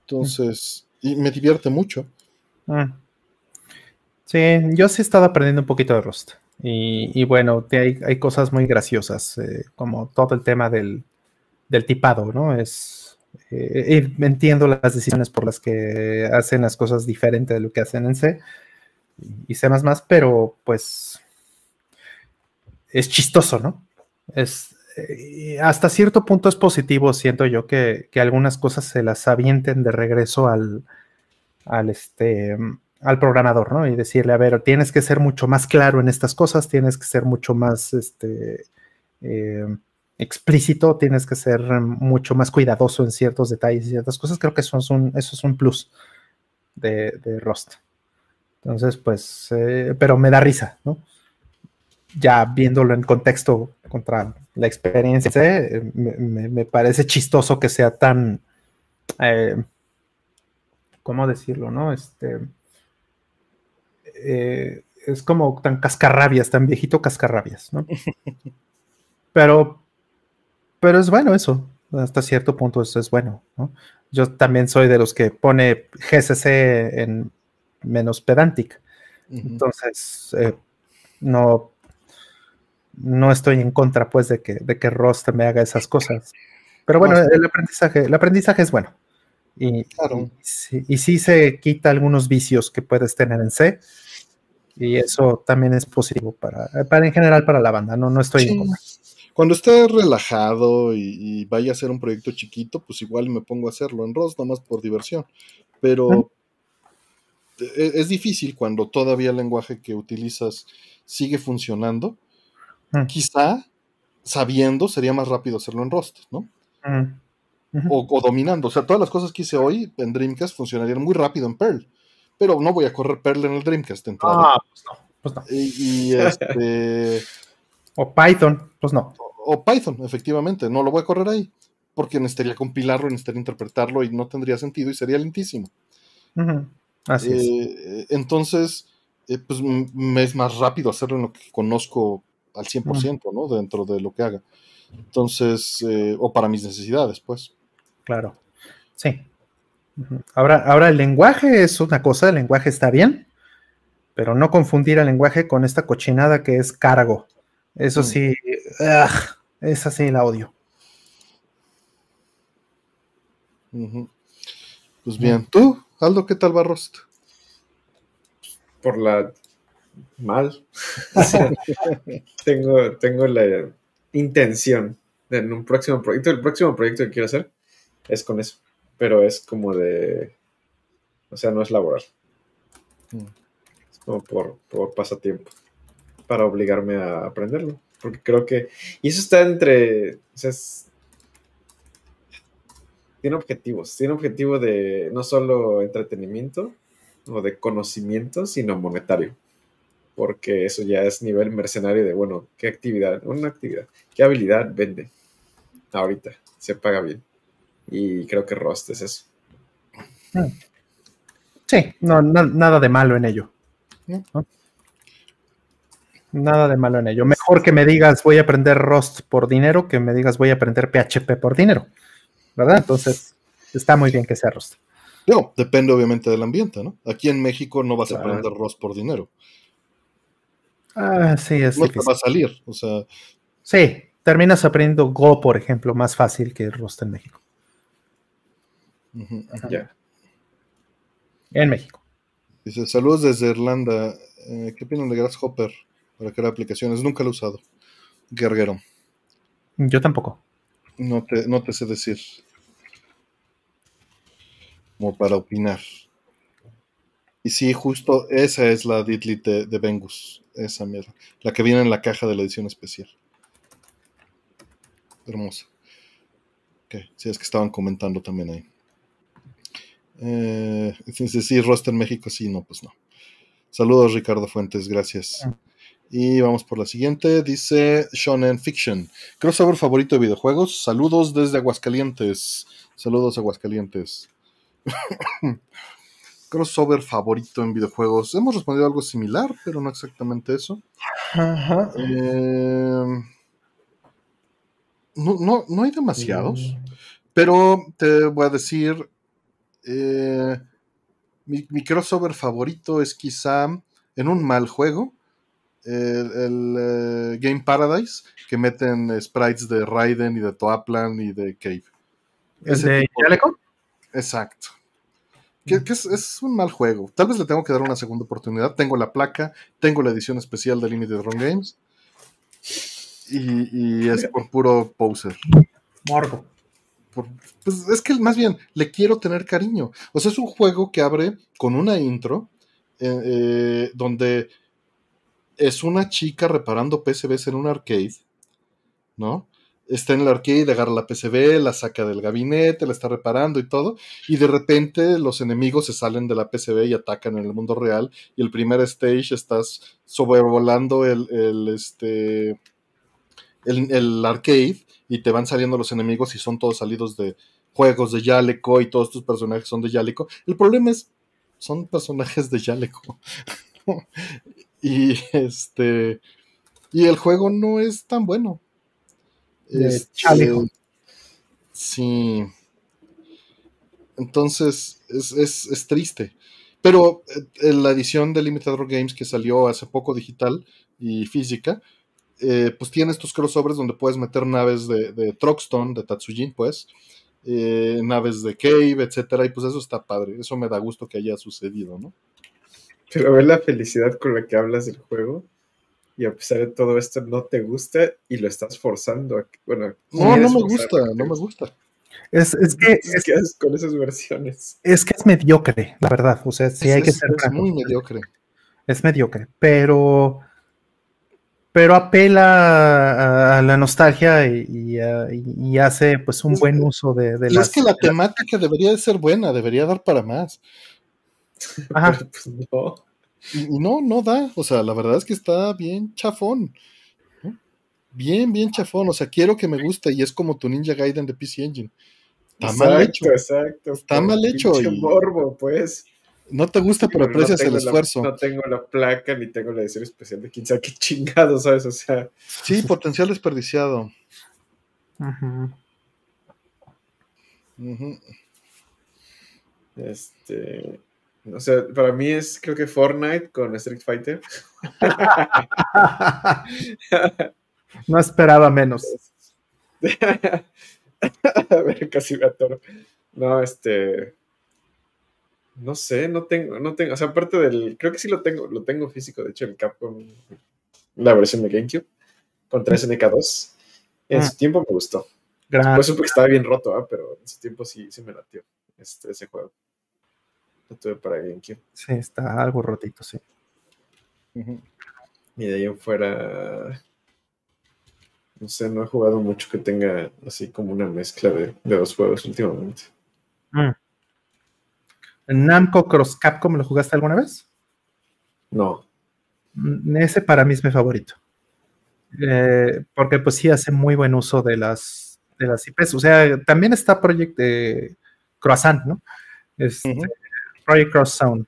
Entonces, y me divierte mucho. Ah. Sí, yo sí he estado aprendiendo un poquito de Rust. Y, bueno, hay, hay, cosas muy graciosas, eh, como todo el tema del, del tipado, ¿no? Es. Eh, entiendo las decisiones por las que hacen las cosas diferentes de lo que hacen en C y C, pero pues es chistoso, ¿no? Es, eh, hasta cierto punto es positivo, siento yo, que, algunas cosas se las avienten de regreso al, al, este, al programador, ¿no? Y decirle, a ver, tienes que ser mucho más claro en estas cosas, tienes que ser mucho más este, eh, explícito, tienes que ser mucho más cuidadoso en ciertos detalles y ciertas cosas. Creo que eso es un, eso es un plus de, Rust. Entonces, pues, eh, pero me da risa, ¿no? ya viéndolo en contexto contra la experiencia, eh, me, parece chistoso que sea tan, ¿cómo decirlo? No? Este, eh, es como tan cascarrabias, tan viejito cascarrabias, ¿no? Pero, pero es bueno eso, hasta cierto punto eso es bueno, ¿no? Yo también soy de los que pone GCC en menos pedantic, entonces no no estoy en contra, pues, de que, de que Rust me haga esas cosas. Pero bueno, el aprendizaje, el aprendizaje es bueno. Y, claro. y, sí se quita algunos vicios que puedes tener en C. Y eso también es positivo para, para en general para la banda. No, no estoy en contra. Cuando esté relajado y, vaya a hacer un proyecto chiquito, pues igual me pongo a hacerlo en Rust, nomás por diversión. Pero e, es difícil cuando todavía el lenguaje que utilizas sigue funcionando. Quizá, sabiendo, sería más rápido hacerlo en Rust, ¿no? Mm. o, dominando. O sea, todas las cosas que hice hoy en Dreamcast funcionarían muy rápido en Perl. Pero no voy a correr Perl en el Dreamcast. Ah, pues no. Pues no. Y, este. o Python, pues no. O, Python, efectivamente. No lo voy a correr ahí. Porque necesitaría compilarlo, necesitaría interpretarlo y no tendría sentido y sería lentísimo. Así es. Eh, entonces, eh, pues me es más rápido hacerlo en lo que conozco al 100%, ¿no? Dentro de lo que haga. Entonces, eh, o para mis necesidades, pues. Claro, sí. Ahora, ahora el lenguaje es una cosa, el lenguaje está bien, pero no confundir el lenguaje con esta cochinada que es cargo. Eso mm. sí, esa sí la odio. Pues bien, ¿tú, Aldo, qué tal Barrost? Por la mal. tengo, tengo la intención de en un próximo proyecto. El próximo proyecto que quiero hacer es con eso. Pero es como de. O sea, no es laboral. Mm. Es como por, por pasatiempo. Para obligarme a aprenderlo. Porque creo que. Y eso está entre. O sea, tiene objetivos. Tiene objetivo de no solo entretenimiento o de conocimiento, sino monetario porque eso ya es nivel mercenario de, bueno, ¿qué actividad? Una actividad. ¿Qué habilidad vende? Ahorita, se paga bien. Y creo que Rust es eso. Mm. Sí, no, nada de malo en ello. Nada de malo en ello. Mejor que me digas voy a aprender Rust por dinero que me digas voy a aprender PHP por dinero. ¿Verdad? Entonces, está muy bien que sea Rust. No, depende obviamente del ambiente, ¿no? Aquí en México no vas a aprender Rust por dinero. Ah, sí, es no te va a salir, o sea. Sí, terminas aprendiendo Go, por ejemplo, más fácil que Rust en México. Ya. En México. Dice, saludos desde Irlanda. Eh, ¿Qué opinan de Grasshopper para crear aplicaciones? Nunca lo he usado. Guerrero. Yo tampoco. No te, no te sé decir. Como para opinar. Y sí, justo esa es la Ditlit de, de Vengus. Esa mierda. La que viene en la caja de la edición especial. Hermosa. Ok, sí, es que estaban comentando también ahí. Eh, dice, sí, Roster México, sí, no, pues no. Saludos, Ricardo Fuentes, gracias. Ah. Y vamos por la siguiente. Dice Shonen Fiction. Crossover favorito de videojuegos. Saludos desde Aguascalientes. Saludos, Aguascalientes. Crossover favorito en videojuegos. Hemos respondido algo similar, pero no exactamente eso. Ajá. Eh, no, no, no hay demasiados. Pero te voy a decir. Eh, mi, mi crossover favorito es quizá en un mal juego. El, el, eh, Game Paradise, que meten sprites de Raiden y de Toaplan y de Cave. ¿El de Jaleco? Exacto. Que, que es, es un mal juego. Tal vez le tengo que dar una segunda oportunidad. Tengo la placa, tengo la edición especial de Limited Run Games. Y, y es por puro poser. Morgo. Pues es que más bien le quiero tener cariño. O sea, es un juego que abre con una intro eh, eh, donde es una chica reparando PCBs en un arcade, ¿no? Está en el arcade, agarra la PCB, la saca del gabinete, la está reparando y todo, y de repente los enemigos se salen de la PCB y atacan en el mundo real, y el primer stage estás sobrevolando el, el, este, el, el arcade y te van saliendo los enemigos y son todos salidos de juegos de Yaleco y todos tus personajes son de Yaleco. El problema es, son personajes de Yaleco. y este, y el juego no es tan bueno. De Este, Chaleco. Sí. Entonces, es, es, es triste. Pero eh, la edición de Limited Run Games que salió hace poco digital y física, eh, pues tiene estos crossovers donde puedes meter naves de, de Truckstone, de Tatsujin, pues, eh, naves de Cave, etcétera, y pues eso está padre. Eso me da gusto que haya sucedido, ¿no? Pero ver la felicidad con la que hablas del juego y a pesar de todo esto no te gusta y lo estás forzando. A, bueno, No, no me gusta, no me gusta. Es, es que Entonces, ¿Qué haces con esas versiones? es que es mediocre, la verdad. O sea, sí es, hay que es- ser es muy mediocre. Es mediocre, pero pero apela a, a la nostalgia y, y, a- y hace pues un buen uso de, de Y las es que la temática debería de ser buena, debería dar para más. Ajá. Pues no. Y, no, no da. O sea, la verdad es que está bien chafón. Bien, bien chafón. O sea, quiero que me guste y es como tu Ninja Gaiden de PC Engine. Está mal hecho. Exacto. Está mal hecho y- morbo, pues. No te gusta, pero no aprecias el la- esfuerzo. no tengo la placa ni tengo la edición especial de quién sabe qué chingado, ¿sabes? O sea, Sí, potencial desperdiciado. Ujú. este. O sea, para mí es creo que Fortnite con Street Fighter. no esperaba menos. A ver, casi me atoro. No, este. No sé, no tengo, no tengo. O sea, aparte del. Creo que sí lo tengo, lo tengo físico, de hecho, el Capcom. La versión de GameCube. Con 3NK2. En Ah. su tiempo me gustó. Gran- Pues supe que estaba bien roto, ¿ah? pero en su tiempo sí, sí me latió este, ese juego. Lo tuve para GameCube. sí, está algo rotito, sí. Y de ahí en fuera. No sé, no he jugado mucho que tenga así como una mezcla de, de dos juegos últimamente. Mm. Namco Cross Capcom, ¿lo jugaste alguna vez? No. Mm, Ese para mí es mi favorito. Eh, porque pues sí hace muy buen uso de las, de las IPs. O sea, también está Project eh, Croissant, ¿no? Este, Ujú. Project Cross Zone.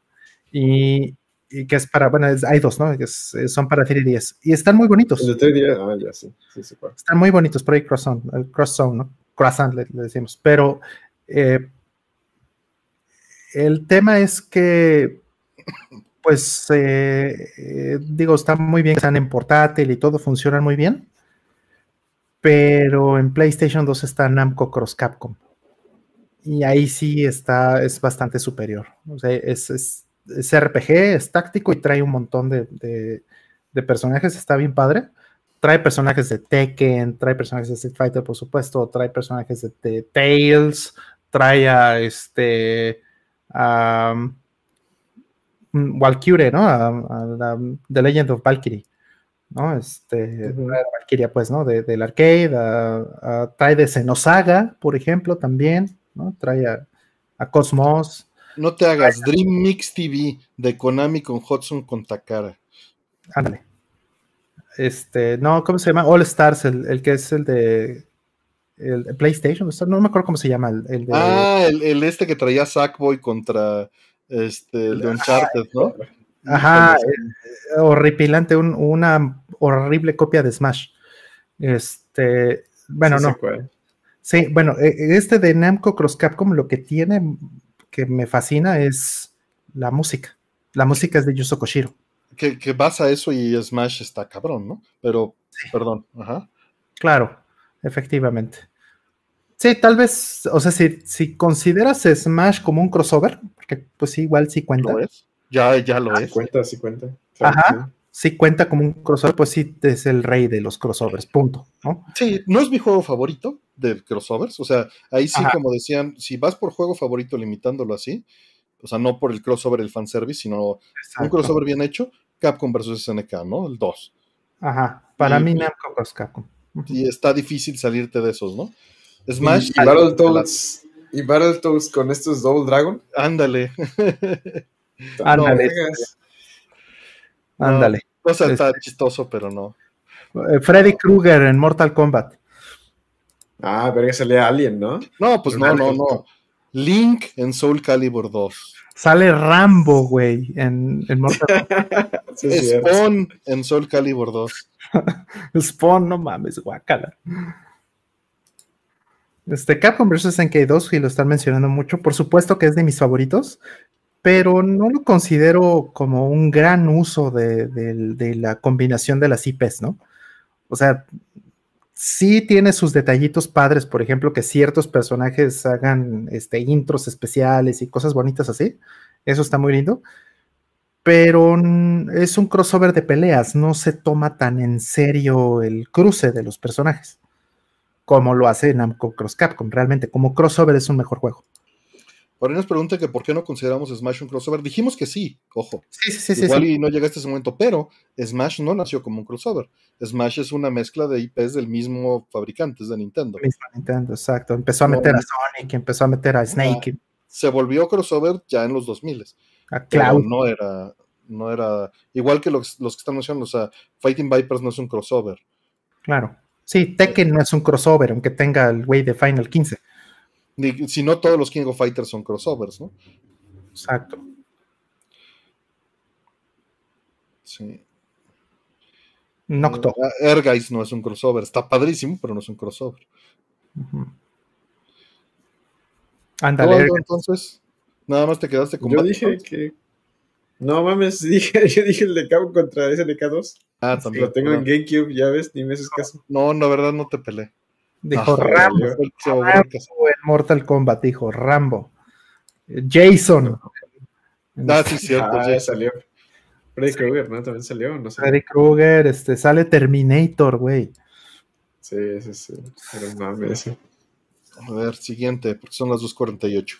Y, y que es para, bueno, es- hay dos, ¿no? Que es- eh, son para 3DS. Y están muy bonitos. El de 3D, ah, ya, sí, sí, sí. Están muy bonitos, Project Cross Zone, el Cross Zone, ¿no? Croissant le, le decimos. Pero eh, el tema es que Pues eh, eh, digo, está muy bien, están en portátil y todo funcionan muy bien. Pero en PlayStation 2 está Namco Cross Capcom. Y ahí sí está, es bastante superior. O sea, es, es, RPG, es táctico y trae un montón de, de, personajes, está bien padre. Trae personajes de Tekken, trae personajes de Street Fighter, por supuesto, trae personajes de, de Tales, trae a este. Mm, Valkyrie, ¿no? A, The Legend of Valkyrie, ¿no? Este, Valkyria, pues, ¿no? del arcade, trae de Xenosaga, por ejemplo, también, ¿no? Trae a, Cosmos. No te hagas, Dream Mix TV de Konami con Hudson con Takara. Ándale. Este, no, ¿cómo se llama? All Stars, el, que es el de el, PlayStation, no me acuerdo cómo se llama. El, de, ah, el, este que traía Sackboy contra este, el de Uncharted, ¿no? Ajá, eh, horripilante, una horrible copia de Smash. Este, bueno, no. Sí, bueno, e, e, este de Namco Cross Capcom lo que tiene que me fascina es la música. La música es de Yuzo Koshiro. Que, que basa eso y Smash está cabrón, ¿no? Pero, perdón, ajá. Claro, efectivamente. Sí, tal vez, o sea, si, si consideras Smash como un crossover, porque pues sí, igual sí cuenta. Ya, ya lo ah, es. Cuenta, sí cuenta. Ajá. Sí. cuenta como un crossover, pues sí es el rey de los crossovers, punto. ¿no? Sí, no es mi juego favorito de crossovers. O sea, ahí sí, como decían, si vas por juego favorito limitándolo así, o sea, no por el crossover, el fanservice, sino un crossover bien hecho, Capcom versus SNK, ¿no? El 2. Ajá, para mí Namco versus Capcom. Y está difícil salirte de esos, ¿no? Smash. Y, y Battletoads. Y Battletoads con estos Double Dragon. Ándale. Ándale. Ándale. o sea, está este. chistoso, pero no. Eh, Freddy Krueger en Mortal Kombat. Ah, pero que sale Alien, ¿no? No, pues no, no, no. Link en Soul Calibur 2. Sale Rambo, güey, en, en Mortal Kombat. Spawn en Soul Calibur 2. Spawn, no mames, guacala. Este Capcom vs. NK2, y lo están mencionando mucho, por supuesto que es de mis favoritos, pero no lo considero como un gran uso de, la combinación de las IPs, ¿no? O sea, sí tiene sus detallitos padres, por ejemplo, que ciertos personajes hagan este, intros especiales y cosas bonitas así. Eso está muy lindo. Pero es un crossover de peleas, no se toma tan en serio el cruce de los personajes como lo hace Namco Cross Capcom. Realmente, como crossover es un mejor juego. Por ahí nos pregunta que por qué no consideramos Smash un crossover. Dijimos que sí, ojo. Sí, sí, sí. Igual y no llegaste a ese momento, pero Smash no nació como un crossover. Smash es una mezcla de IPs del mismo fabricante, es de Nintendo. Mismo Nintendo, exacto. Empezó a meter a Sonic, empezó a meter a Snake. se volvió crossover ya en los 2000. A Cloud. no era, no era. Igual que los, los que están mencionando, o sea, Fighting Vipers no es un crossover. Claro. Sí, Tekken no es un crossover, aunque tenga el güey de Final 15. Si no, todos los King of Fighters son crossovers, ¿no? Exacto. Sí. Nocto. Uh, no es un crossover. Está padrísimo, pero no es un crossover. Ándale. entonces, nada más te quedaste con. Yo dije que. No mames, dije, yo dije el de Cabo contra SNK 2. Ah, también. Lo tengo en GameCube, ya ves, ni me haces caso. No, la verdad no te peleé. Dijo Rambo, Rambo en Mortal Kombat, dijo Rambo. Jason. Ah, sí, cierto. Ah, ya salió. Freddy Krueger, ¿no? También salió, no sé. Freddy Krueger, este, sale Terminator, güey. Sí, sí, sí. Pero mames. A ver, siguiente, porque son las 2.48.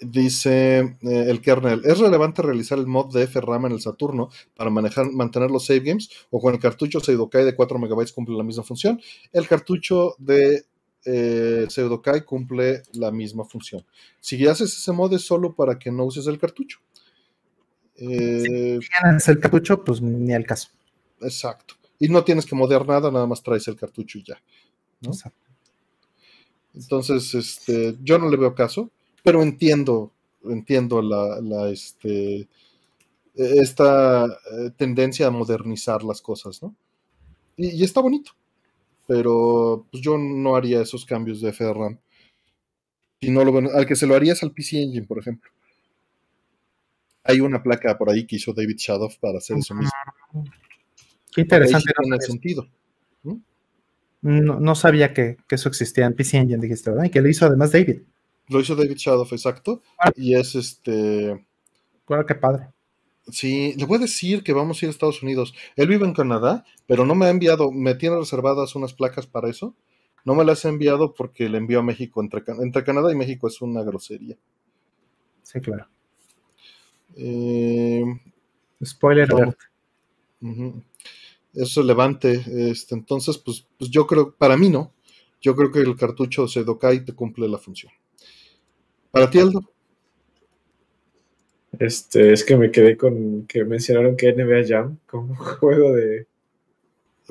Dice eh, el kernel, ¿es relevante realizar el mod de FRAM en el Saturno para manejar, mantener los save games o con el cartucho Seidokai de 4 MB cumple la misma función? El cartucho de eh, Pseudokai cumple la misma función. Si haces ese mod es solo para que no uses el cartucho. Eh, si tienes el cartucho, pues ni al caso. Exacto. Y no tienes que modear nada, nada más traes el cartucho y ya. Entonces, este, yo no le veo caso pero entiendo, entiendo la, este, esta eh, tendencia a modernizar las cosas, ¿no? Y, está bonito, pero pues, yo no haría esos cambios de FRAM. Y no lo, al que se lo haría es al PC Engine, por ejemplo. Hay una placa por ahí que hizo David Shadow para hacer eso mismo. Qué interesante. no tiene sentido. No, no, sabía que, que, eso existía en PC Engine, dijiste, ¿verdad? Y que lo hizo además David. Lo hizo David Shadow, exacto. Ah. Y es este. Bueno, qué padre. Sí, le voy a decir que vamos a ir a Estados Unidos. Él vive en Canadá, pero no me ha enviado, me tiene reservadas unas placas para eso. No me las ha enviado porque le envió a México. Entre, entre Canadá y México es una grosería. Sí, claro. Eh, Spoiler alert. Eso levante. Este, entonces, pues, pues yo creo, para mí no. Yo creo que el cartucho Sedokai te cumple la función. ¿Para ti, Aldo? Este, es que me quedé con que mencionaron que NBA Jam como juego de.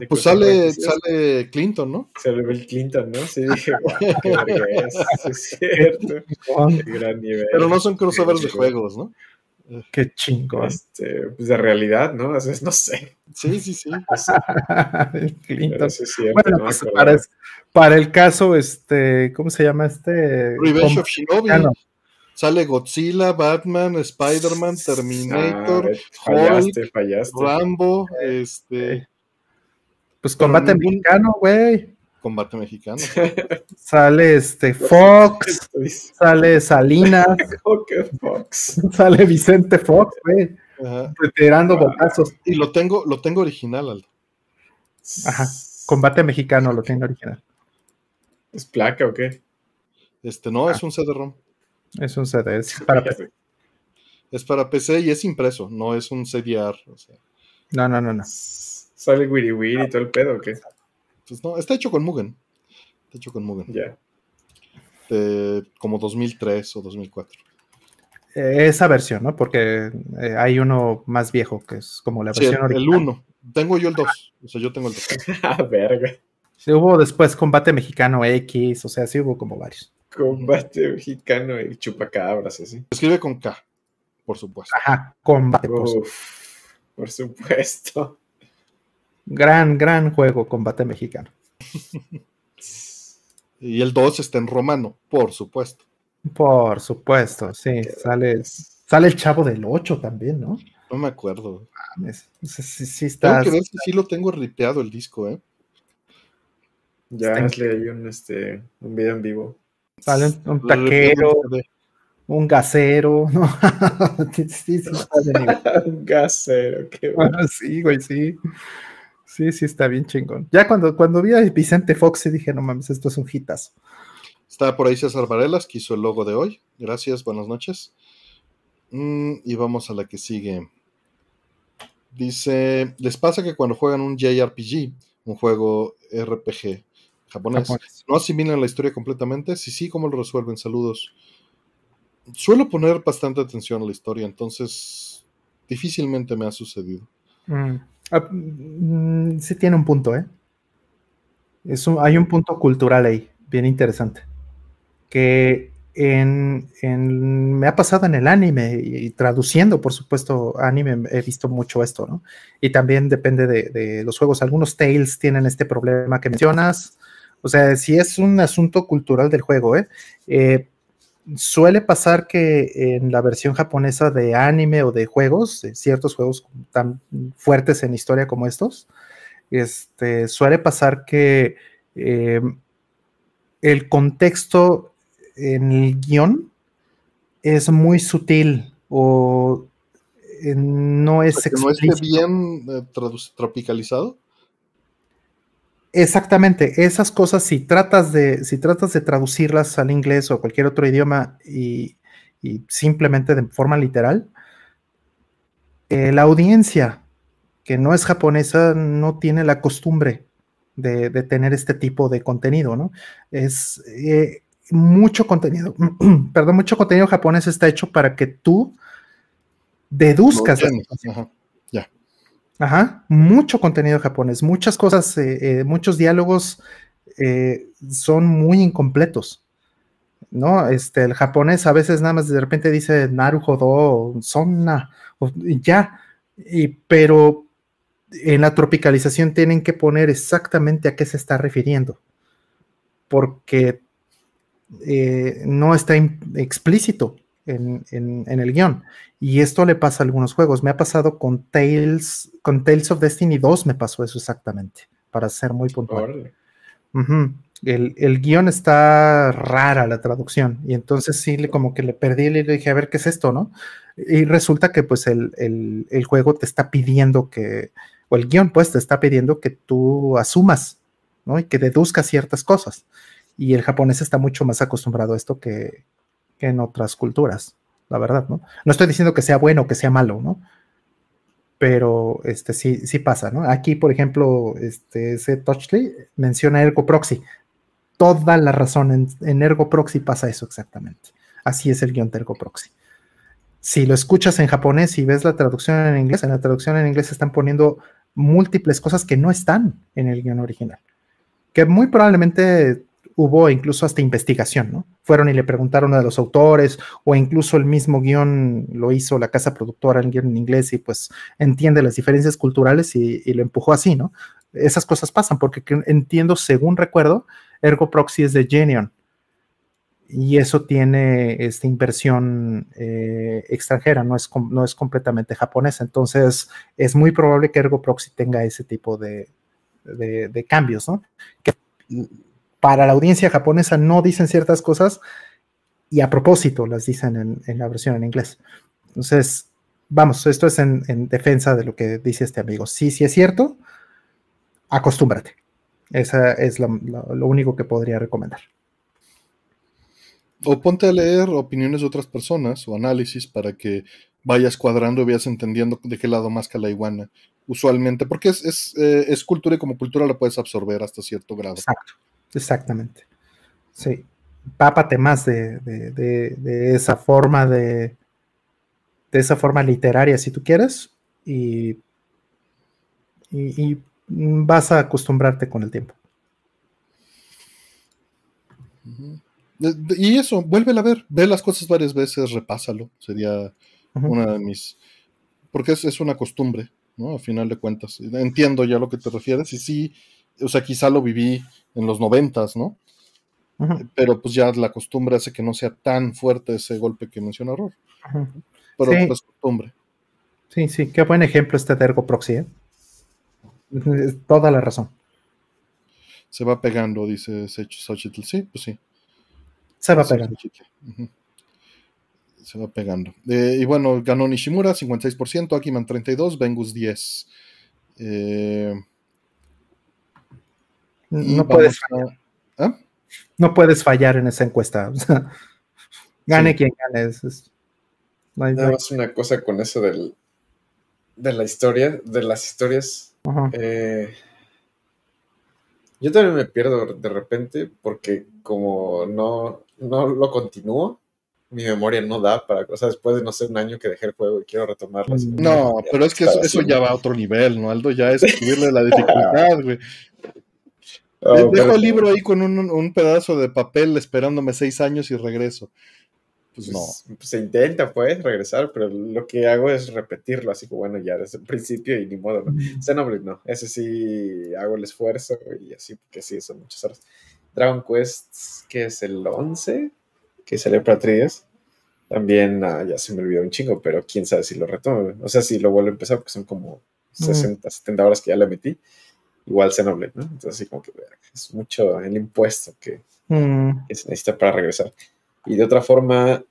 pues sale, sale Clinton, ¿no? Sale Bill Clinton, ¿no? Sí, dije, qué es, cierto. gran nivel. Pero no son crossovers de juegos, ¿no? Qué chingo. Este, pues de realidad, ¿no? no sé. Sí, sí, sí. Clinton. bueno, pues para, para, el caso, este, ¿cómo se llama este? Revenge of Shinobi. Sale Godzilla, Batman, Spider-Man, Terminator, ah, fallaste, Rambo, este. Pues combate mexicano, güey. Combate mexicano. sale este Fox, sale Salinas, Fox. sale Vicente Fox, güey. Retirando botazos. Y lo tengo, lo tengo original, Aldo. Ajá. Combate mexicano lo tengo original. ¿Es placa o qué? Este no, es ah. un CD-ROM. Es un CD, es para PC. Es para PC y es impreso, no es un CDR. No, no, no, no. ¿Sale Wiri Wiri y todo el pedo o qué? Pues no, está hecho con Mugen. Está hecho con Mugen. Ya. como 2003 o 2004. Eh, esa versión, ¿no? Porque eh, hay uno más viejo que es como la versión original. El 1. Tengo yo el 2. O sea, yo tengo el 2. ah, verga. Sí, hubo después Combate Mexicano X, o sea, sí hubo como varios. Combate mexicano y chupacabras, así. Escribe con K, por supuesto. Ajá, combate. por supuesto. Gran, gran juego, combate mexicano. y el 2 está en romano, por supuesto. Por supuesto, sí. Sale, sale el chavo del 8 también, ¿no? No me acuerdo. Sí, sí, está. Tengo que ver si sí lo tengo ripeado el disco, ¿eh? Ya, hazle ahí un, este, un video en vivo. Sale un, taquero, un gasero, ¿no? sí, sí, un gasero, qué bueno. sí, güey, sí. Sí, sí, está bien chingón. Ya cuando, cuando vi a Vicente Fox dije, no mames, esto es un hitazo. Está por ahí César Varelas, que hizo el logo de hoy. Gracias, buenas noches. Mm, y vamos a la que sigue. Dice, ¿les pasa que cuando juegan un JRPG, un juego RPG japonés. ¿No asimilan la historia completamente? Si sí, ¿cómo lo resuelven? Saludos. Suelo poner bastante atención a la historia, entonces difícilmente me ha sucedido. Mm. Ah, mm, sí tiene un punto, ¿eh? hay un punto cultural ahí, bien interesante. Que en, me ha pasado en el anime y, traduciendo, por supuesto, anime, he visto mucho esto, ¿no? Y también depende de, de, los juegos. Algunos Tales tienen este problema que mencionas, o sea, si es un asunto cultural del juego, ¿eh? ¿eh? Suele pasar que en la versión japonesa de anime o de juegos, ciertos juegos tan fuertes en historia como estos, este, suele pasar que eh, el contexto en el guion es muy sutil o eh, no es ¿No esté bien tropicalizado? Exactamente, esas cosas si tratas de, si tratas de traducirlas al inglés o a cualquier otro idioma y, simplemente de forma literal, eh, la audiencia que no es japonesa no tiene la costumbre de, tener este tipo de contenido, ¿no? Es eh, mucho contenido, perdón, mucho contenido japonés está hecho para que tú deduzcas. Ajá, mucho contenido japonés, muchas cosas, eh, eh, muchos diálogos eh, son muy incompletos. ¿No? Este, el japonés a veces nada más de repente dice Naruhodo, Sonna, o, ya, y, pero en la tropicalización tienen que poner exactamente a qué se está refiriendo, porque no está explícito en, el guion. Y esto le pasa a algunos juegos. Me ha pasado con Tales, con Tales of Destiny 2 me pasó eso exactamente, para ser muy puntual. el, guion está rara la traducción. Y entonces sí, como que le perdí y le dije, a ver qué es esto, ¿no? Y resulta que pues el, el juego te está pidiendo que, o el guion pues te está pidiendo que tú asumas, ¿no? Y que deduzcas ciertas cosas. Y el japonés está mucho más acostumbrado a esto que, en otras culturas, la verdad, ¿no? No estoy diciendo que sea bueno o que sea malo, ¿no? Pero este sí, sí pasa, ¿no? Aquí, por ejemplo, este, ese Touchly menciona Ergo Proxy. Toda la razón en, en, Ergo Proxy pasa eso exactamente. Así es el guion de Ergo Proxy. Si lo escuchas en japonés y ves la traducción en inglés, en la traducción en inglés están poniendo múltiples cosas que no están en el guion original. Que muy probablemente hubo incluso hasta investigación, ¿no? Fueron y le preguntaron a los autores o incluso el mismo guion lo hizo la casa productora en guion en inglés y pues entiende las diferencias culturales y, lo empujó así, ¿no? Esas cosas pasan porque entiendo, según recuerdo, Ergo Proxy es de Genion y eso tiene esta inversión eh, extranjera, no es, no es completamente japonesa. Entonces, es muy probable que Ergo Proxy tenga ese tipo de, cambios, ¿no? Para la audiencia japonesa no dicen ciertas cosas y a propósito las dicen en, la versión en inglés. Entonces, vamos, esto es en, defensa de lo que dice este amigo. Sí, sí es cierto, acostúmbrate. Esa es lo, único que podría recomendar. O ponte a leer opiniones de otras personas o análisis para que vayas cuadrando y vayas entendiendo de qué lado más que la iguana. Usualmente, porque es, es, eh, es cultura y como cultura la puedes absorber hasta cierto grado. Exacto. Exactamente. Sí. Pápate más de, esa forma de, de esa forma literaria, si tú quieres, y, y, vas a acostumbrarte con el tiempo. Y eso, vuélvela a ver, ve las cosas varias veces, repásalo, sería una de mis... Porque es, es, una costumbre, ¿no? A final de cuentas. Entiendo ya lo que te refieres y sí, o sea, quizá lo viví en los noventas, ¿no? Pero pues ya la costumbre hace que no sea tan fuerte ese golpe que menciona Ror. Pero sí. es costumbre. Sí, sí, qué buen ejemplo este de Ergo Proxy, ¿eh? Toda la razón. Se va pegando, dice Xochitl. Sí, pues sí. Se va pegando. Se va pegando. Eh, y bueno, ganó Nishimura, 56%, Akiman 32%, Vengus 10%. Eh, no puedes, fallar. ¿ah? no puedes fallar en esa encuesta. gane quien gane. Es, Nada más una cosa con eso del, de la historia, de las historias. Eh, yo también me pierdo de repente porque como no, no lo continúo, mi memoria no da para cosas después de no sé un año que dejé el juego y quiero retomarlo. No, pero es que eso, ya va a otro nivel, ¿no? Aldo ya es subirle la dificultad, güey. Oh, Dejo el libro ahí con un, pedazo de papel esperándome seis años y regreso. Pues, no. Pues, se intenta, pues, regresar, pero lo que hago es repetirlo, así que bueno, ya desde el principio y ni modo, ¿no? Mm. Xenoblade no, ese sí hago el esfuerzo y así, porque sí, son muchas horas. Dragon Quest, que es el 11, que sale para 3 también ah, ya se me olvidó un chingo, pero quién sabe si lo retomo. O sea, si lo vuelvo a empezar, porque son como 60, 70 horas que ya le metí igual Xenoblade, ¿no? Entonces, así como que es mucho el impuesto mm. que, se necesita para regresar. Y de otra forma,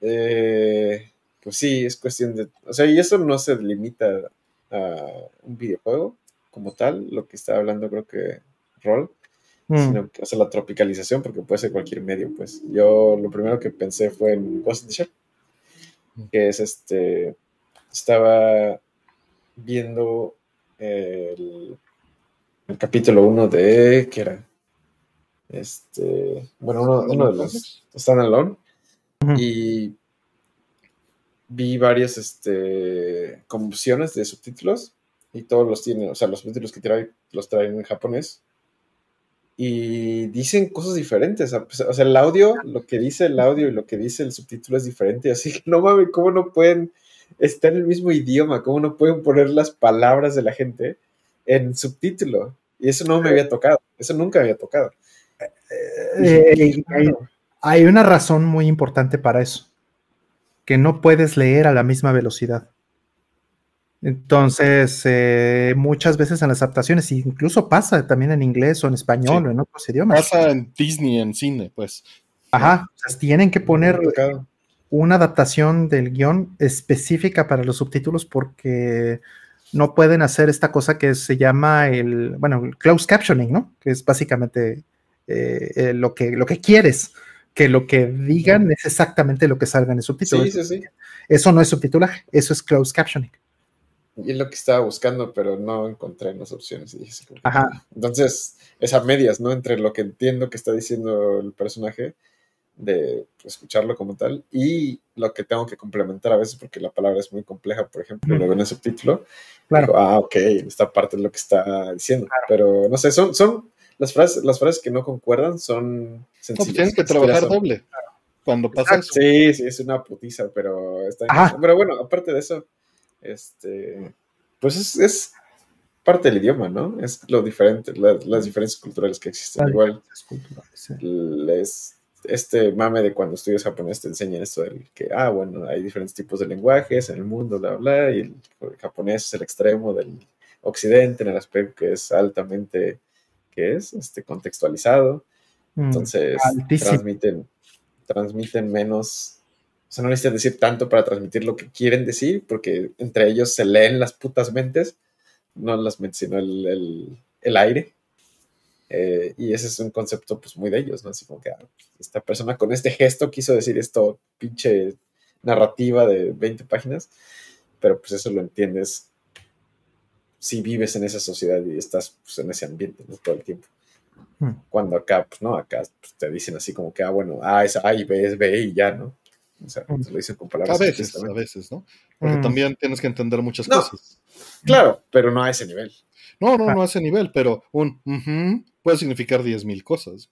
eh, pues sí, es cuestión de. O sea, y eso no se limita a un videojuego como tal, lo que está hablando, creo que Roll, mm. sino que hace la tropicalización, porque puede ser cualquier medio, pues. Yo lo primero que pensé fue en Ghost in the Shell, mm. que es este. Estaba viendo el el capítulo 1 de. ¿Qué era? Este. Bueno, uno, de los. Standalone. Y vi varias este, convulsiones de subtítulos. Y todos los tienen, o sea, los subtítulos que traen los traen en japonés. Y dicen cosas diferentes. O sea, el audio, lo que dice el audio y lo que dice el subtítulo es diferente. Así que no mames, ¿cómo no pueden estar en el mismo idioma? ¿Cómo no pueden poner las palabras de la gente? En subtítulo. Y eso no me había tocado, eso nunca había tocado. Eh, hay, una razón muy importante para eso. que no puedes leer a la misma velocidad. Entonces, eh, muchas veces en las adaptaciones, incluso pasa también en inglés o en español o en otros idiomas. Pasa en Disney, en cine, pues. Ajá, tienen que poner una adaptación del guion específica para los subtítulos porque no pueden hacer esta cosa que se llama el, bueno, el closed captioning, ¿no? Que es básicamente eh, eh, lo, que, lo que quieres, que lo que digan es exactamente lo que salga en el subtítulo. Sí, sí, sí. Eso no es subtitulaje, eso es closed captioning. Y es lo que estaba buscando, pero no encontré en las opciones. Ajá. Entonces, es a medias, ¿no? Entre lo que entiendo que está diciendo el personaje, de escucharlo como tal, y lo que tengo que complementar a veces, porque la palabra es muy compleja, por ejemplo, lo veo en el subtítulo. Claro. ah, ok, esta parte es lo que está diciendo. Pero no sé, son, son las frases, las frases que no concuerdan son sencillas. No, tienes que trabajar doble. Cuando pasa Sí, sí, es una putiza, pero está Pero bueno, aparte de eso, este, pues es, es, parte del idioma, ¿no? Es lo diferente, las diferencias culturales que existen. Igual, este mame de cuando estudias japonés te enseñan esto del que, ah, bueno, hay diferentes tipos de lenguajes en el mundo, bla, bla, y el, japonés es el extremo del occidente en el aspecto que es altamente, que es? Este, contextualizado. Mm, Entonces, transmiten, transmiten menos o sea, no necesitan decir tanto para transmitir lo que quieren decir, porque entre ellos se leen las putas mentes, no las mentes, sino el, aire. Eh, y ese es un concepto pues muy de ellos, ¿no? Así como que ah, esta persona con este gesto quiso decir esto, pinche narrativa de 20 páginas, pero pues eso lo entiendes si vives en esa sociedad y estás pues, en ese ambiente todo el tiempo. Hmm. Cuando acá, pues no, acá pues, te dicen así como que, ah, bueno, A es A y B es B y ya, ¿no? O sea, mm. lo dice con palabras. A veces, a veces, ¿no? Porque mm. también tienes que entender muchas cosas. Claro, pero no a ese nivel. No, no, no a ese nivel, pero un puede significar 10.000 cosas.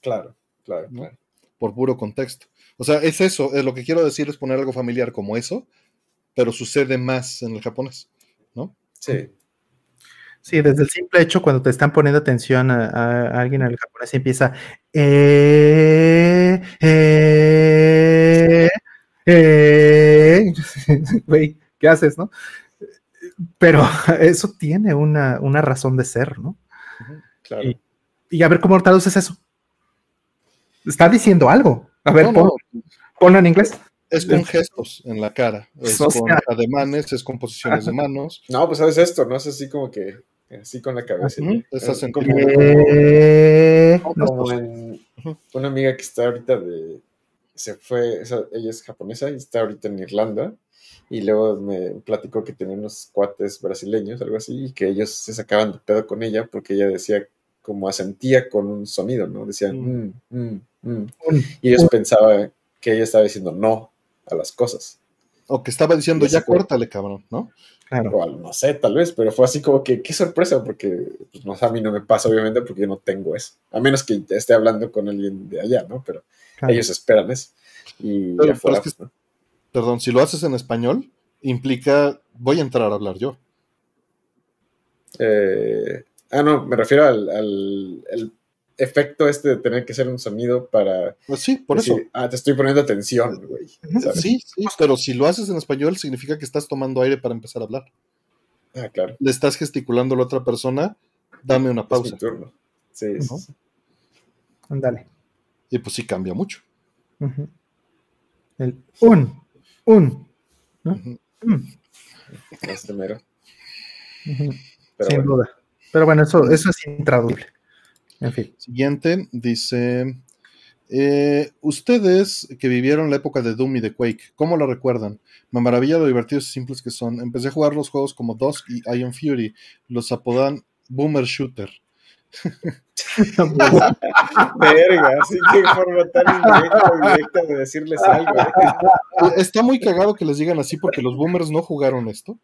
Claro, claro, claro. Por puro contexto. O sea, es eso, es lo que quiero decir es poner algo familiar como eso, pero sucede más en el japonés, ¿no? Sí. Sí, desde el simple hecho, cuando te están poniendo atención a, alguien en el japonés y empieza, eh, eh, eh, güey, ¿qué haces, no? Pero eso tiene una, razón de ser, ¿no? Claro. Y, a ver cómo traduces eso. Está diciendo algo. A ver, ponlo, en inglés. Es con gestos en la cara, es con ademanes, es con posiciones de manos. No, pues sabes esto, no es así como que así con la cabeza. como, una amiga que está ahorita de, se fue, ella es japonesa y está ahorita en Irlanda. Y luego me platicó que tenía unos cuates brasileños, algo así, y que ellos se sacaban de pedo con ella porque ella decía como asentía con un sonido, ¿no? Decían, mm. Mm, mm, y ellos pensaban que ella estaba diciendo no a las cosas. O que estaba diciendo, ya córtale, cabrón, ¿no? no sé, tal vez, pero fue así como que, qué sorpresa, porque pues, no, a mí no me pasa, obviamente, porque yo no tengo eso. A menos que esté hablando con alguien de allá, ¿no? Pero ellos esperan eso. Y pues, Perdón, si lo haces en español, implica, voy a entrar a hablar yo. Eh, ah, no, me refiero al, efecto este de tener que ser un sonido para... Pues sí, por eso. Ah, te estoy poniendo atención, güey. Sí, sí, pero si lo haces en español significa que estás tomando aire para empezar a hablar. Ah, claro. Le estás gesticulando a la otra persona, dame una pausa. turno. Sí, sí, Dale. Y pues sí cambia mucho. El un, un. Este mero. Sin duda. Pero bueno, eso, eso es intraducible. En fin. Siguiente, dice. Eh, ustedes que vivieron la época de Doom y de Quake, ¿cómo lo recuerdan? Me maravilla lo divertidos y simples que son. Empecé a jugar los juegos como Dusk y Iron Fury. Los apodan Boomer Shooter. Verga, así que forma tan indirecta, de decirles algo. ¿eh? Está muy cagado que les digan así porque los boomers no jugaron esto.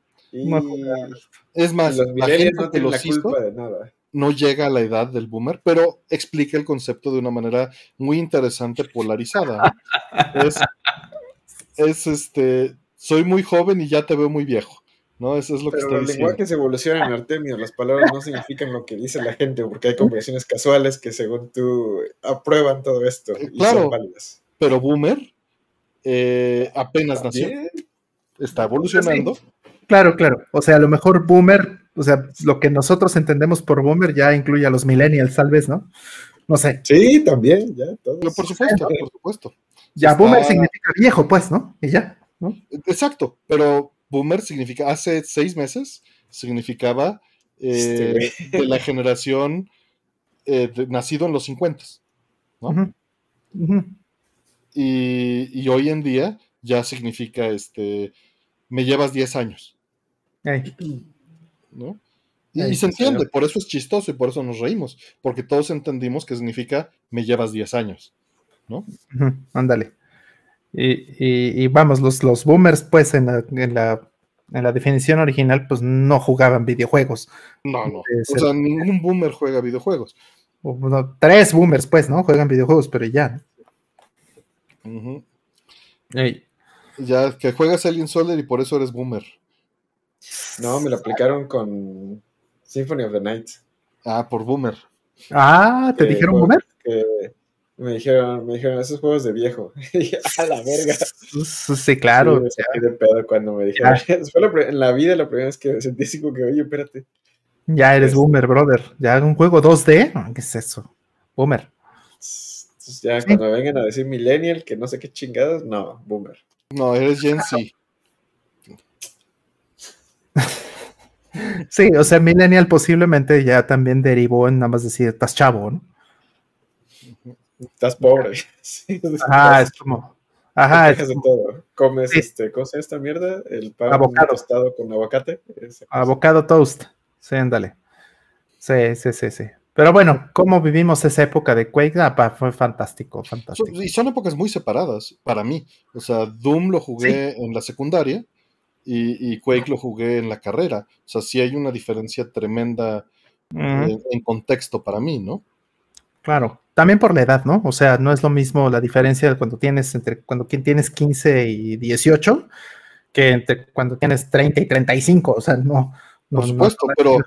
Es más, la gente no que los hizo, de nada no llega a la edad del boomer, pero explica el concepto de una manera muy interesante, polarizada. es, este, soy muy joven y ya te veo muy viejo. ¿no? Eso es lo pero que está los lenguajes evolucionan en Artemio, las palabras no significan lo que dice la gente, porque hay conversaciones casuales que según tú aprueban todo esto y claro, son válidas. Pero boomer eh, apenas nació. Está evolucionando. Claro, claro. O sea, a lo mejor boomer, o sea, lo que nosotros entendemos por boomer ya incluye a los millennials, tal vez, ¿no? No sé. Sí, también, ya. por supuesto, por supuesto. Ya, boomer significa viejo, pues, ¿no? Y ya, ¿no? Exacto, pero boomer significa, hace seis meses significaba eh, de la generación eh, nacido en los 50, ¿no? Y, hoy en día ya significa, este, me llevas 10 años. ¿No? Y, se entiende, por eso es chistoso y por eso nos reímos, porque todos entendimos que significa me llevas 10 años, ¿no? ándale. Y, vamos, los, los boomers, pues, en la, en la, en, la, definición original, pues no jugaban videojuegos. No, no. o sea, ningún boomer juega videojuegos. tres boomers, pues, ¿no? Juegan videojuegos, pero ya. Ya que juegas Alien Soldier y por eso eres boomer. No, me lo aplicaron con Symphony of the Night. Ah, por boomer. Ah, ¿te dijeron boomer? me dijeron, me dijeron, esos juegos de viejo. a la verga. Sí, claro. Sí, de pedo cuando me dijeron. Fue en la vida la primera vez que sentí así como que, oye, espérate. Ya eres boomer, brother. Ya un juego 2D. ¿Qué es eso? Boomer. Entonces ya cuando vengan a decir millennial, que no sé qué chingados, no, boomer. No, eres Gen Z. Sí, o sea, millennial posiblemente ya también derivó en nada más decir, estás chavo, ¿no? Estás pobre. Ajá, es como. Ajá. Es como, todo. Comes, este, ¿cómo se esta mierda? El pan tostado con aguacate. Avocado toast. Sí, ándale. Sí, sí, sí, sí. Pero bueno, ¿cómo vivimos esa época de Quake? Ah, fue fantástico, fantástico. y son épocas muy separadas para mí. O sea, Doom lo jugué en la secundaria y, Quake lo jugué en la carrera. O sea, sí hay una diferencia tremenda en, contexto para mí, ¿no? Claro, también por la edad, ¿no? O sea, no es lo mismo la diferencia cuando tienes entre cuando tienes 15 y 18 que entre cuando tienes 30 y 35, o sea, no. Por supuesto, pero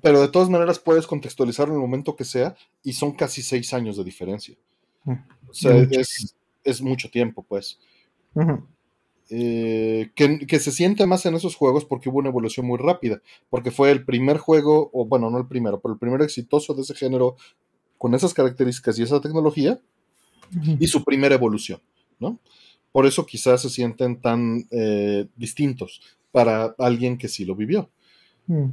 pero de todas maneras puedes contextualizarlo en el momento que sea y son casi seis años de diferencia. O sea, es, mucho tiempo, pues. Eh, que, se siente más en esos juegos porque hubo una evolución muy rápida, porque fue el primer juego, o bueno, no el primero, pero el primer exitoso de ese género con esas características y esa tecnología y su primera evolución, ¿no? Por eso quizás se sienten tan eh, distintos para alguien que sí lo vivió. Mm.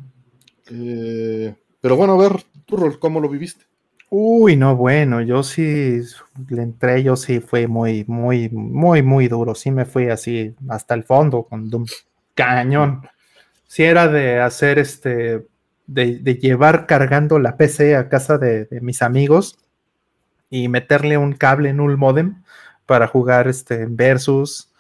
Eh, pero bueno, a ver, tu ¿cómo lo viviste? Uy, no, bueno, yo sí le entré, yo sí fue muy, muy, muy, muy duro. Sí me fui así hasta el fondo con un cañón. Sí era de hacer este, de, llevar cargando la PC a casa de, mis amigos y meterle un cable en un modem para jugar este versus.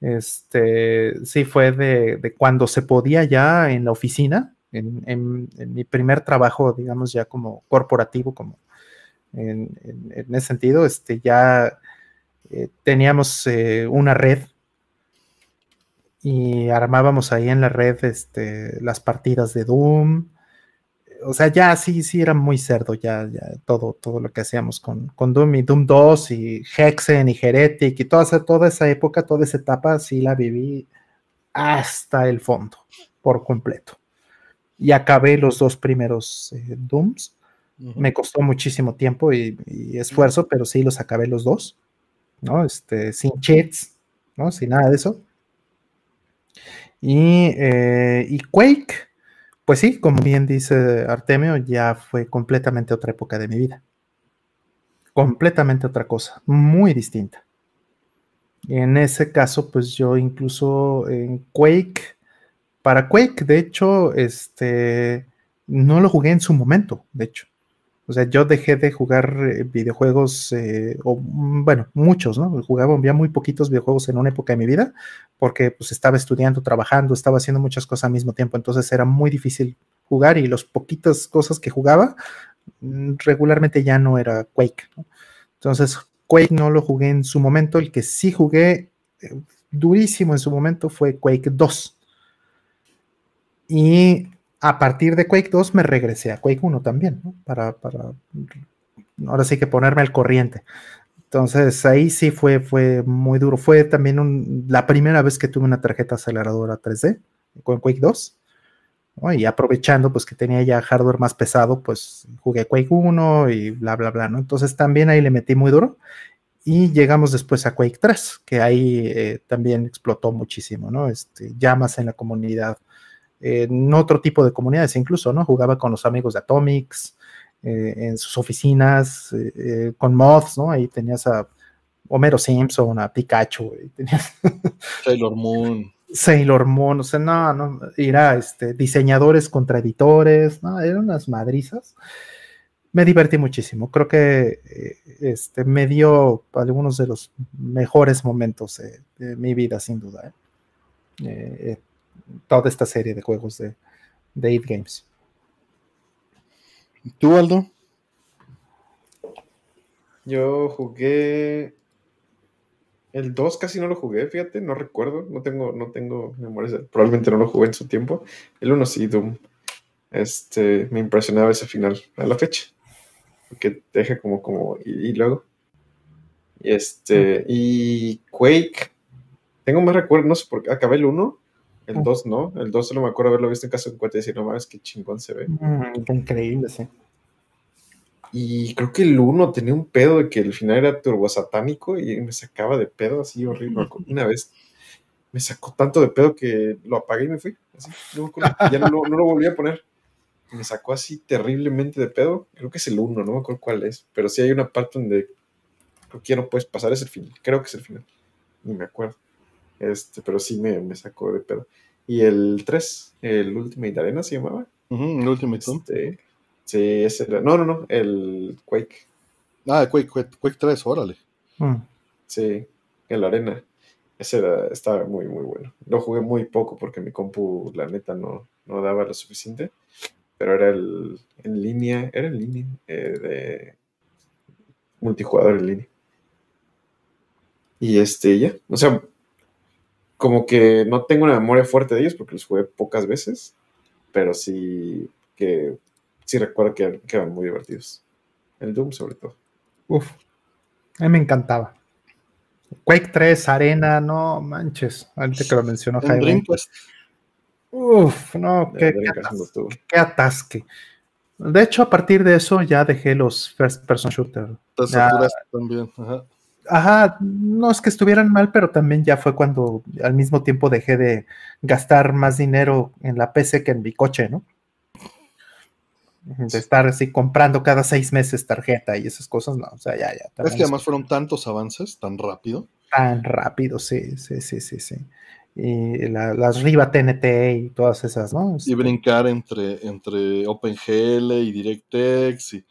Este, sí fue de, de cuando se podía ya en la oficina en, mi primer trabajo, digamos, ya como corporativo, como en, ese sentido, este, ya eh, teníamos eh, una red y armábamos ahí en la red este, las partidas de Doom. O sea, ya sí, sí era muy cerdo, ya, ya todo, todo lo que hacíamos con, con Doom y Doom 2 y Hexen y Heretic y toda esa, toda esa época, toda esa etapa, sí la viví hasta el fondo, por completo y acabé los dos primeros eh, Dooms. Me costó muchísimo tiempo y, esfuerzo, pero sí los acabé los dos, ¿no? Este, sin cheats, ¿no? Sin nada de eso. Y, eh, y Quake, pues sí, como bien dice Artemio, ya fue completamente otra época de mi vida. Completamente otra cosa, muy distinta. En ese caso, pues yo incluso en Quake para Quake, de hecho, este, no lo jugué en su momento, de hecho. O sea, yo dejé de jugar eh, videojuegos, eh, o mm, bueno, muchos, ¿no? Jugaba ya muy poquitos videojuegos en una época de mi vida, porque pues estaba estudiando, trabajando, estaba haciendo muchas cosas al mismo tiempo, entonces era muy difícil jugar y las poquitas cosas que jugaba mm, regularmente ya no era Quake. Entonces, Quake no lo jugué en su momento, el que sí jugué eh, durísimo en su momento fue Quake 2 y a partir de Quake 2 me regresé a Quake 1 también, ¿no? Para, para ahora sí que ponerme al corriente. Entonces ahí sí fue, fue muy duro. Fue también la primera vez que tuve una tarjeta aceleradora 3D con Quake 2. Y aprovechando pues que tenía ya hardware más pesado, pues jugué Quake 1 y bla, bla, bla, ¿no? Entonces también ahí le metí muy duro. Y llegamos después a Quake 3, que ahí eh, también explotó muchísimo, ¿no? Este, llamas en la comunidad, en otro tipo de comunidades incluso, ¿no? Jugaba con los amigos de Atomics, eh, en sus oficinas, eh, con mods, ¿no? Ahí tenías a Homero Simpson, a Pikachu, tenías... Sailor Moon. Sailor Moon, o sea, no, no, era este, diseñadores contra editores, ¿no? Eran unas madrizas me divertí muchísimo. Creo que eh, este, me dio algunos de los mejores momentos de, mi vida, sin duda. Toda esta serie de juegos de, de Games. ¿Tú, Aldo? Yo jugué. El 2 casi no lo jugué, fíjate, no recuerdo, no tengo, no tengo memoria, probablemente no lo jugué en su tiempo. El 1 sí, Doom. Este, me impresionaba ese final a la fecha que te deja como, como, y, luego. Y este, y Quake, tengo más recuerdos, no sé por qué, acabé el 1, el 2 no, el 2 solo me acuerdo haberlo visto en caso de cuenta y decir, no mames, qué chingón se ve. Mm, increíble, sí. Y creo que el 1 tenía un pedo de que el final era turbosatánico y me sacaba de pedo así horrible. Una vez me sacó tanto de pedo que lo apagué y me fui. Así, ya no, no, lo volví a poner me sacó así terriblemente de pedo. Creo que es el 1, no me acuerdo cuál es. Pero sí hay una parte donde creo que ya no puedes pasar, es el final. Creo que es el final. Ni me acuerdo. Este, pero sí me, me sacó de pedo. Y el 3, el Ultimate Arena se llamaba. el Ultimate este, Sí, ese era. No, no, no, el Quake. Ah, Quake, Quake, 3, órale. Mm. Sí, el Arena. Ese era, estaba muy, muy bueno. Lo jugué muy poco porque mi compu, la neta, no, no daba lo suficiente pero era el en línea, era en línea, eh, de multijugador en línea. Y este, ya, o sea, como que no tengo una memoria fuerte de ellos porque los jugué pocas veces, pero sí que sí recuerdo que, eran muy divertidos. El Doom sobre todo. Uf, a mí me encantaba. Quake 3, Arena, no manches, antes que lo mencionó Jaime. Uf, no, qué, qué, atasque. De hecho, a partir de eso ya dejé los first person shooter. también, ajá. Ajá, no es que estuvieran mal, pero también ya fue cuando al mismo tiempo dejé de gastar más dinero en la PC que en mi coche, ¿no? De estar así comprando cada seis meses tarjeta y esas cosas, no, o sea, ya, ya. Es que además fueron tantos avances tan rápido. Tan rápido, sí, sí, sí, sí, sí y las Riva TNT y todas esas, ¿no? Y brincar entre, entre OpenGL y DirectX y,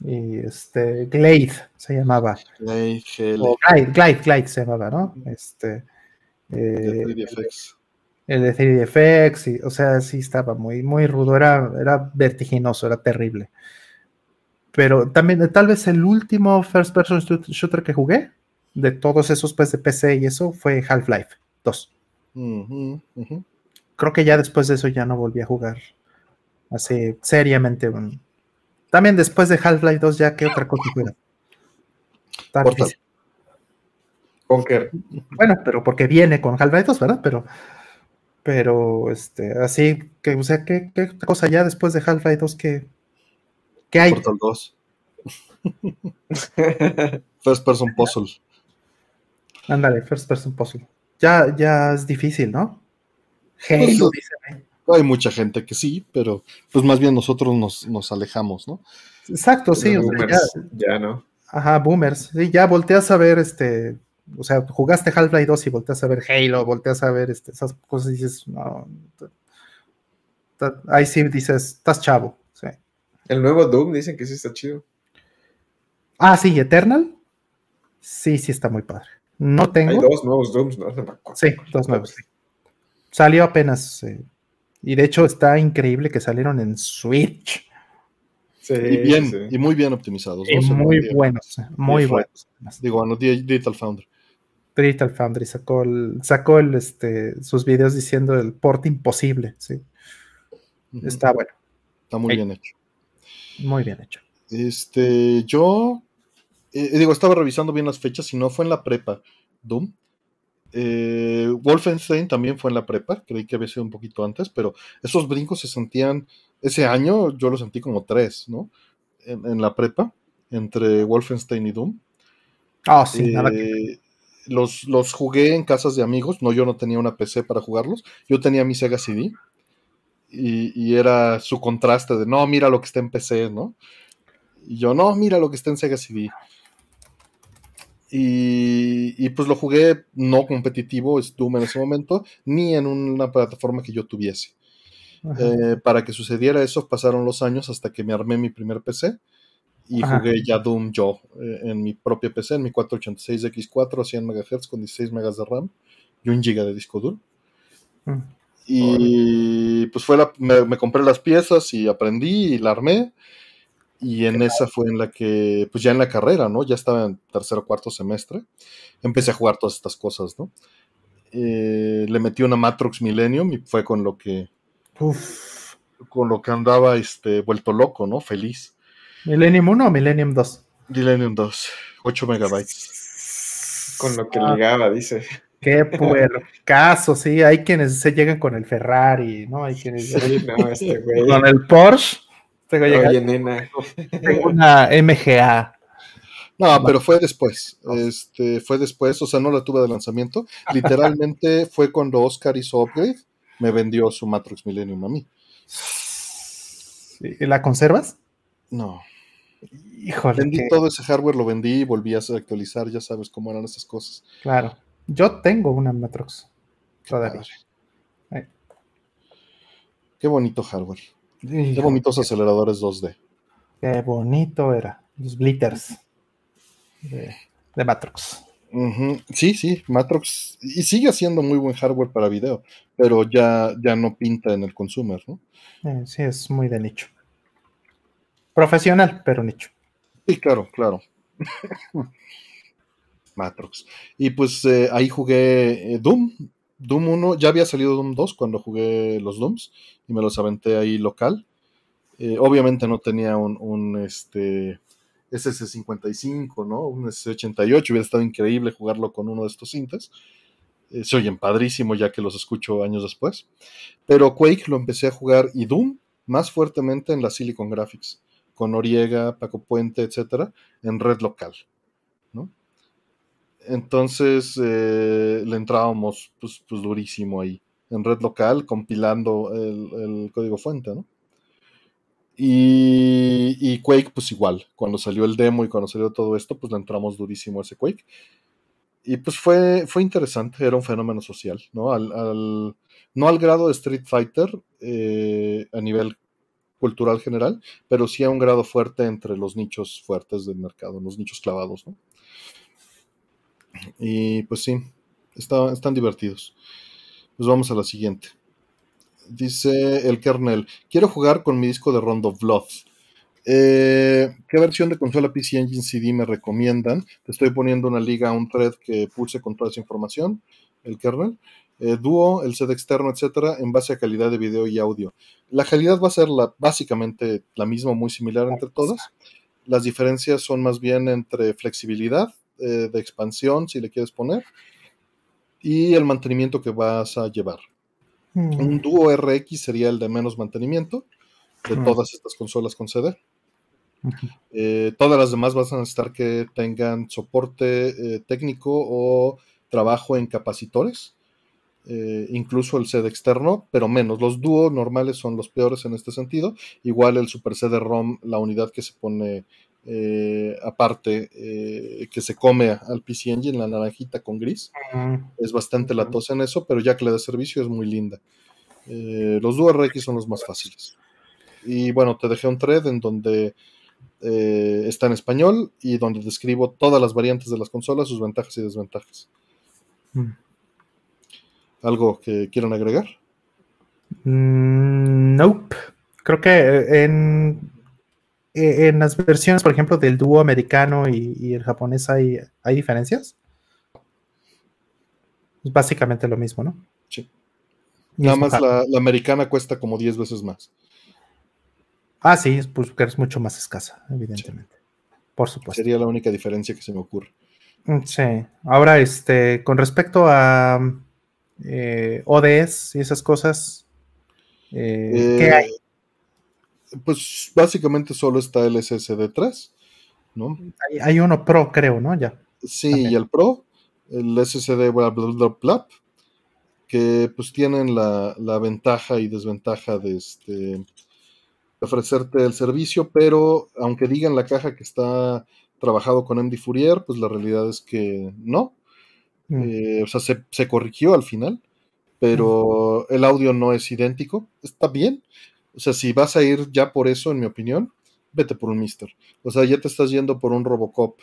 y este Glade se llamaba. Glade, Glide, Glide, Glide, se llamaba, ¿no? Este eh, el de 3DFX, y, o sea, sí estaba muy, muy rudo, era, era vertiginoso, era terrible. Pero también, tal vez el último first person shooter que jugué, de todos esos pues de PC y eso, fue Half-Life 2. Creo que ya después de eso ya no volví a jugar así seriamente. También después de Half-Life 2 ya qué otra cosa juega. Conker. Bueno, pero porque viene con Half-Life 2, ¿verdad? Pero, pero, este, así que, o sea, ¿qué, qué cosa ya después de Half-Life 2 que, ¿qué hay? Portal 2. First Person Puzzle. Ándale, First Person Puzzle ya, ya es difícil, ¿no? Pues, hay mucha gente que sí, pero pues más bien nosotros nos, alejamos, ¿no? Exacto, sí. ya, no. Ajá, boomers. Sí, ya volteas a ver este. O sea, jugaste Half-Life 2 y volteas a ver Halo, volteas a ver este, esas cosas y dices, no. Ahí sí dices, estás chavo. Sí. El nuevo Doom dicen que sí está chido. Ah, sí, Eternal. Sí, sí está muy padre. No tengo. Hay dos nuevos Dooms, ¿no? Sí, dos nuevos. Salió apenas. Eh, y de hecho está increíble que salieron en Switch. Sí, y bien, y muy bien optimizados. Y muy buenos, muy buenos. Digo, bueno, Digital Foundry. Digital Foundry sacó el, sacó el, este, sus videos diciendo el port imposible, sí. Está bueno. Está muy bien hecho. Muy bien hecho. Este, yo eh, digo, estaba revisando bien las fechas, si no fue en la prepa, Doom. Eh, Wolfenstein también fue en la prepa, creí que había sido un poquito antes, pero esos brincos se sentían, ese año yo lo sentí como tres, ¿no? En, la prepa, entre Wolfenstein y Doom. Ah, sí, nada que... los, los jugué en casas de amigos, no, yo no tenía una PC para jugarlos, yo tenía mi Sega CD y, era su contraste de, no, mira lo que está en PC, ¿no? Y yo, no, mira lo que está en Sega CD. Y, pues lo jugué no competitivo, Doom en ese momento, ni en una plataforma que yo tuviese. Eh, para que sucediera eso pasaron los años hasta que me armé mi primer PC y jugué ya Doom yo eh, en mi propia PC, en mi 486X4 a 100 MHz con 16 MB de RAM y un GB de disco duro. Mm. Y pues fue la, me, compré las piezas y aprendí y la armé. Y en esa fue en la que, pues ya en la carrera, ¿no? Ya estaba en tercer o cuarto semestre. Empecé a jugar todas estas cosas, ¿no? Eh, le metí una Matrox Millennium y fue con lo que. Con lo que andaba este, vuelto loco, ¿no? Feliz. ¿Millennium 1 o Millennium 2? Millennium 2, 8 megabytes. Con lo que ligaba, dice. Qué puercaso, sí. Hay quienes se llegan con el Ferrari, ¿no? Hay quienes. no, este güey. Con el Porsche. Oye, nena. Tengo una MGA. No, pero fue después. Este, fue después, o sea, no la tuve de lanzamiento. Literalmente fue cuando Oscar hizo upgrade, me vendió su Matrix Millennium a mí. ¿La conservas? No. Híjole. Vendí todo ese hardware, lo vendí y volví a actualizar, ya sabes cómo eran esas cosas. Claro. Yo tengo una Matrox todavía. Qué bonito hardware. Qué bonitos aceleradores 2D. Qué bonito era. Los blitters de, Matrox. Sí, sí, Matrox. Y sigue siendo muy buen hardware para video, pero ya, ya no pinta en el consumer, ¿no? Eh, sí, es muy de nicho. Profesional, pero nicho. Sí, claro, claro. Matrox. Y pues eh, ahí jugué eh, Doom. Doom 1, ya había salido Doom 2 cuando jugué los Dooms y me los aventé ahí local. Eh, obviamente no tenía un, un este, SS55, ¿no? Un SS88, hubiera estado increíble jugarlo con uno de estos cintas. se oyen padrísimo ya que los escucho años después. Pero Quake lo empecé a jugar y Doom más fuertemente en la Silicon Graphics, con Noriega, Paco Puente, etcétera, en red local. Entonces eh, le entrábamos pues, pues, durísimo ahí, en red local, compilando el, código fuente, ¿no? Y, Quake, pues igual, cuando salió el demo y cuando salió todo esto, pues le entramos durísimo a ese Quake. Y pues fue, fue interesante, era un fenómeno social, ¿no? Al, no al grado de Street Fighter eh, a nivel cultural general, pero sí a un grado fuerte entre los nichos fuertes del mercado, los nichos clavados, ¿no? Y pues sí, están divertidos. Pues vamos a la siguiente. Dice el kernel, quiero jugar con mi disco de Rondo Blood. Eh, ¿Qué versión de consola PC Engine CD me recomiendan? Te estoy poniendo una liga, un thread que puse con toda esa información, el kernel. Eh, Duo, el set externo, etcétera, en base a calidad de video y audio. La calidad va a ser la, básicamente la misma, muy similar entre todas. Las diferencias son más bien entre flexibilidad, eh, de expansión, si le quieres poner, y el mantenimiento que vas a llevar. Hmm. Un Duo RX sería el de menos mantenimiento de hmm. todas estas consolas con CD. Eh, todas las demás van a necesitar que tengan soporte eh, técnico o trabajo en capacitores, incluso el CD externo, pero menos. Los Duo normales son los peores en este sentido. Igual el Super CD-ROM, la unidad que se pone eh, aparte eh, que se come al PC Engine, la naranjita con gris. Es bastante latosa en eso, pero ya que le da servicio es muy linda. Eh, los Duo RX son los más fáciles. Y bueno, te dejé un thread en donde está en español y donde describo todas las variantes de las consolas, sus ventajas y desventajas. Mm. ¿Algo que quieran agregar? Mm, nope. Creo que en eh, en las versiones, por ejemplo, del dúo americano y, el japonés, ¿hay, ¿hay diferencias? Es básicamente lo mismo, ¿no? Sí. Nada más la, americana cuesta como 10 veces más. Ah, sí, pues que es mucho más escasa, evidentemente. Por supuesto. Sería la única diferencia que se me ocurre. Mm, sí. Ahora, este, con respecto a eh, ODS y esas cosas, eh, ¿qué hay? Pues básicamente solo está el SSD 3, ¿no? Hay, uno Pro, creo, ¿no? Ya. Sí, y el Pro, el SSD bla, bla, que pues tienen la, la, ventaja y desventaja de este ofrecerte el servicio, pero aunque digan la caja que está trabajado con MD Fourier, pues la realidad es que no. Mm. Eh, o sea, se, corrigió al final, pero el audio no es idéntico. Está bien. O sea, si vas a ir ya por eso, en mi opinión, vete por un Mister. O sea, ya te estás yendo por un Robocop,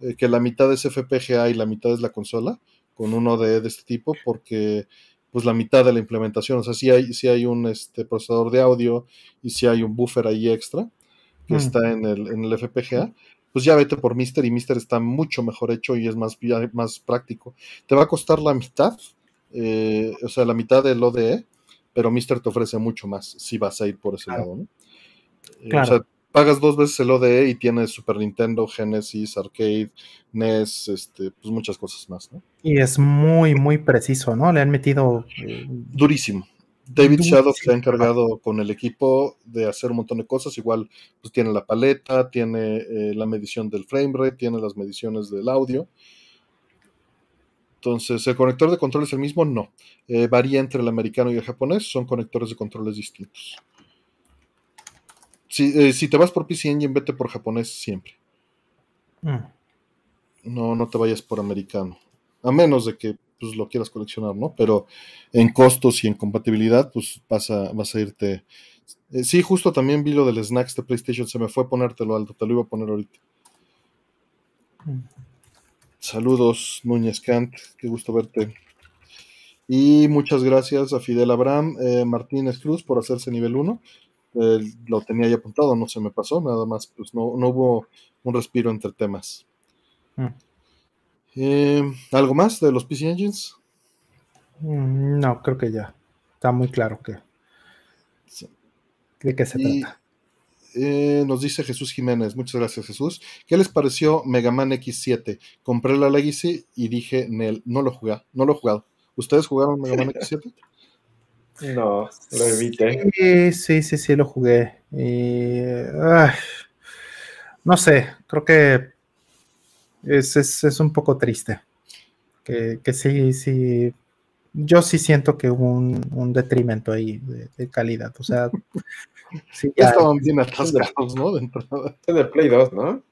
eh, que la mitad es FPGA y la mitad es la consola, con uno de, de este tipo, porque pues la mitad de la implementación. O sea, si hay, si hay un este, procesador de audio y si hay un buffer ahí extra que mm. está en el, en el FPGA, pues ya vete por Mister y Mister está mucho mejor hecho y es más, más práctico. Te va a costar la mitad, eh, o sea, la mitad del ODE, pero Mister te ofrece mucho más si vas a ir por ese lado, ¿no? Eh, o sea, pagas dos veces el ODE y tienes Super Nintendo, Genesis, Arcade, NES, este, pues muchas cosas más, ¿no? Y es muy, muy preciso, ¿no? Le han metido... Eh, Durísimo. David Shadow se ha encargado con el equipo de hacer un montón de cosas. Igual, pues tiene la paleta, tiene eh, la medición del frame rate, tiene las mediciones del audio. Entonces, ¿el conector de control es el mismo? No. Eh, varía entre el americano y el japonés. Son conectores de controles distintos. Eh, si, te vas por PC Engine, vete por japonés siempre. Mm. No, no te vayas por americano. A menos de que pues, lo quieras coleccionar, ¿no? Pero en costos y en compatibilidad, pues vas a, vas a irte. Eh, sí, justo también vi lo del snacks de PlayStation. Se me fue a ponértelo alto, te lo iba a poner ahorita. Mm. Saludos, Núñez Kant, qué gusto verte. Y muchas gracias a Fidel Abraham eh, Martínez Cruz por hacerse nivel 1 lo tenía ya apuntado, no se me pasó, nada más, pues no, hubo un respiro entre temas. Mm. Eh, ¿Algo más de los PC Engines? Mm, no, creo que ya. Está muy claro que. ¿De qué se trata? Eh, nos dice Jesús Jiménez, muchas gracias Jesús. ¿Qué les pareció Mega Man X7? Compré la Legacy y dije, no lo jugué, no lo he jugado. ¿Ustedes jugaron Mega Man X7? No, lo evité. Sí, sí, sí, sí, lo jugué. no sé, creo que es, un poco triste. Que, sí, sí. Yo sí siento que hubo un, detrimento ahí de, calidad. O sea, sí, ya, estaban bien atascados, ¿no? Dentro de Play 2, ¿no?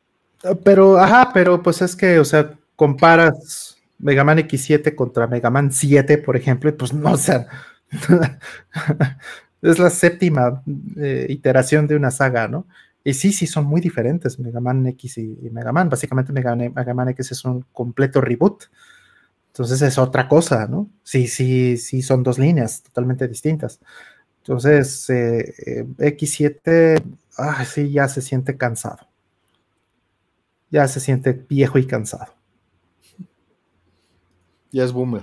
Pero, ajá, pero pues es que, o sea, comparas Mega Man X7 contra Mega Man 7, por ejemplo, y pues no, o sea, es la séptima eh, iteración de una saga, ¿no? Y sí, sí, son muy diferentes Mega Man X y, Mega Man. Básicamente Mega, Man X es un completo reboot. Entonces es otra cosa, ¿no? Sí, sí, sí, son dos líneas totalmente distintas. Entonces, eh, eh, X7, ah, sí, ya se siente cansado. Ya se siente viejo y cansado. Ya es boomer.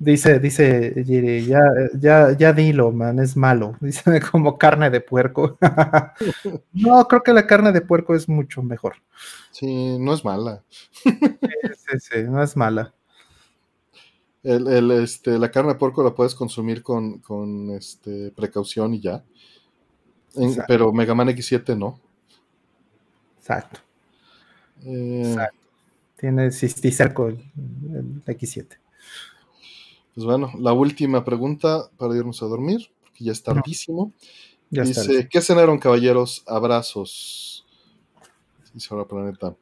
Dice, dice Giri, ya, ya, ya dilo, man, es malo. Dice como carne de puerco. no, creo que la carne de puerco es mucho mejor. Sí, no es mala. sí, sí, no es mala. El, este, la carne de puerco la puedes consumir con, este, precaución y ya. pero Mega Man X7 no. Exacto. Eh, Exacto. Tiene cisticerco el, el X7. Pues bueno, la última pregunta para irnos a dormir, porque ya es tardísimo. Dice, ¿qué cenaron caballeros? Abrazos. Dice ahora Planeta.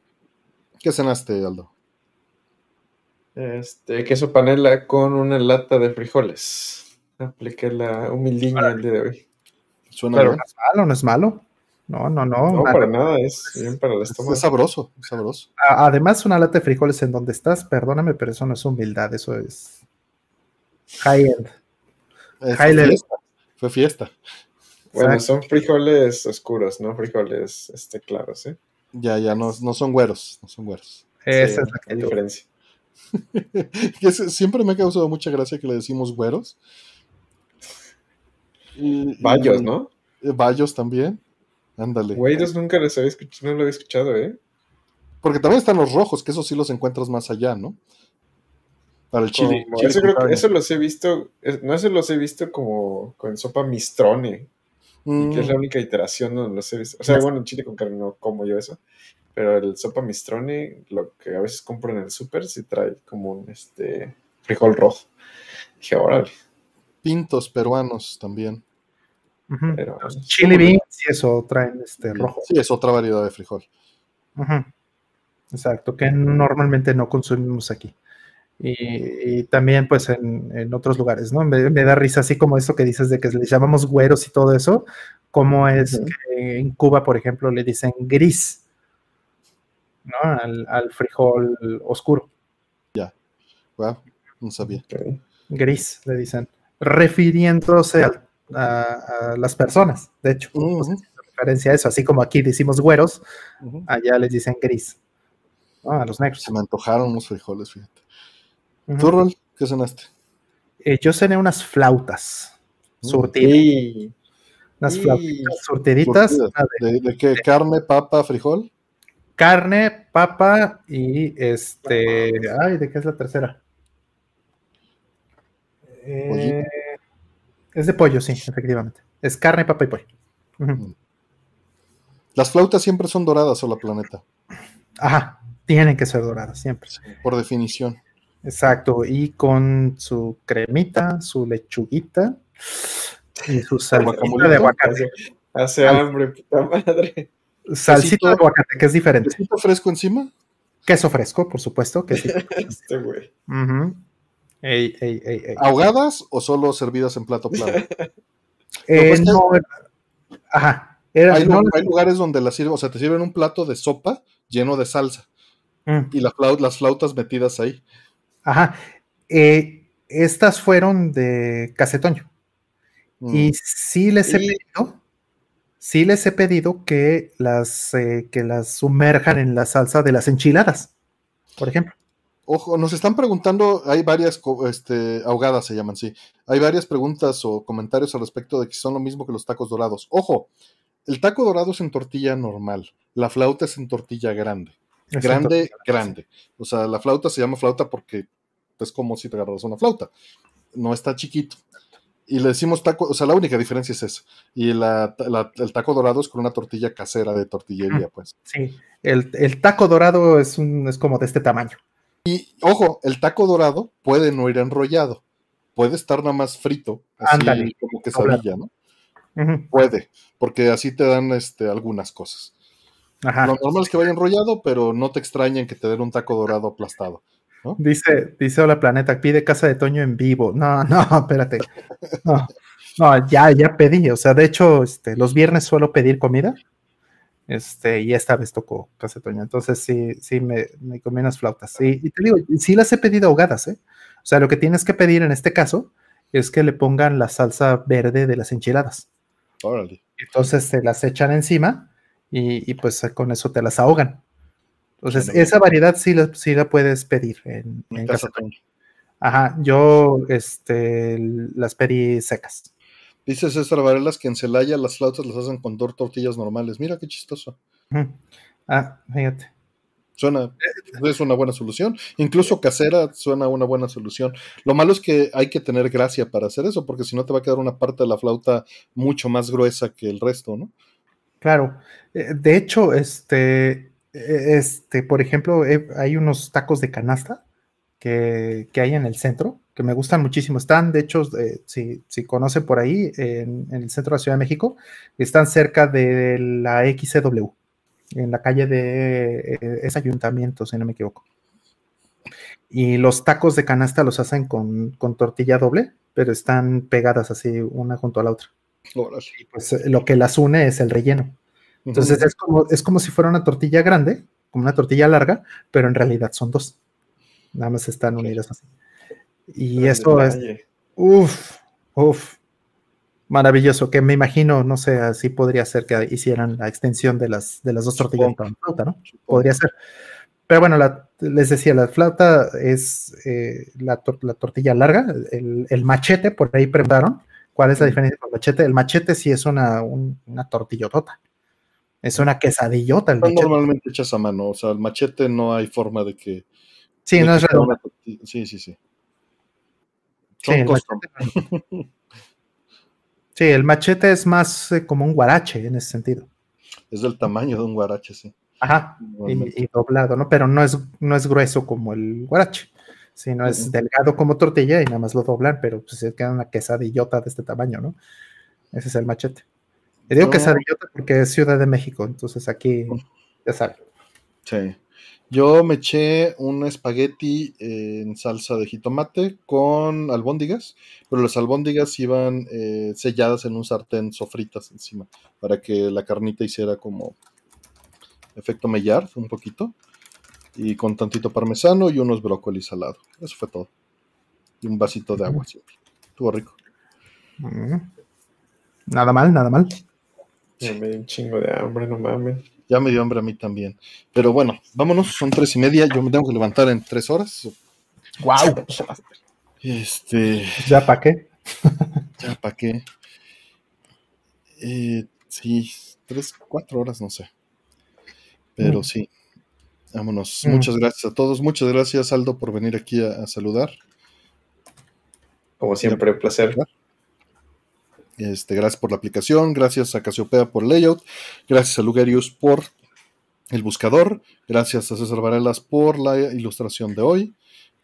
¿Qué cenaste, Aldo? Este, queso panela con una lata de frijoles. Apliqué la humildiña el día de hoy. Suena Pero no es malo, no es malo. No, no, no. No, para nada, es bien para el estómago. Es sabroso, es sabroso. Además, una lata de frijoles en donde estás, perdóname, pero eso no es humildad, eso es High-end. Fue fiesta. Bueno, son frijoles oscuros, ¿no? Frijoles este, claros, ¿eh? Ya, ya, no, no son güeros, no son güeros. Esa es la diferencia. siempre me ha causado mucha gracia que le decimos güeros. Bayos, ¿no? Bayos también. Ándale. Güeros nunca les había escuchado, no lo había escuchado, ¿eh? Porque también están los rojos, que esos sí los encuentras más allá, ¿no? Para el chile. eso, creo que eso los he visto, no eso los he visto como con sopa mistrone, que es la mm. única iteración donde los he visto. O sea, bueno, en chile con carne no como yo eso, pero el sopa mistrone, lo que a veces compro en el súper, sí trae como un este, frijol rojo. Dije, órale. Pintos peruanos también. chili beans y eso traen este rojo. Sí, es otra variedad de frijol. Exacto, que normalmente no consumimos aquí. Y, también pues en, otros lugares, ¿no? Me, da risa así como esto que dices de que les llamamos güeros y todo eso, como es que en Cuba, por ejemplo, le dicen gris, ¿no? Al, frijol oscuro. Ya, wow, no sabía. Gris, le dicen, refiriéndose a, las personas, de hecho, referencia a eso, así como aquí decimos güeros, allá les dicen gris, a los negros. Se me antojaron los frijoles, fíjate. ¿Tú, Rol, qué cenaste? Eh, yo cené unas flautas mm. surtidas. Unas flautas surtiditas. ¿De, qué? ¿Carne, papa, frijol? Carne, papa y este. Ay, ¿de qué es la tercera? Eh, es de pollo, sí, efectivamente. Es carne, papa y pollo. Mm. Las flautas siempre son doradas o la planeta. Ajá, tienen que ser doradas, siempre. por definición. Exacto, y con su cremita, su lechuguita y su salsita de aguacate. Hace hambre, puta madre. Salsita de aguacate, que es diferente. ¿Quesito fresco encima? Queso fresco, por supuesto. Que sí. este güey. ¿Ahogadas o solo servidas en plato plano? Eh, no, ajá. hay, lugares donde la sirven, o sea, te sirven un plato de sopa lleno de salsa mm. y las flautas metidas ahí. Ajá. Eh, estas fueron de Casetoño. Y mm. sí les he pedido, sí les he pedido que las, eh, que las sumerjan en la salsa de las enchiladas, por ejemplo. Ojo, nos están preguntando, hay varias este, ahogadas se llaman, sí. Hay varias preguntas o comentarios al respecto de que son lo mismo que los tacos dorados. Ojo, el taco dorado es en tortilla normal, la flauta es en tortilla grande. grande, grande. O sea, la flauta se llama flauta porque es como si te agarras una flauta. No está chiquito. Y le decimos taco, o sea, la única diferencia es esa. Y el taco dorado es con una tortilla casera de tortillería, pues. Sí, el, taco dorado es, un, es como de este tamaño. Y ojo, el taco dorado puede no ir enrollado, puede estar nada más frito, así como quesadilla, ¿no? Puede, porque así te dan este, algunas cosas. Lo normal es que vaya enrollado, pero no te extrañen que te den un taco dorado aplastado. Dice, dice Hola Planeta, pide casa de Toño en vivo. No, no, espérate. No, ya, ya pedí. O sea, de hecho, este, los viernes suelo pedir comida. Este, y esta vez tocó casa de Toño. Entonces sí, sí me, me comí unas flautas. y te digo, sí las he pedido ahogadas, ¿eh? O sea, lo que tienes que pedir en este caso es que le pongan la salsa verde de las enchiladas. Órale. Entonces se las echan encima y, y pues con eso te las ahogan. Entonces, esa variedad sí la, sí la puedes pedir en, casa. Ajá, yo este, las pedí secas. Dice César Varelas que en Celaya las flautas las hacen con dos tortillas normales. Mira qué chistoso. Ah, fíjate. Suena, es una buena solución. Incluso casera suena una buena solución. Lo malo es que hay que tener gracia para hacer eso, porque si no te va a quedar una parte de la flauta mucho más gruesa que el resto, ¿no? Claro. Eh, de hecho, este, este, por ejemplo, hay unos tacos de canasta que, hay en el centro que me gustan muchísimo. Están, de hecho, eh, si, si, conocen por ahí, en, el centro de la Ciudad de México, están cerca de la XCW, en la calle de eh, ese ayuntamiento, si no me equivoco. Y los tacos de canasta los hacen con, tortilla doble, pero están pegadas así una junto a la otra. Y pues lo que las une es el relleno. Entonces es, como, es como si fuera una tortilla grande, como una tortilla larga, pero en realidad son dos. Nada más están unidas así. Y eso es. Uff, uff. Maravilloso, que me imagino, no sé, así podría ser que hicieran la extensión de las, de las dos tortillas para flauta, ¿no? Podría ser. Pero bueno, les decía, la flauta es eh, la, tortilla larga, el, machete, por ahí prepararon. ¿Cuál es la diferencia con el machete? El machete sí es una, un, una tortillotota. Es una quesadillota el machete. Normalmente echas a mano, o sea, el machete no hay forma de que. Sí, no es redondo. Sí, sí, sí. Sí el, sí el, machete, es más eh, como un guarache en ese sentido. Es del tamaño de un guarache, sí. Ajá, y, doblado, ¿no? Pero no es, no es grueso como el guarache, sino es delgado como tortilla y nada más lo doblan, pero pues se queda una quesadillota de este tamaño, ¿no? Ese es el machete. Le digo quesadillota porque es Ciudad de México, entonces aquí ya saben. Sí. Yo me eché un espagueti en salsa de jitomate con albóndigas, pero las albóndigas iban eh, selladas en un sartén sofritas encima, para que la carnita hiciera como efecto mellar un poquito, y con tantito parmesano y unos brócolis salados. Eso fue todo. Y un vasito de agua siempre. Estuvo rico. Nada mal, nada mal. Ya me dio un chingo de hambre, no mames. Ya me dio hambre a mí también. Pero bueno, vámonos, son tres y media. Yo me tengo que levantar en tres horas. ¡Wow! Este. ¿Ya para qué? ¿Ya para qué? Eh, sí, tres, cuatro horas, no sé. Pero mm. sí, vámonos. Mm. Muchas gracias a todos. Muchas gracias, Aldo, por venir aquí a, saludar. Como siempre, un placer. Este, gracias por la aplicación, gracias a Casiopea por layout, gracias a Lugerius por el buscador, gracias a César Varelas por la ilustración de hoy.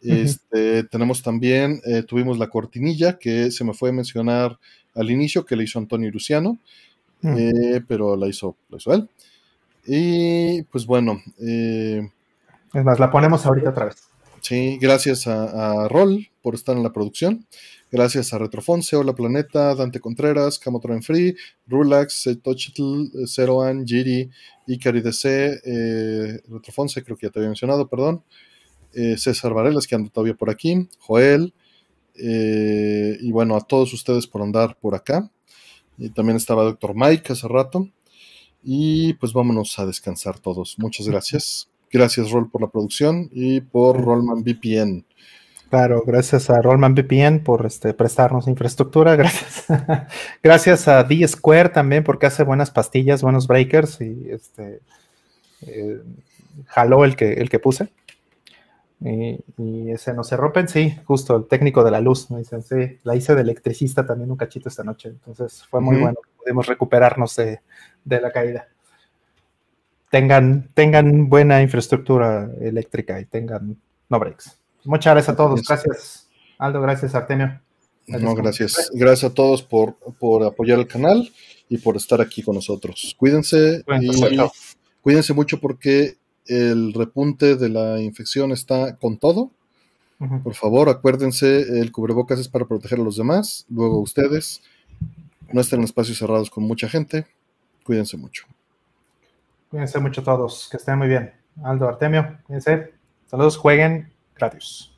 Este, tenemos también, eh, tuvimos la cortinilla que se me fue a mencionar al inicio, que le hizo Antonio Luciano, mm. eh, pero la hizo, él. Y pues bueno. Eh, es más, la ponemos ahorita otra vez. Sí, gracias a, a Rol por estar en la producción. Gracias a Retrofonse, Hola Planeta, Dante Contreras, Camotron Free, Rulax, Tochitl, Zeroan, Giri, Ikari DC, eh, Retrofonse, creo que ya te había mencionado, perdón. Eh, César Varelas, que anda todavía por aquí, Joel, eh, y bueno, a todos ustedes por andar por acá. Y también estaba Doctor Mike hace rato. Y pues vámonos a descansar todos. Muchas gracias. Gracias, Roll, por la producción y por Rollman VPN. Claro, gracias a Rollman VPN por este, prestarnos infraestructura. Gracias. gracias a D-Square también porque hace buenas pastillas, buenos breakers y este eh, jaló el que, el que puse. Y, ese no se rompen, sí, justo el técnico de la luz, me dicen, sí, la hice de electricista también un cachito esta noche, entonces fue muy bueno, pudimos recuperarnos de, de, la caída. Tengan, tengan buena infraestructura eléctrica y tengan no breaks. Muchas gracias a todos. Gracias, Aldo. Gracias, Artemio. no, gracias. Gracias a todos por, por apoyar el canal y por estar aquí con nosotros. Cuídense y cuídense mucho porque el repunte de la infección está con todo. Por favor, acuérdense, el cubrebocas es para proteger a los demás, luego ustedes. No estén en espacios cerrados con mucha gente. Cuídense mucho. Cuídense mucho todos, que estén muy bien. Aldo, Artemio, cuídense. Saludos, jueguen Gradius. Bye.